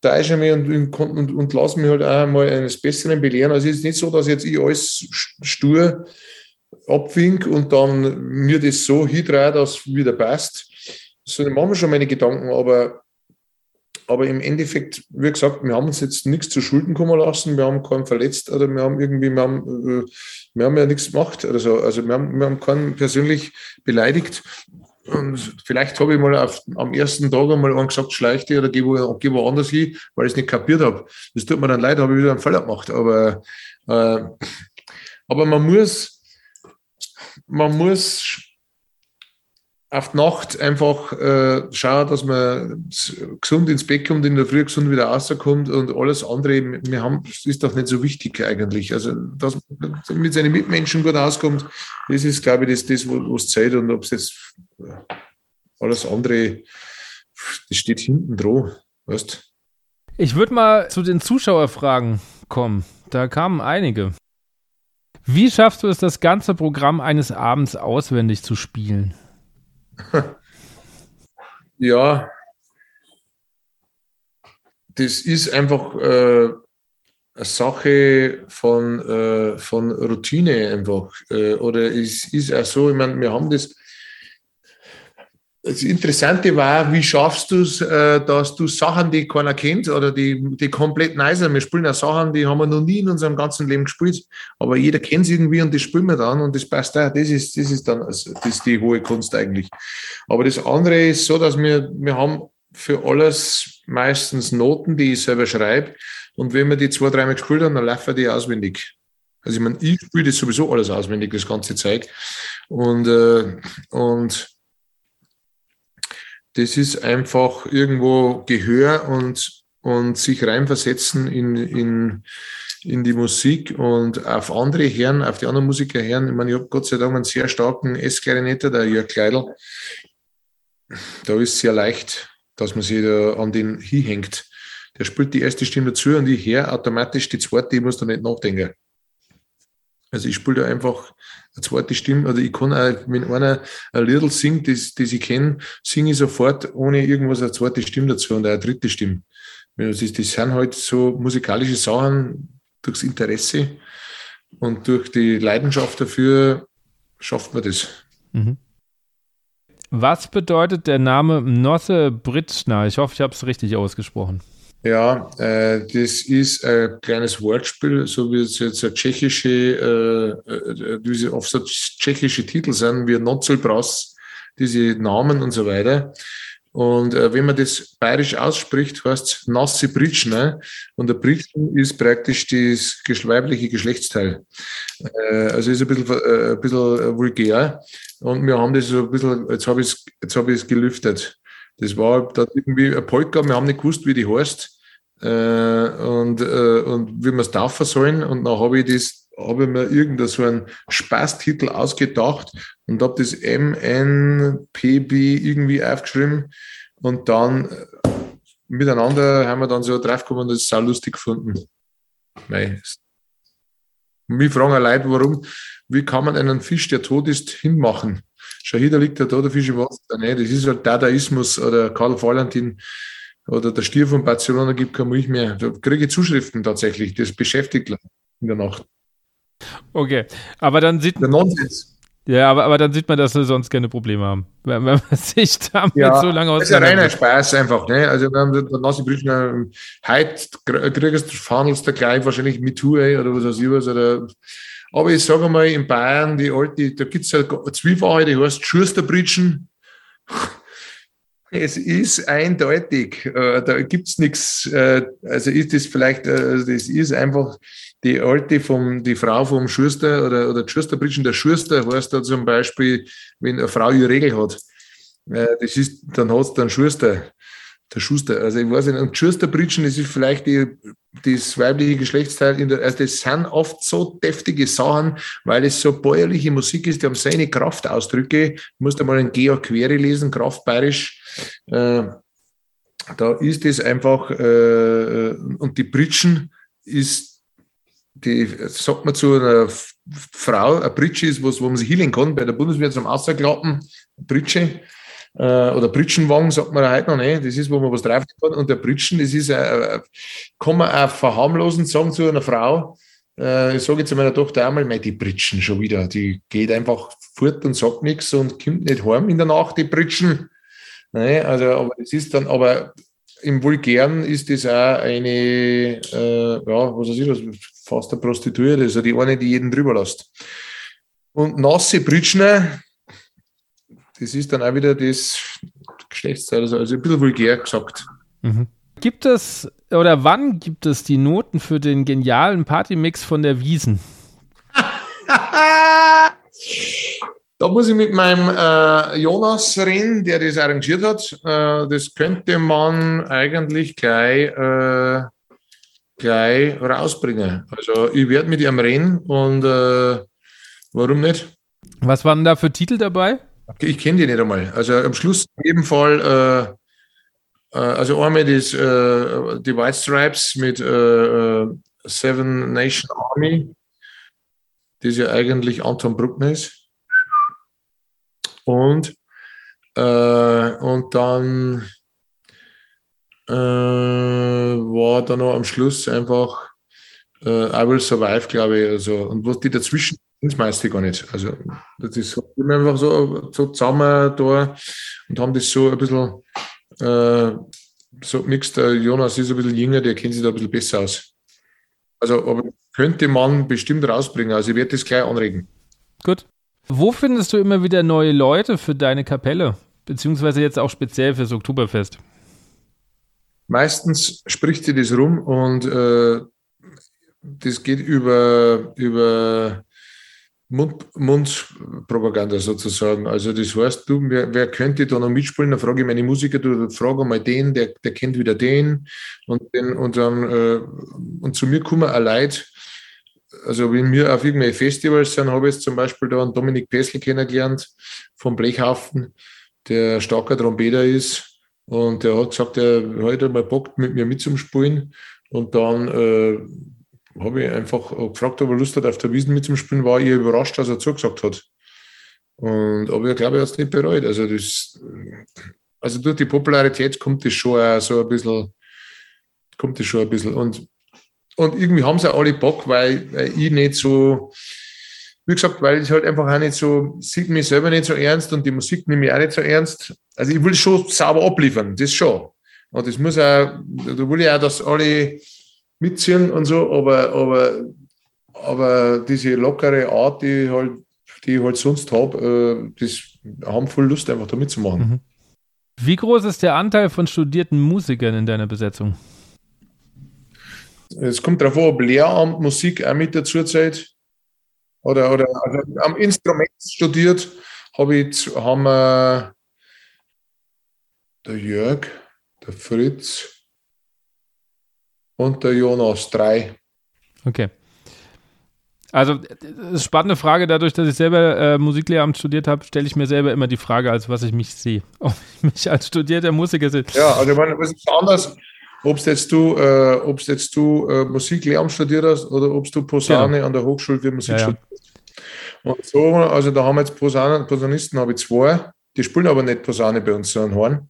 täusche mich und, und, und, und lasse mich halt auch mal eines Besseren belehren. Also es ist nicht so, dass jetzt ich alles stur abwink und dann mir das so hindrehe, dass wieder passt. So machen wir schon meine Gedanken, aber, aber im Endeffekt, wie gesagt, wir haben uns jetzt nichts zu Schulden kommen lassen, wir haben keinen verletzt oder wir haben irgendwie, wir haben, äh, wir haben ja nichts gemacht oder so. Also wir haben, wir haben keinen persönlich beleidigt. Und vielleicht habe ich mal auf, am ersten Tag einmal einen gesagt, schleich dich oder geh, wo, geh woanders hin, weil ich es nicht kapiert habe. Das tut mir dann leid, habe ich wieder einen Fehler gemacht. Aber, äh, aber man muss, man muss auf die Nacht einfach äh, schauen, dass man gesund ins Bett kommt, in der Früh gesund wieder rauskommt und alles andere, wir haben, ist doch nicht so wichtig eigentlich. Also, dass man mit seinen Mitmenschen gut auskommt, das ist, glaube ich, das, das was zählt und ob es jetzt alles andere, das steht hinten dran, weißt Ich würde mal zu den Zuschauerfragen kommen. Da kamen einige. Wie schaffst du es, das ganze Programm eines Abends auswendig zu spielen? <laughs> Ja, das ist einfach äh, eine Sache von, äh, von Routine einfach. Äh, oder es ist auch so, ich meine, wir haben das das Interessante war, wie schaffst du es, äh, dass du Sachen, die keiner kennt oder die, die komplett neu sind. Wir spielen ja Sachen, die haben wir noch nie in unserem ganzen Leben gespielt, aber jeder kennt sie irgendwie und das spielen wir dann und das passt auch. Das ist, das ist dann also, das ist die hohe Kunst eigentlich. Aber das andere ist so, dass wir, wir haben für alles meistens Noten, die ich selber schreibe. Und wenn wir die zwei, dreimal gespielt haben, dann laufen die auswendig. Also ich meine, ich spiele das sowieso alles auswendig, das ganze Zeug. Und, äh, und das ist einfach irgendwo Gehör und, und sich reinversetzen in, in, in die Musik und auf andere Herren, auf die anderen Musiker hören. Ich meine, ich habe Gott sei Dank einen sehr starken S-Klarinetter, der Jörg Kleidl. Da ist es sehr leicht, dass man sich da an den hinhängt. Der spielt die erste Stimme dazu und ich höre automatisch die zweite, ich muss da nicht nachdenken. Also ich spiele da einfach eine zweite Stimme, oder ich kann auch, wenn einer ein Lied singt, das, das ich kenne, singe ich sofort ohne irgendwas eine zweite Stimme dazu und eine dritte Stimme. Das, ist, das sind halt so musikalische Sachen durchs Interesse und durch die Leidenschaft dafür schafft man das. Mhm. Was bedeutet der Name Nosse Britschner? Ich hoffe, ich habe es richtig ausgesprochen. Ja, äh, das ist ein kleines Wortspiel, so wie es jetzt eine tschechische, äh, äh diese oft so tschechische Titel sind, wie Notzelbrass, diese Namen und so weiter. Und äh, wenn man das bayerisch ausspricht, heißt es nasse Britschne. Und der Britschen ist praktisch das weibliche Geschlechtsteil. Äh, also ist ein bisschen, äh, ein bisschen vulgär. Und wir haben das so ein bisschen, jetzt habe ich es hab ich's gelüftet. Das war da irgendwie ein Polka, wir haben nicht gewusst, wie die heißt äh, und, äh, und wie wir es taufen sollen. Und dann habe ich das, habe mir irgendeinen so einen Spaßtitel ausgedacht und habe das MNPB irgendwie aufgeschrieben und dann äh, miteinander haben wir dann so draufgekommen und das ist sau lustig gefunden. Mei. Mich fragen Leute, warum, wie kann man einen Fisch, der tot ist, hinmachen? Schau hier, da liegt der Fisch im Wasser. Nein, das ist halt Dadaismus oder Karl Valentin oder der Stier von Barcelona gibt kein Milch mehr. Da kriege ich Zuschriften tatsächlich. Das beschäftigt in der Nacht. Okay, aber dann sieht man. Nonsens. Ja, aber, aber dann sieht man, dass sie sonst keine Probleme haben. Wenn, wenn man <laughs> sich damit ja, so lange aus. Das ist ja reiner Spaß einfach. Ne? Also, wir haben den Nasi Brüchner, heute kriegst du, verhandelst du gleich wahrscheinlich mit Tour oder was weiß ich was. Oder, aber ich sage mal, in Bayern, die alte, da gibt es ja Zwiefache, die heißt Schusterbritschen. <laughs> Es ist eindeutig, äh, da gibt es nichts. Äh, also ist das vielleicht, äh, das ist einfach die alte vom, die Frau vom Schuster oder, oder Schusterbritschen, der Schuster heißt da zum Beispiel, wenn eine Frau ihre Regel hat. Das ist, dann hat es dann Schuster der Schuster. Also ich weiß nicht, und Schusterbritschen, das ist vielleicht die, das weibliche Geschlechtsteil, in der, also das sind oft so deftige Sachen, weil es so bäuerliche Musik ist, die haben seine Kraftausdrücke. Du musst einmal einen Georg Quere lesen, Kraftbayerisch. Äh, da ist es einfach, äh, und die Britschen ist, die sagt man zu einer Frau, eine Britsche ist was, wo man sich hinlegen kann, bei der Bundeswehr zum Außerklappen, Britsche äh, oder Britschenwagen, sagt man heute noch nicht. Das ist, wo man was drauf kann. Und der Britschen, das ist, äh, kann man auch verharmlosend sagen zu einer Frau. Äh, ich sage jetzt meiner Tochter einmal, mei, die Britschen schon wieder. Die geht einfach fort und sagt nichts und kommt nicht heim in der Nacht, die Britschen. Nein, also, aber es ist dann, aber im Vulgären ist das auch eine, äh, ja, was weiß ich, was, fast eine Prostituierte, also die eine, die jeden drüber lässt. Und nasse Britschner, das ist dann auch wieder das Geschlechtsteil, also, also ein bisschen vulgär gesagt. Mhm. Gibt es oder wann gibt es die Noten für den genialen Partymix von der Wiesen? <laughs> Da muss ich mit meinem äh, Jonas reden, der das arrangiert hat. Äh, das könnte man eigentlich gleich, äh, gleich rausbringen. Also ich werde mit ihm reden und äh, warum nicht? Was waren da für Titel dabei? Ich kenne die nicht einmal. Also am Schluss in jedem Fall, äh, äh, also einmal das, äh, die White Stripes mit äh, äh, Seven Nation Army, das ja eigentlich Anton Bruckner ist. Und, äh, und dann war da noch am Schluss einfach I Will Survive, glaube ich. Also, und was die dazwischen das meiste gar nicht. Also, das ist so, wir einfach so, so zusammen da und haben das so ein bisschen äh, so. Der Jonas ist ein bisschen jünger, der kennt sich da ein bisschen besser aus. Also, aber könnte man bestimmt rausbringen. Also, ich werde das gleich anregen. Gut. Wo findest du immer wieder neue Leute für deine Kapelle? Beziehungsweise jetzt auch speziell fürs Oktoberfest? Meistens spricht sie das rum und äh, das geht über, über Mund, Mundpropaganda sozusagen. Also das heißt, du, wer, wer könnte da noch mitspielen? Dann frage ich meine Musiker, du frage mal den, der, der kennt wieder den. Und, den, und dann äh, und zu mir kommen auch Leute, also wenn wir auf irgendwelche Festivals sind, habe ich jetzt zum Beispiel da einen Dominik Pessl kennengelernt vom Blechhaufen, der starker Trompeter ist. Und der hat gesagt, er hat mal Bock mit mir mitzuspielen. Und dann äh, habe ich einfach gefragt, ob er Lust hat, auf der Wiesen mitzuspielen, war ich überrascht, dass er zugesagt hat. Und, aber ich glaube, er hat es nicht bereut. Also, das, also durch die Popularität kommt das schon auch so ein bisschen, kommt das schon ein bisschen. Und, und irgendwie haben sie alle Bock, weil, weil ich nicht so, wie gesagt, weil ich halt einfach auch nicht so, sieht mich selber nicht so ernst und die Musik nehme ich auch nicht so ernst. Also ich will schon sauber abliefern, das schon. Und das muss auch, da will ich auch, dass alle mitziehen und so, aber, aber, aber diese lockere Art, die, halt, die ich halt sonst habe, äh, das haben voll Lust, einfach da mitzumachen. Mhm. Wie groß ist der Anteil von studierten Musikern in deiner Besetzung? Es kommt darauf an, ob Lehramt Musik auch mit dazu zählt. Oder, oder also am Instrument studiert habe ich, haben wir der Jörg, der Fritz, und der Jonas drei. Okay. Also, das ist spannende Frage. Dadurch, dass ich selber äh, Musiklehramt studiert habe, stelle ich mir selber immer die Frage, als was ich mich sehe. <laughs> Ob ich mich als studierter Musiker sehe. Ja, also, ich meine, was ist anders, ob jetzt du, äh, ob's jetzt du äh, Musiklehramt studiert hast oder ob du Posaune genau. an der Hochschule für Musik ja, studiert hast. Und so, also, da haben wir jetzt Posaunen, Posaunisten, habe ich zwei. Die spielen aber nicht Posaune bei uns, sondern Horn.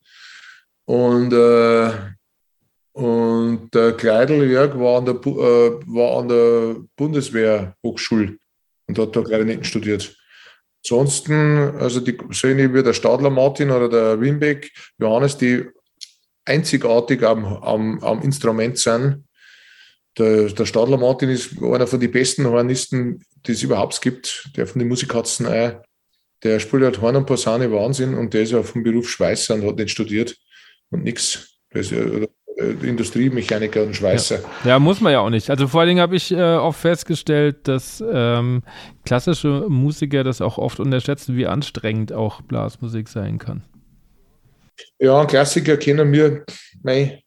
Und äh, und der Kleidl Jörg war an der, äh, war an der Bundeswehrhochschule und hat da Klarinetten studiert. Ansonsten, also die solche wie der Stadler Martin oder der Wimbeck, Johannes, die einzigartig am, am, am Instrument sind. Der, der Stadler Martin ist einer von den besten Hornisten, die es überhaupt gibt, der von den Musikatzen auch der spielt halt Horn und Posaune Wahnsinn und der ist ja vom Beruf Schweißer und hat nicht studiert und nichts. Der ist ja Industriemechaniker und Schweißer. Ja. ja. muss man ja auch nicht. Also vor allen Dingen habe ich äh, oft festgestellt, dass ähm, klassische Musiker das auch oft unterschätzen, wie anstrengend auch Blasmusik sein kann. Ja, Klassiker kennen wir, mei,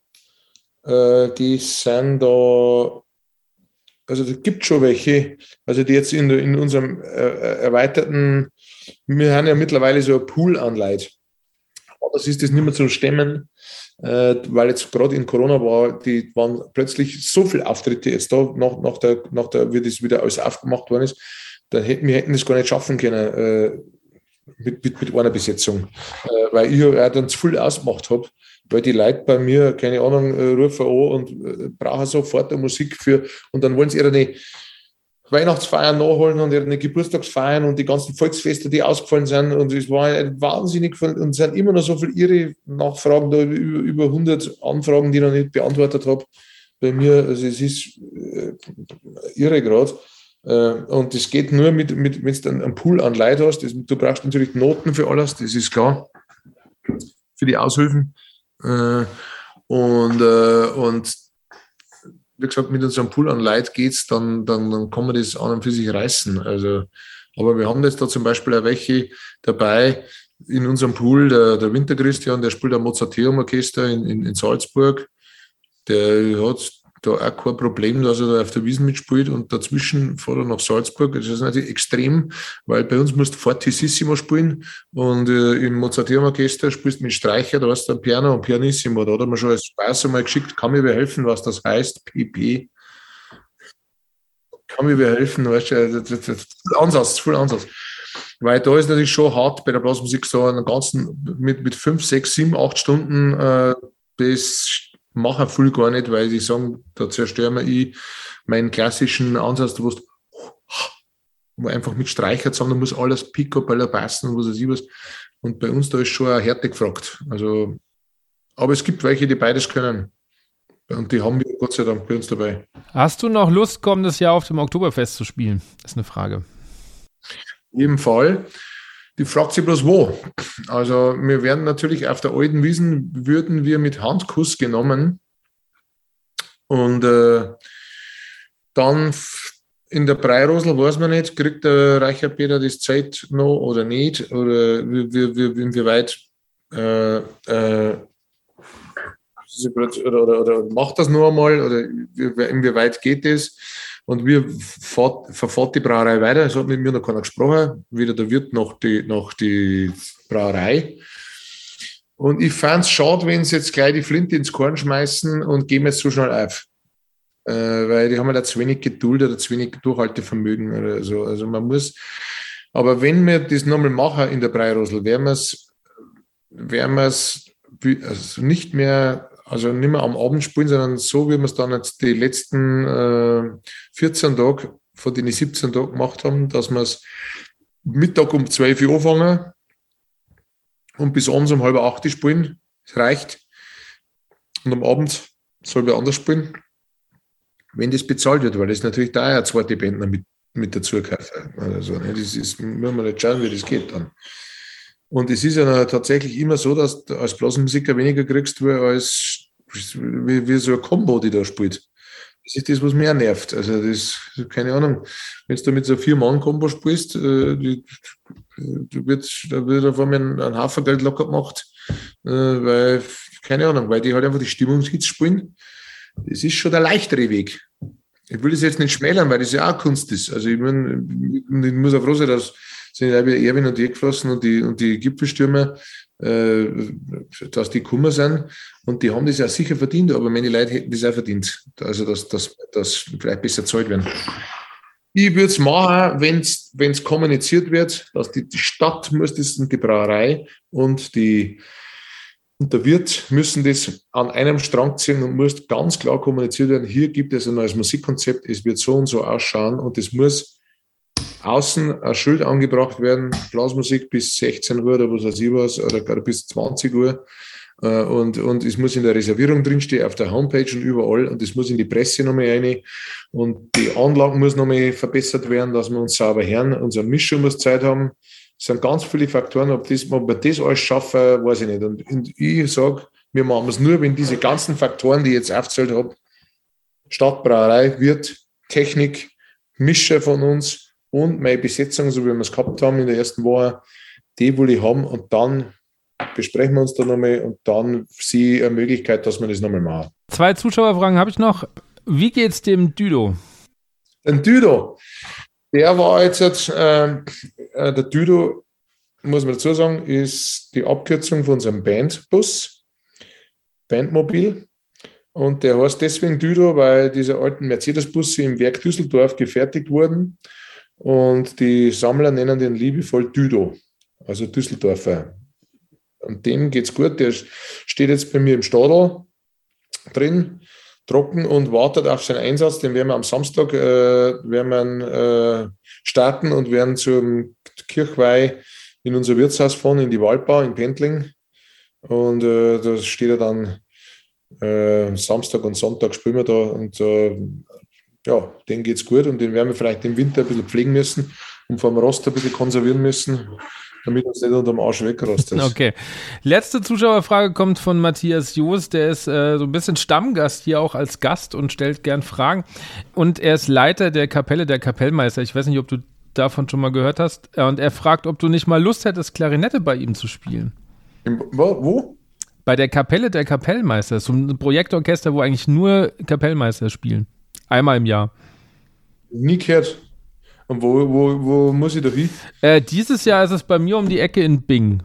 äh, die sind da also es gibt schon welche, also die jetzt in, in unserem äh, erweiterten, wir haben ja mittlerweile so eine Pool-Anleitung. Das ist das nicht mehr zu stemmen, äh, weil jetzt gerade in Corona war, die waren plötzlich so viele Auftritte jetzt da, nach, nach, der, nach der, wie das wieder alles aufgemacht worden ist, da hätten wir hätten das gar nicht schaffen können äh, mit, mit, mit einer Besetzung, äh, weil ich ja dann zu viel ausgemacht habe weil die Leute bei mir, keine Ahnung, äh, rufen an und äh, brauchen sofort eine Musik für, und dann wollen sie ihre Weihnachtsfeiern nachholen und ihre Geburtstagsfeiern und die ganzen Volksfeste, die ausgefallen sind. Und es war wahnsinnig und es sind immer noch so viele ihre Nachfragen, da über, über 100 Anfragen, die ich noch nicht beantwortet habe. Bei mir, also es ist äh, irre gerade. Und es geht nur mit, mit wenn du einen Pool an Leid hast. Das, du brauchst natürlich Noten für alles, das ist klar. Für die Aushilfen. Äh, und, äh, und wie gesagt, mit unserem Pool an Leid geht's, dann, dann, dann kann man das an und für sich reißen. Also, aber wir haben jetzt da zum Beispiel auch welche dabei in unserem Pool, der, der Winter Christian, der spielt am Mozarteum Orchester in, in, in Salzburg. Der hat da auch kein Problem, dass er da auf der Wiesen mitspielt und dazwischen fährt er nach Salzburg. Das ist natürlich extrem, weil bei uns musst du Fortissimo spielen und äh, im Mozarteum Orchester spielst du mit Streicher, da hast du ein Piano und Pianissimo. Da hat er mir schon als Spaß einmal geschickt, kann mir wer helfen, was das heißt, PP. Kann mir wer helfen, weißt du, das, das, das, Ansatz, voll Ansatz. Weil da ist natürlich schon hart bei der Blasmusik so einen ganzen, mit, mit fünf, sechs, sieben, acht Stunden äh, bis machen viel gar nicht, weil sie sagen, da zerstören wir ich meinen klassischen Ansatz, du einfach mit Streicher zusammen, da muss alles picobello passen und was weiß ich was. Und bei uns da ist schon eine Härte gefragt. Also, aber es gibt welche, die beides können. Und die haben wir Gott sei Dank bei uns dabei. Hast du noch Lust, kommendes Jahr auf dem Oktoberfest zu spielen? Das ist eine Frage. In jedem Fall. Die fragt sich bloß wo. Also wir werden natürlich auf der alten Wiesen, würden wir mit Handkuss genommen. Und äh, dann in der Breirosel weiß man nicht, kriegt der Reicher Peter das Zeit noch oder nicht, oder wie, wie, wie, inwieweit äh, äh, oder, oder, oder, macht das nur einmal oder inwieweit geht das? Und wir fahrt, verfahrt die Brauerei weiter. Es hat mit mir noch keiner gesprochen. Weder der Wirt noch die, noch die Brauerei. Und ich fand es schade, wenn sie jetzt gleich die Flinte ins Korn schmeißen und gehen jetzt so schnell auf. Äh, weil die haben ja da zu wenig Geduld oder zu wenig Durchhaltevermögen oder so. Also man muss, aber wenn wir das nochmal machen in der Breirosel, werden wir es werden wir es also nicht mehr also nicht mehr am Abend spielen, sondern so, wie wir es dann jetzt die letzten äh, 14 Tage von den 17 Tagen gemacht haben, dass wir es Mittag um 12 Uhr anfangen und bis abends um halb acht spielen. Das reicht. Und am Abend soll wir anders spielen, wenn das bezahlt wird, weil das natürlich da ja zweite Bändner mit, mit dazu kaufen. Also, ne, das ist, müssen wir nicht schauen, wie das geht dann. Und es ist ja tatsächlich immer so, dass du als Blasmusiker weniger kriegst, als wie, wie so ein Combo, die da spielt. Das ist das, was mehr nervt. Also das, keine Ahnung, wenn du mit so einem Vier-Mann-Kombo spielst, äh, wird, da wird auf einmal ein, ein Haufen Geld locker gemacht, äh, weil, keine Ahnung, weil die halt einfach die Stimmungshits spielen. Das ist schon der leichtere Weg. Ich will das jetzt nicht schmälern, weil das ja auch Kunst ist. Also ich, mein, ich muss auch froh sein, dass sind Erwin und ich geflossen und die, und die Gipfelstürmer, äh, dass die Kummer sind. Und die haben das ja sicher verdient, aber meine Leute hätten das auch verdient. Also, dass das dass vielleicht besser zahlt werden. Ich würde es machen, wenn es kommuniziert wird, dass die, die Stadt muss das und die Brauerei und die und der Wirt müssen das an einem Strang ziehen und muss ganz klar kommuniziert werden, hier gibt es ein neues Musikkonzept, es wird so und so ausschauen und es muss außen ein Schild angebracht werden, Blasmusik bis 16 Uhr oder was weiß ich was, oder bis 20 Uhr. Äh, und, und es muss in der Reservierung drinstehen, auf der Homepage und überall. Und es muss in die Presse nochmal rein. Und die Anlagen muss nochmal verbessert werden, dass wir uns sauber hören. Unsere Mischung muss Zeit haben. Es sind ganz viele Faktoren, ob, das, ob wir das alles schaffen, weiß ich nicht. Und, und ich sage, wir machen es nur, wenn diese ganzen Faktoren, die ich jetzt aufgezählt habe, Stadtbrauerei, Wirt, Technik, Mischer von uns und meine Besetzung, so wie wir es gehabt haben in der ersten Woche, die will ich haben und dann besprechen wir uns da nochmal und dann sehe ich eine Möglichkeit, dass wir das nochmal machen. Zwei Zuschauerfragen habe ich noch. Wie geht's dem Düdo? Den Düdo, der war jetzt, äh, äh, der Düdo, muss man dazu sagen, ist die Abkürzung von unserem Bandbus, Bandmobil. Und der heißt deswegen Düdo, weil diese alten Mercedes-Busse im Werk Düsseldorf gefertigt wurden. Und die Sammler nennen den liebevoll Düdo, also Düsseldorfer. Und dem geht's gut. Der steht jetzt bei mir im Stadel drin, trocken und wartet auf seinen Einsatz. Den werden wir am Samstag äh, werden wir, äh, starten und werden zum Kirchweih in unser Wirtshaus fahren, in die Waldbau in Pendling. Und äh, da steht er dann äh, Samstag und Sonntag spielen wir da und äh, ja, denen geht es gut und den werden wir vielleicht im Winter ein bisschen pflegen müssen und vom Rost ein bisschen konservieren müssen, damit uns nicht unter dem Arsch wegrostet. <laughs> Okay. Letzte Zuschauerfrage kommt von Matthias Joos, der ist äh, so ein bisschen Stammgast hier auch als Gast und stellt gern Fragen. Und er ist Leiter der Kapelle der Kapellmeister. Ich weiß nicht, ob du davon schon mal gehört hast. Und er fragt, ob du nicht mal Lust hättest, Klarinette bei ihm zu spielen. Im, wo? Bei der Kapelle der Kapellmeister. So ein Projektorchester, wo eigentlich nur Kapellmeister spielen. Einmal im Jahr. Nie gehört. Und wo, wo, wo muss ich da hin? Äh, dieses Jahr ist es bei mir um die Ecke in Bingen.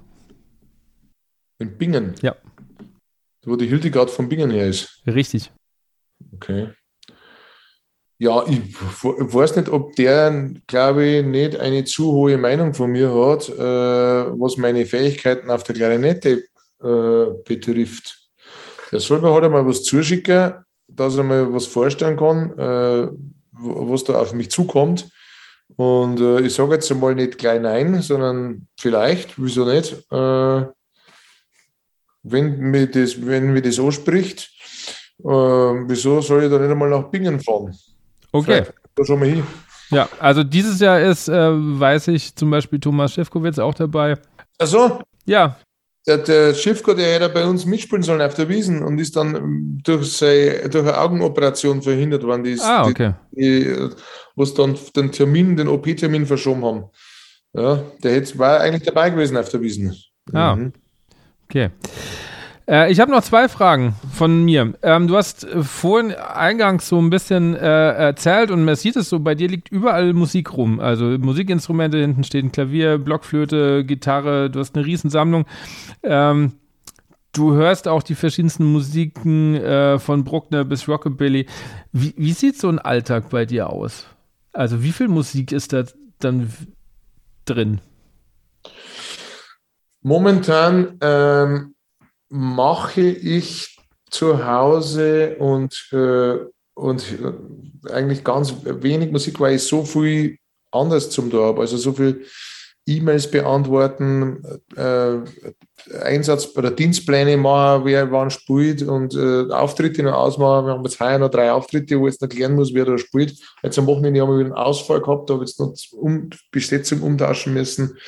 In Bingen? Ja. Wo die Hildegard von Bingen her ist. Richtig. Okay. Ja, ich weiß nicht, ob der, glaube ich, nicht eine zu hohe Meinung von mir hat, äh, was meine Fähigkeiten auf der Klarinette äh, betrifft. Der soll mir halt einmal was zuschicken, dass er mir was vorstellen kann, äh, was da auf mich zukommt. Und äh, ich sage jetzt einmal nicht gleich nein, sondern vielleicht, wieso nicht? Äh, wenn mir das, wenn mir das anspricht, äh, wieso soll ich da nicht einmal nach Bingen fahren? Okay. Da schon mal hin. Ja, also dieses Jahr ist, äh, weiß ich, zum Beispiel Thomas Schäfkowitz auch dabei. Also? Ja. Der, der Schiffko, der hätte bei uns mitspielen sollen auf der Wiesen und ist dann ähm, durch, seine, durch eine Augenoperation verhindert worden. Die, ah, okay. Die, die, was dann den Termin, den OP-Termin verschoben haben. Ja, der hätte, war eigentlich dabei gewesen auf der Wiesen. Ah, mhm. okay. Äh, ich habe noch zwei Fragen von mir. Ähm, du hast äh, vorhin eingangs so ein bisschen äh, erzählt und man sieht es so, bei dir liegt überall Musik rum. Also Musikinstrumente, hinten steht ein Klavier, Blockflöte, Gitarre, du hast eine Riesensammlung. Ähm, du hörst auch die verschiedensten Musiken äh, von Bruckner bis Rockabilly. Wie, wie sieht so ein Alltag bei dir aus? Also wie viel Musik ist da dann drin? Momentan ähm, mache ich zu Hause und, äh, und äh, eigentlich ganz wenig Musik, weil ich so viel anders zum da habe. Also so viel E-Mails beantworten, äh, Einsatz oder Dienstpläne machen, wer wann spielt und äh, Auftritte noch ausmachen. Wir haben jetzt heuer noch drei Auftritte, wo ich jetzt noch klären muss, wer da spielt. Jetzt am Wochenende haben wir wieder einen Ausfall gehabt, da habe ich jetzt noch um, Besetzung umtauschen müssen.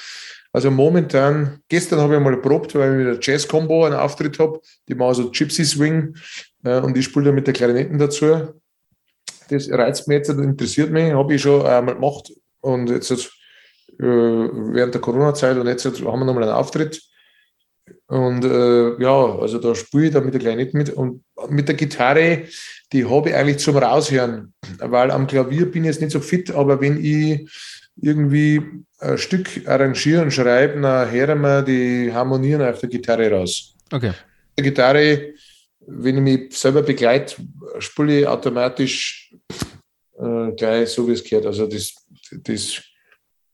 Also momentan, gestern habe ich mal erprobt, weil ich mit der Jazz-Combo einen Auftritt habe. Die machen so Gypsy Swing äh, und ich spiele da mit der Klarinetten dazu. Das reizt mich jetzt und interessiert mich, habe ich schon einmal gemacht. Und jetzt, jetzt äh, während der Corona-Zeit und jetzt, haben wir nochmal einen Auftritt. Und äh, ja, also da spiele ich da mit der Klarinetten mit. Und mit der Gitarre, die habe ich eigentlich zum Raushören, weil am Klavier bin ich jetzt nicht so fit, aber wenn ich irgendwie ein Stück arrangieren, schreiben, dann hören wir die Harmonien auf der Gitarre raus. Okay. Die Gitarre, wenn ich mich selber begleite, spiele ich automatisch äh, gleich so, wie es gehört. Also das, das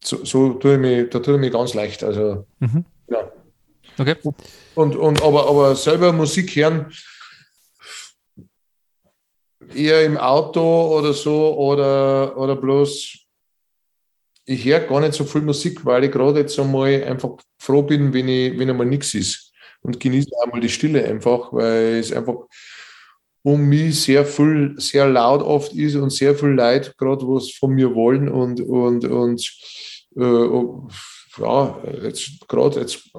so, so tue ich mich, da tue ich mich ganz leicht. Also mhm. ja. Okay. Und, und aber, aber selber Musik hören, eher im Auto oder so oder, oder bloß ich höre gar nicht so viel Musik, weil ich gerade jetzt einmal einfach froh bin, wenn, ich, wenn einmal nichts ist. Und genieße einmal die Stille einfach, weil es einfach um mich sehr viel, sehr laut oft ist und sehr viel Leid, gerade was von mir wollen und, und, und äh, ja, jetzt gerade, jetzt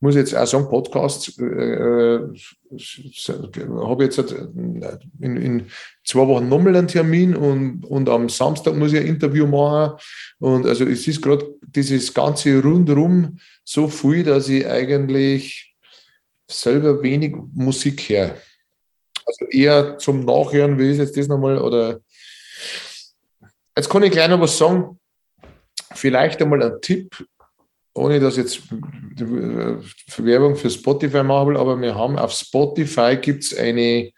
muss jetzt auch sagen, Podcast, äh, äh habe jetzt in, in, zwei Wochen nochmal einen Termin und, und am Samstag muss ich ein Interview machen. Und also es ist gerade dieses ganze rundherum so viel, dass ich eigentlich selber wenig Musik höre. Also eher zum Nachhören, wie ist jetzt das nochmal? Oder jetzt kann ich gleich noch was sagen. Vielleicht einmal ein Tipp, ohne dass jetzt Werbung für Spotify machen will, aber wir haben auf Spotify gibt es eine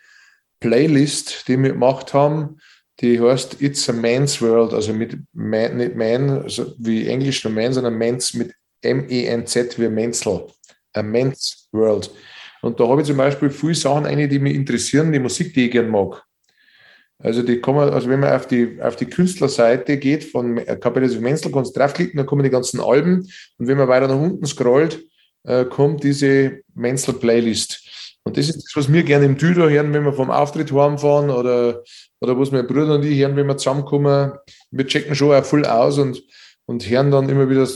Playlist, die wir gemacht haben, die heißt It's a Man's World, also mit man, nicht Man, also wie Englisch nur Man, sondern Men's mit M-E-N-Z wie Menzel. A Man's World. Und da habe ich zum Beispiel viele Sachen eine, die mich interessieren, die Musik, die ich gerne mag. Also die kommen, also wenn man auf die, auf die Künstlerseite geht von Kapitalismus Menzel, kannst du draufklicken, dann kommen die ganzen Alben. Und wenn man weiter nach unten scrollt, äh, kommt diese Menzel-Playlist. Und das ist das, was wir gerne im Tüder hören, wenn wir vom Auftritt heimfahren oder, oder was mein Bruder und ich hören, wenn wir zusammenkommen. Wir checken schon auch voll aus und, und hören dann immer wieder,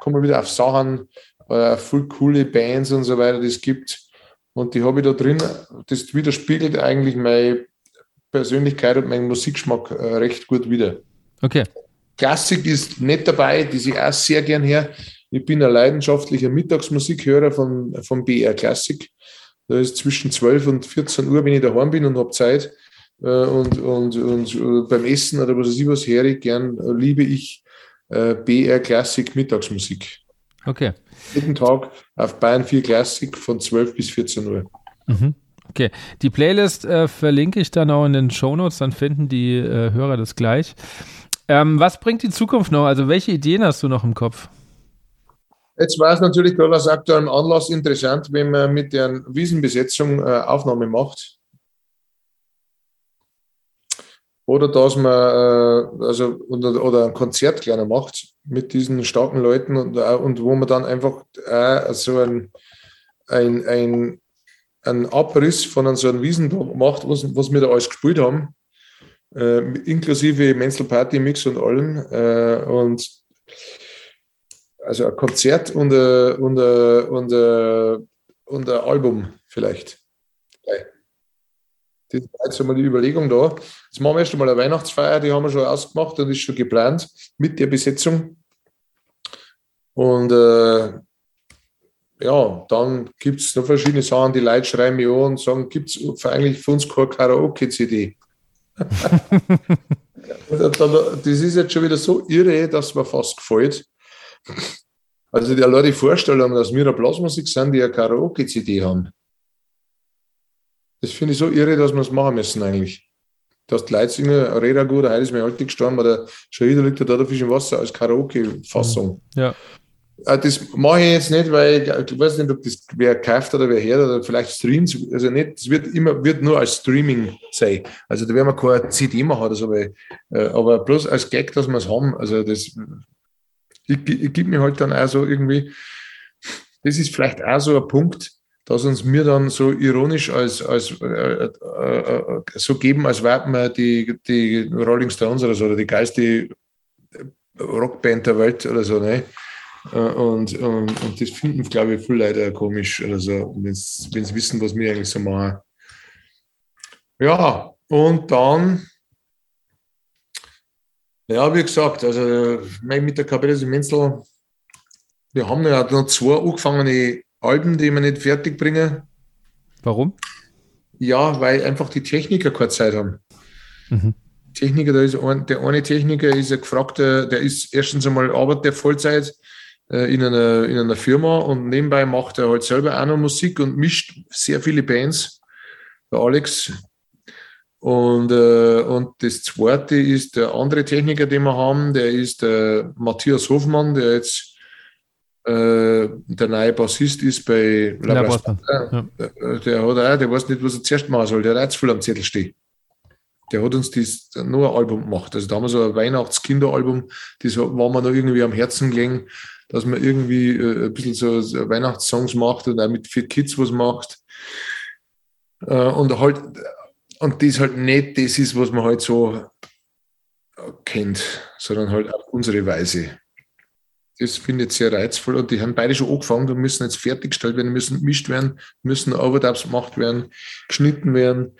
kommen wieder auf Sachen, äh, voll coole Bands und so weiter, die es gibt. Und die habe ich da drin. Das widerspiegelt eigentlich meine Persönlichkeit und meinen Musikgeschmack äh, recht gut wieder. Okay. Klassik ist nicht dabei, die ich auch sehr gern her. Ich bin ein leidenschaftlicher Mittagsmusikhörer von, von BR Classic. Da ist zwischen 12 und 14 Uhr, wenn ich daheim bin und habe Zeit. Äh, und, und, und äh, beim Essen oder was weiß ich was ich gern, liebe ich BR Classic Mittagsmusik. Okay jeden Tag auf Bayern 4 Classic von 12 bis 14 Uhr. Mhm. Okay, die Playlist äh, verlinke ich dann auch in den Show Notes, dann finden die äh, Hörer das gleich. Ähm, was bringt die Zukunft noch? Also welche Ideen hast du noch im Kopf? Jetzt war es natürlich gerade aus aktuellem Anlass interessant, wenn man mit der Wiesenbesetzung äh, Aufnahme macht. Oder dass man äh, also, oder, oder ein Konzert kleiner macht mit diesen starken Leuten und, äh, und wo man dann einfach äh, so ein, ein, ein, ein Abriss von so einem Wiesentag macht, was, was wir da alles gespielt haben, äh, inklusive Menzel Party Mix und allem. Äh, und also ein Konzert und ein, und und und ein Album vielleicht. Das war jetzt einmal die Überlegung da. Jetzt machen wir erst einmal eine Weihnachtsfeier, die haben wir schon ausgemacht und ist schon geplant mit der Besetzung. Und äh, ja, dann gibt es noch verschiedene Sachen, die Leute schreiben mir an und sagen, gibt es eigentlich für uns keine Karaoke-CD? <laughs> das ist jetzt schon wieder so irre, dass mir fast gefällt. Also die, allein die Vorstellung, dass wir eine Blasmusik sind, die eine Karaoke-CD haben. Das finde ich so irre, dass wir es machen müssen eigentlich. Dass die Leute singen, Reda gut, heute ist mein Alter gestorben, oder schon wieder liegt da der Fisch im Wasser als Karaoke-Fassung. Ja. Äh, das mache ich jetzt nicht, weil ich weiß nicht, ob das wer kauft oder wer hört oder vielleicht streamt. Also nicht, es wird immer wird nur als Streaming sein. Also da werden wir keine CD machen oder so, weil, äh, aber bloß als Gag, dass wir es haben. Also das, ich, ich gebe mir halt dann auch so irgendwie, das ist vielleicht auch so ein Punkt, dass uns mir dann so ironisch als, als äh, äh, äh, so geben, als wären wir die, die Rolling Stones oder so, oder die geilste Rockband der Welt oder so, ne? Äh, und, und, und das finden, glaube ich, viele Leute komisch oder so, wenn sie wissen, was wir eigentlich so machen. Ja, und dann, ja, wie gesagt, also mit der Kapelle Menzel, wir haben ja noch zwei angefangene Alben, die wir nicht fertig bringen. Warum? Ja, weil einfach die Techniker keine Zeit haben. Mhm. Techniker, da ist ein, der eine Techniker ist ja gefragt, der, ist erstens einmal arbeitet der Vollzeit in, einer, in einer Firma und nebenbei macht er halt selber auch noch Musik und mischt sehr viele Bands. Der Alex. Und, äh, und das zweite ist der andere Techniker, den wir haben, der ist der Matthias Hofmann, der jetzt äh, der neue Bassist ist bei La ja, ja. Der, der, hat auch, der weiß nicht, was er zuerst machen soll. Der hat auch zu viel am Zettel stehen. Der hat uns das nur ein Album gemacht. Also da haben wir so ein Weihnachtskinderalbum, das war mir noch irgendwie am Herzen gelegen, dass man irgendwie äh, ein bisschen so Weihnachtssongs macht und auch mit für Kids was macht. Äh, und halt, und das halt nicht das ist, was man halt so kennt, sondern halt auf unsere Weise. das finde ich sehr reizvoll. Und die haben beide schon angefangen und müssen jetzt fertiggestellt werden, müssen gemischt werden, müssen Overdubs gemacht werden, geschnitten werden.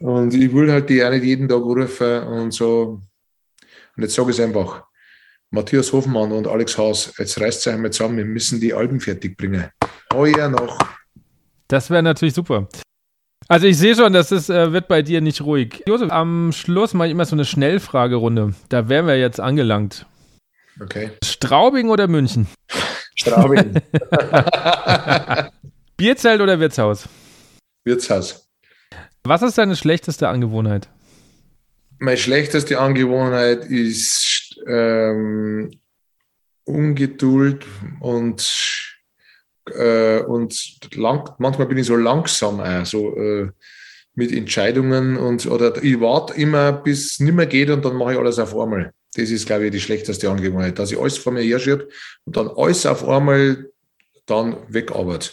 Und ich will halt die auch nicht jeden Tag rufen und so. Und jetzt sage ich es einfach. Matthias Hofmann und Alex Haas, jetzt reißt es einmal zusammen, wir müssen die Alben fertig bringen. Heuer noch. Das wäre natürlich super. Also ich sehe schon, das ist, äh, wird bei dir nicht ruhig. Josef, am Schluss mache ich immer so eine Schnellfragerunde. Da wären wir jetzt angelangt. Okay. Straubing oder München? Straubing. <laughs> Bierzelt oder Wirtshaus? Wirtshaus. Was ist deine schlechteste Angewohnheit? Meine schlechteste Angewohnheit ist ähm, Ungeduld und, äh, und lang, manchmal bin ich so langsam, auch, so äh, mit Entscheidungen und oder ich warte immer, bis es nicht mehr geht und dann mache ich alles auf einmal. Das ist, glaube ich, die schlechteste Angewohnheit, dass ich alles vor mir herschiebe und dann alles auf einmal dann wegarbeite.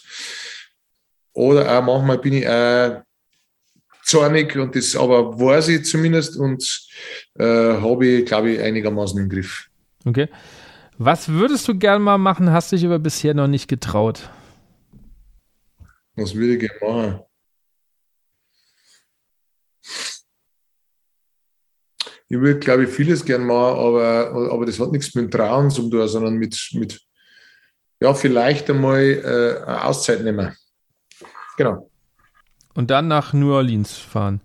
Oder auch manchmal bin ich auch zornig und das aber weiß ich zumindest und äh, habe ich, glaube ich, einigermaßen im Griff. Okay. Was würdest du gern mal machen, hast dich aber bisher noch nicht getraut? Was würde ich gerne machen? Ich würde, glaube ich, vieles gern machen, aber, aber das hat nichts mit Trauen zu tun, sondern mit, mit ja, vielleicht einmal äh, eine Auszeit nehmen. Genau. Und dann nach New Orleans fahren.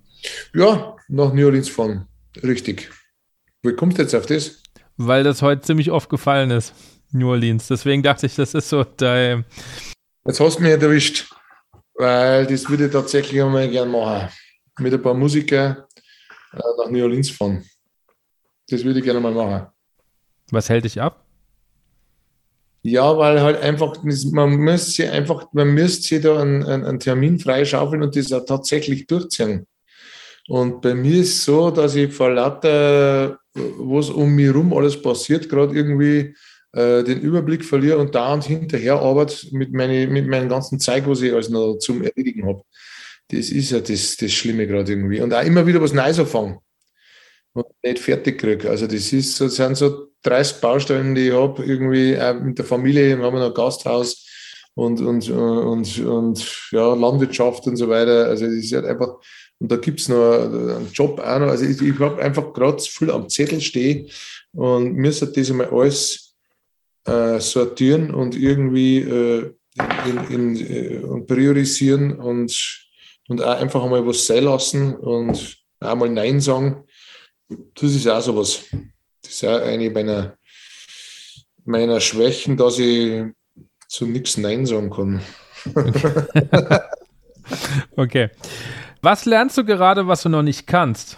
Ja, nach New Orleans fahren. Richtig. Wie kommt jetzt auf das? Weil das heute ziemlich oft gefallen ist. New Orleans. Deswegen dachte ich, das ist so dein. Jetzt hast du mich erwischt. Weil das würde ich tatsächlich einmal gern machen. Mit ein paar Musiker äh, nach New Orleans fahren. Das würde ich gerne mal machen. Was hält dich ab? Ja, weil halt einfach, man müsste einfach, man müsste da einen, einen Termin freischaufeln und das auch tatsächlich durchziehen. Und bei mir ist es so, dass ich vor lauter, was um mich herum alles passiert, gerade irgendwie äh, den Überblick verliere und da und hinterher arbeite mit, meine, mit meinem ganzen Zeug, was ich alles noch zum Erledigen habe. Das ist ja das, das Schlimme gerade irgendwie. Und auch immer wieder was Neues anfangen und nicht fertig kriege. Also das ist, das sind so 30 Baustellen, die ich habe, irgendwie äh, mit der Familie, wir haben noch ein Gasthaus und, und, und, und ja, Landwirtschaft und so weiter. Also das ist halt einfach, und da gibt es noch einen Job auch noch. Also ich, ich habe einfach gerade viel am Zettel stehen und sollte das einmal alles äh, sortieren und irgendwie äh, in, in, äh, und priorisieren und, und auch einfach einmal was sein lassen und auch mal Nein sagen das ist auch sowas. Das ist auch eine meiner, meiner Schwächen, dass ich zu nichts Nein sagen kann. Okay. <laughs> okay. Was lernst du gerade, was du noch nicht kannst?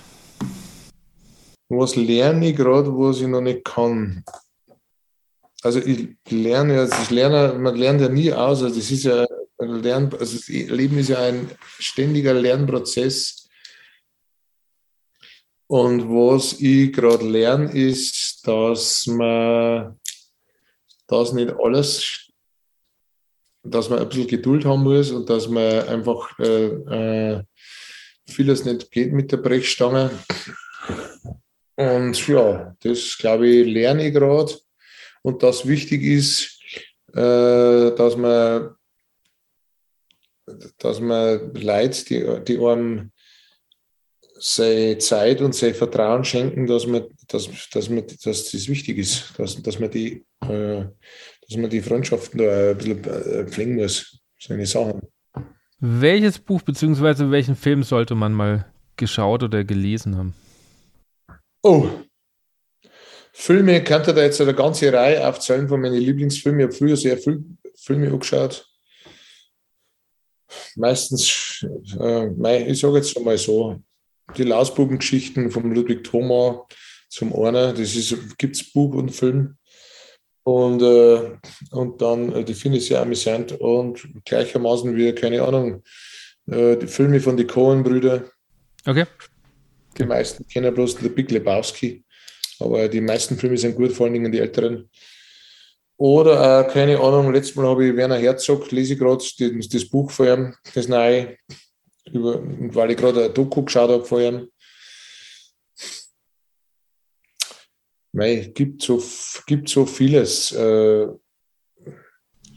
Was lerne ich gerade, was ich noch nicht kann? Also ich lerne, also ich lerne, man lernt ja nie aus. Also das ist ja ein Lern, also das Leben ist ja ein ständiger Lernprozess und was ich gerade lerne, ist, dass man das nicht alles, dass man ein bisschen Geduld haben muss und dass man einfach äh, äh, vieles nicht geht mit der Brechstange. Und ja, das glaube ich, lerne ich gerade. Und das wichtig ist, äh, dass man, dass man Leute, die, die einem seine Zeit und sein Vertrauen schenken, dass man, dass, dass man, dass das wichtig ist, dass, dass man die, äh, dass man die Freundschaften da ein bisschen äh, pflegen muss, seine Sachen. Welches Buch bzw. welchen Film sollte man mal geschaut oder gelesen haben? Oh, Filme, kann da jetzt eine ganze Reihe aufzählen von meinen Lieblingsfilmen. Ich habe früher sehr viele Filme angeschaut. Meistens, äh, ich sage jetzt einmal so, die Lausbubengeschichten von Ludwig Thoma zum einen. Das gibt es Bub und Film. Und, äh, und dann, äh, die finde ich sehr amüsant und gleichermaßen wie, keine Ahnung, äh, die Filme von den Cohen-Brüder. Okay. Die meisten kennen bloß The Big Lebowski, aber die meisten Filme sind gut, vor allen Dingen die älteren. Oder, keine Ahnung, letztes Mal habe ich Werner Herzog, lese ich gerade das, das Buch von ihm, das neue, über, weil ich gerade ein Doku geschaut habe vorher. Mei, gibt so, gibt so vieles. Äh,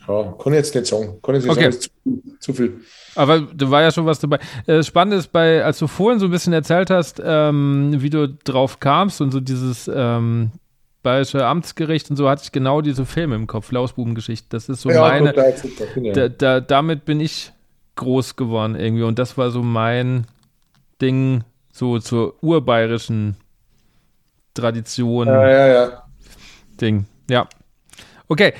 ja, kann ich jetzt nicht sagen. Kann ich jetzt Okay. sagen, ist zu, zu viel. Aber da war ja schon was dabei. Äh, Das Spannende ist, bei, als du vorhin so ein bisschen erzählt hast, ähm, wie du drauf kamst und so dieses ähm, Bayerische Amtsgericht und so, hatte ich genau diese Filme im Kopf, Lausbubengeschichte. Das ist so meine, finde ich. da, da, damit bin ich groß geworden irgendwie und das war so mein Ding, so zur urbayerischen Tradition. ja, ja, ja. Ding. Ja. Okay.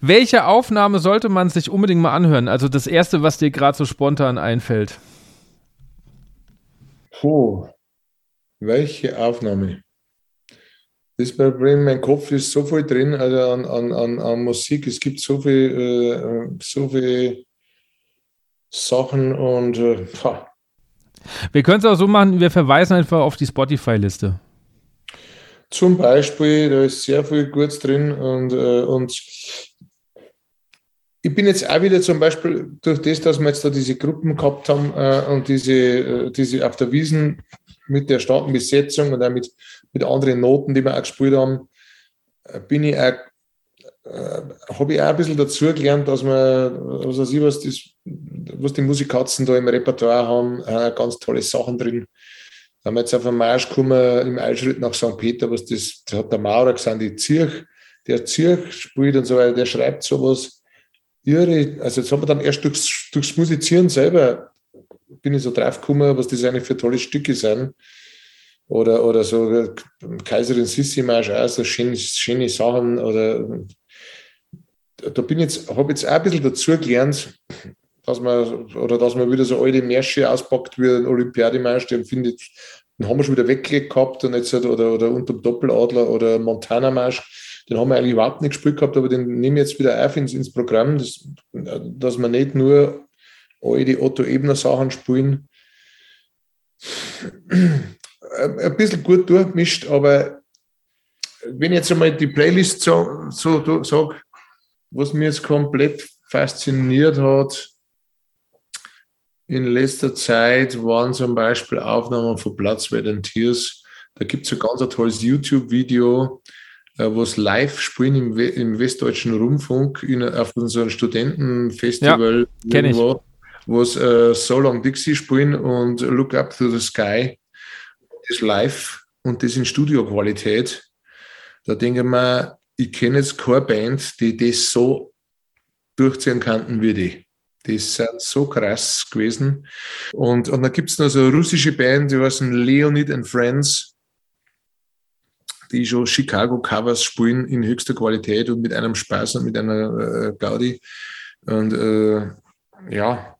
Welche Aufnahme sollte man sich unbedingt mal anhören? Also das erste, was dir gerade so spontan einfällt. Puh. Welche Aufnahme? Das Problem, mein Kopf ist so viel drin also an, an, an, an Musik. Es gibt so viel, äh, so viele Sachen und äh. Wir können es auch so machen, wir verweisen einfach auf die Spotify-Liste. Zum Beispiel, da ist sehr viel Gutes drin und, äh, und ich bin jetzt auch wieder zum Beispiel durch das, dass wir jetzt da diese Gruppen gehabt haben äh, und diese, äh, diese auf der Wiesen mit der starken Besetzung und auch mit, mit anderen Noten, die wir auch gespielt haben, äh, bin ich auch, äh, habe ich auch ein bisschen dazu gelernt, dass man, was weiß ich, was, das, was die Musikatzen da im Repertoire haben, äh, ganz tolle Sachen drin. Da haben wir jetzt auf einen Marsch gekommen im Eilschritt nach St. Peter, was das, da hat der Maurer gesagt, die Zirch, der Zirch spielt und so weiter, der schreibt sowas irre. Also jetzt haben wir dann erst durchs, durchs Musizieren selber bin ich so drauf gekommen, was das eigentlich für tolle Stücke sind. Oder, oder so Kaiserin Sissi Marsch auch so schöne, schöne Sachen. Oder da bin jetzt, habe jetzt auch ein bisschen dazu gelernt, dass man, oder dass man wieder so alte Märsche auspackt wie ein Olympiademarsch, den finde ich, den haben wir schon wieder weggelegt gehabt und jetzt, halt- oder, oder unterm Doppeladler oder Montana Marsch, den haben wir eigentlich überhaupt nicht gespielt gehabt, aber den nehme ich jetzt wieder auf ins, ins Programm, das, dass wir nicht nur alte Otto Ebner Sachen spielen. Ein bisschen gut durchgemischt, aber wenn ich jetzt einmal die Playlist so, so sage, was mir jetzt komplett fasziniert hat, in letzter Zeit waren zum Beispiel Aufnahmen von Platz bei den Tiers. Da gibt es ein ganz ein tolles YouTube-Video, äh, wo es live spielen im, We im Westdeutschen Rundfunk in, auf unserem Studentenfestival, ich. irgendwo, wo es äh, So Long Dixie spielen und Look Up to the Sky. Das ist live und das in Studioqualität. Da denke ich mir, ich kenne jetzt keine Band, die das so durchziehen könnten wie die. Die sind so krass gewesen. Und, und dann gibt es noch so eine russische Band, die heißen Leonid and Friends, die schon Chicago-Covers spielen in höchster Qualität und mit einem Spaß und mit einer äh, Gaudi. Und äh, ja,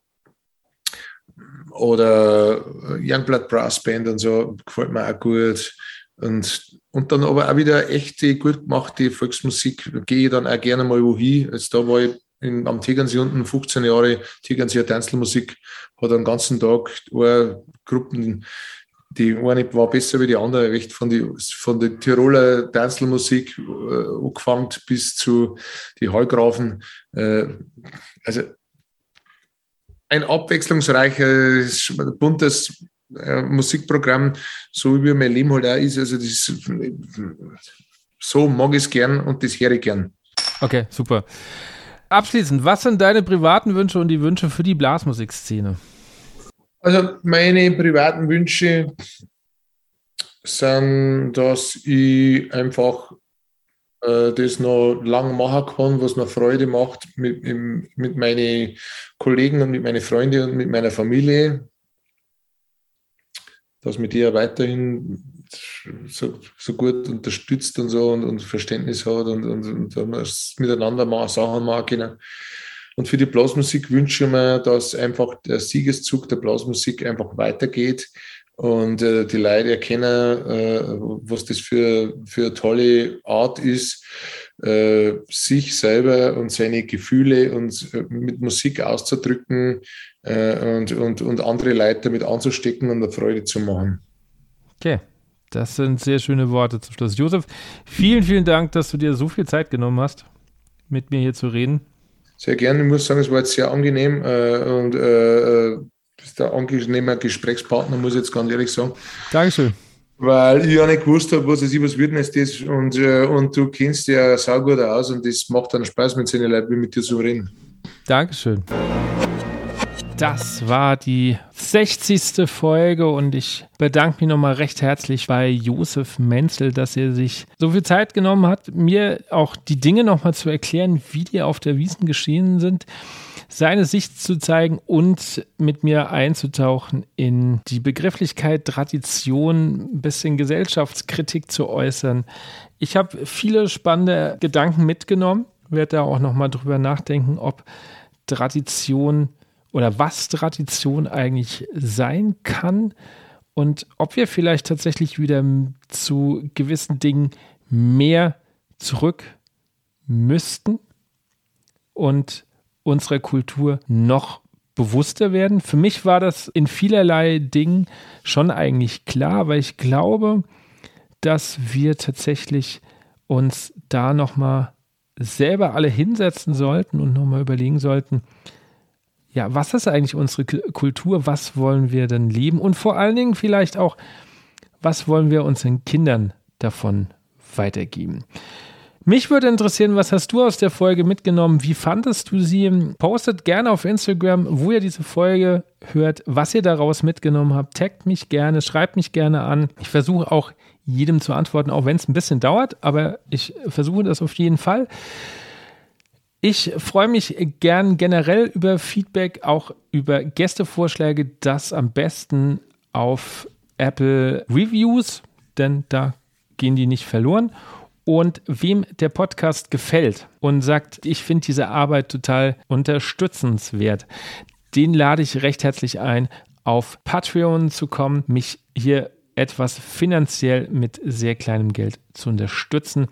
oder Youngblood Brass Band und so, gefällt mir auch gut. Und, und dann aber auch wieder echte, gut gemachte Volksmusik, gehe ich dann auch gerne mal wohin. Jetzt da war ich in, am Tegernsee unten 15 Jahre Tegernseer Tanzmusik, hat einen ganzen Tag Gruppen, die eine war besser wie die andere, recht von die, von der Tiroler Tanzmusik äh, angefangen bis zu die Hallgrafen. Äh, also ein abwechslungsreiches, buntes äh, Musikprogramm, so wie mein Leben halt auch ist. Also das ist, so mag ich es gern und das höre ich gern. Okay, super. Abschließend, was sind deine privaten Wünsche und die Wünsche für die Blasmusikszene? Also meine privaten Wünsche sind, dass ich einfach äh, das noch lang machen kann, was mir Freude macht mit, mit meinen Kollegen und mit meinen Freunden und mit meiner Familie. Dass mir die ja weiterhin so, so gut unterstützt und so und, und Verständnis hat und, und, und es miteinander mal Sachen machen können. Und für die Blasmusik wünsche ich mir, dass einfach der Siegeszug der Blasmusik einfach weitergeht und äh, die Leute erkennen, äh, was das für, für eine tolle Art ist, äh, sich selber und seine Gefühle und äh, mit Musik auszudrücken äh, und, und, und andere Leute damit anzustecken und eine Freude zu machen. Okay, das sind sehr schöne Worte zum Schluss. Josef, vielen, vielen Dank, dass du dir so viel Zeit genommen hast, mit mir hier zu reden. Sehr gerne. Ich muss sagen, es war jetzt sehr angenehm äh, und äh, bist der angenehme Gesprächspartner, muss ich jetzt ganz ehrlich sagen. Dankeschön. weil ich ja nicht gewusst habe, was es was wird denn das und, äh, und du kennst ja saugut aus und das macht dann Spaß mit seinen Leuten mit dir zu reden. Dankeschön. Das war die 60. Folge und ich bedanke mich nochmal recht herzlich bei Josef Menzel, dass er sich so viel Zeit genommen hat, mir auch die Dinge nochmal zu erklären, wie die auf der Wiesen geschehen sind, seine Sicht zu zeigen und mit mir einzutauchen in die Begrifflichkeit Tradition, ein bisschen Gesellschaftskritik zu äußern. Ich habe viele spannende Gedanken mitgenommen, werde da auch nochmal drüber nachdenken, ob Tradition oder was Tradition eigentlich sein kann und ob wir vielleicht tatsächlich wieder zu gewissen Dingen mehr zurück müssten und unserer Kultur noch bewusster werden. Für mich war das in vielerlei Dingen schon eigentlich klar, weil ich glaube, dass wir tatsächlich uns da nochmal selber alle hinsetzen sollten und nochmal überlegen sollten, ja, was ist eigentlich unsere Kultur? Was wollen wir denn leben? Und vor allen Dingen vielleicht auch, was wollen wir unseren Kindern davon weitergeben? Mich würde interessieren, was hast du aus der Folge mitgenommen? Wie fandest du sie? Postet gerne auf Instagram, wo ihr diese Folge hört, was ihr daraus mitgenommen habt. Taggt mich gerne, schreibt mich gerne an. Ich versuche auch jedem zu antworten, auch wenn es ein bisschen dauert, aber ich versuche das auf jeden Fall. Ich freue mich gern generell über Feedback, auch über Gästevorschläge, das am besten auf Apple Reviews, denn da gehen die nicht verloren. Und wem der Podcast gefällt und sagt, ich finde diese Arbeit total unterstützenswert, den lade ich recht herzlich ein, auf Patreon zu kommen, mich hier etwas finanziell mit sehr kleinem Geld zu unterstützen.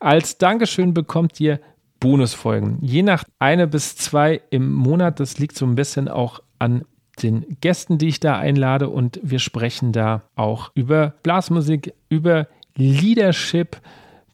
Als Dankeschön bekommt ihr Bonusfolgen. Je nach eine bis zwei im Monat. Das liegt so ein bisschen auch an den Gästen, die ich da einlade. Und wir sprechen da auch über Blasmusik, über Leadership.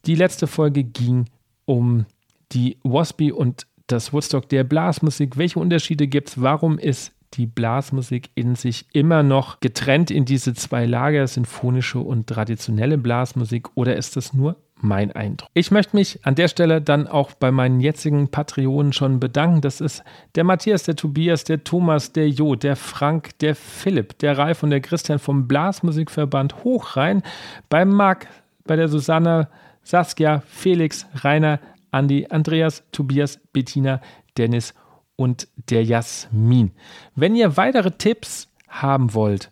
Die letzte Folge ging um die Waspy und das Woodstock der Blasmusik. Welche Unterschiede gibt es? Warum ist die Blasmusik in sich immer noch getrennt in diese zwei Lager, sinfonische und traditionelle Blasmusik? Oder ist das nur mein Eindruck. Ich möchte mich an der Stelle dann auch bei meinen jetzigen Patreonen schon bedanken. Das ist der Matthias, der Tobias, der Thomas, der Jo, der Frank, der Philipp, der Ralf und der Christian vom Blasmusikverband Hochrhein, beim Marc, bei der Susanne, Saskia, Felix, Rainer, Andi, Andreas, Tobias, Bettina, Dennis und der Jasmin. Wenn ihr weitere Tipps haben wollt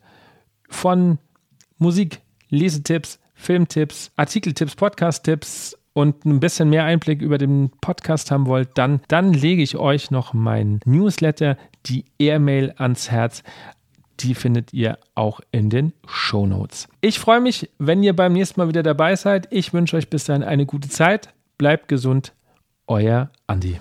von Musik, Lesetipps, Filmtipps, Artikeltipps, Podcasttipps und ein bisschen mehr Einblick über den Podcast haben wollt, dann, dann lege ich euch noch mein Newsletter, die Airmail ans Herz. Die findet ihr auch in den Show Notes. Ich freue mich, wenn ihr beim nächsten Mal wieder dabei seid. Ich wünsche euch bis dahin eine gute Zeit. Bleibt gesund. Euer Andi.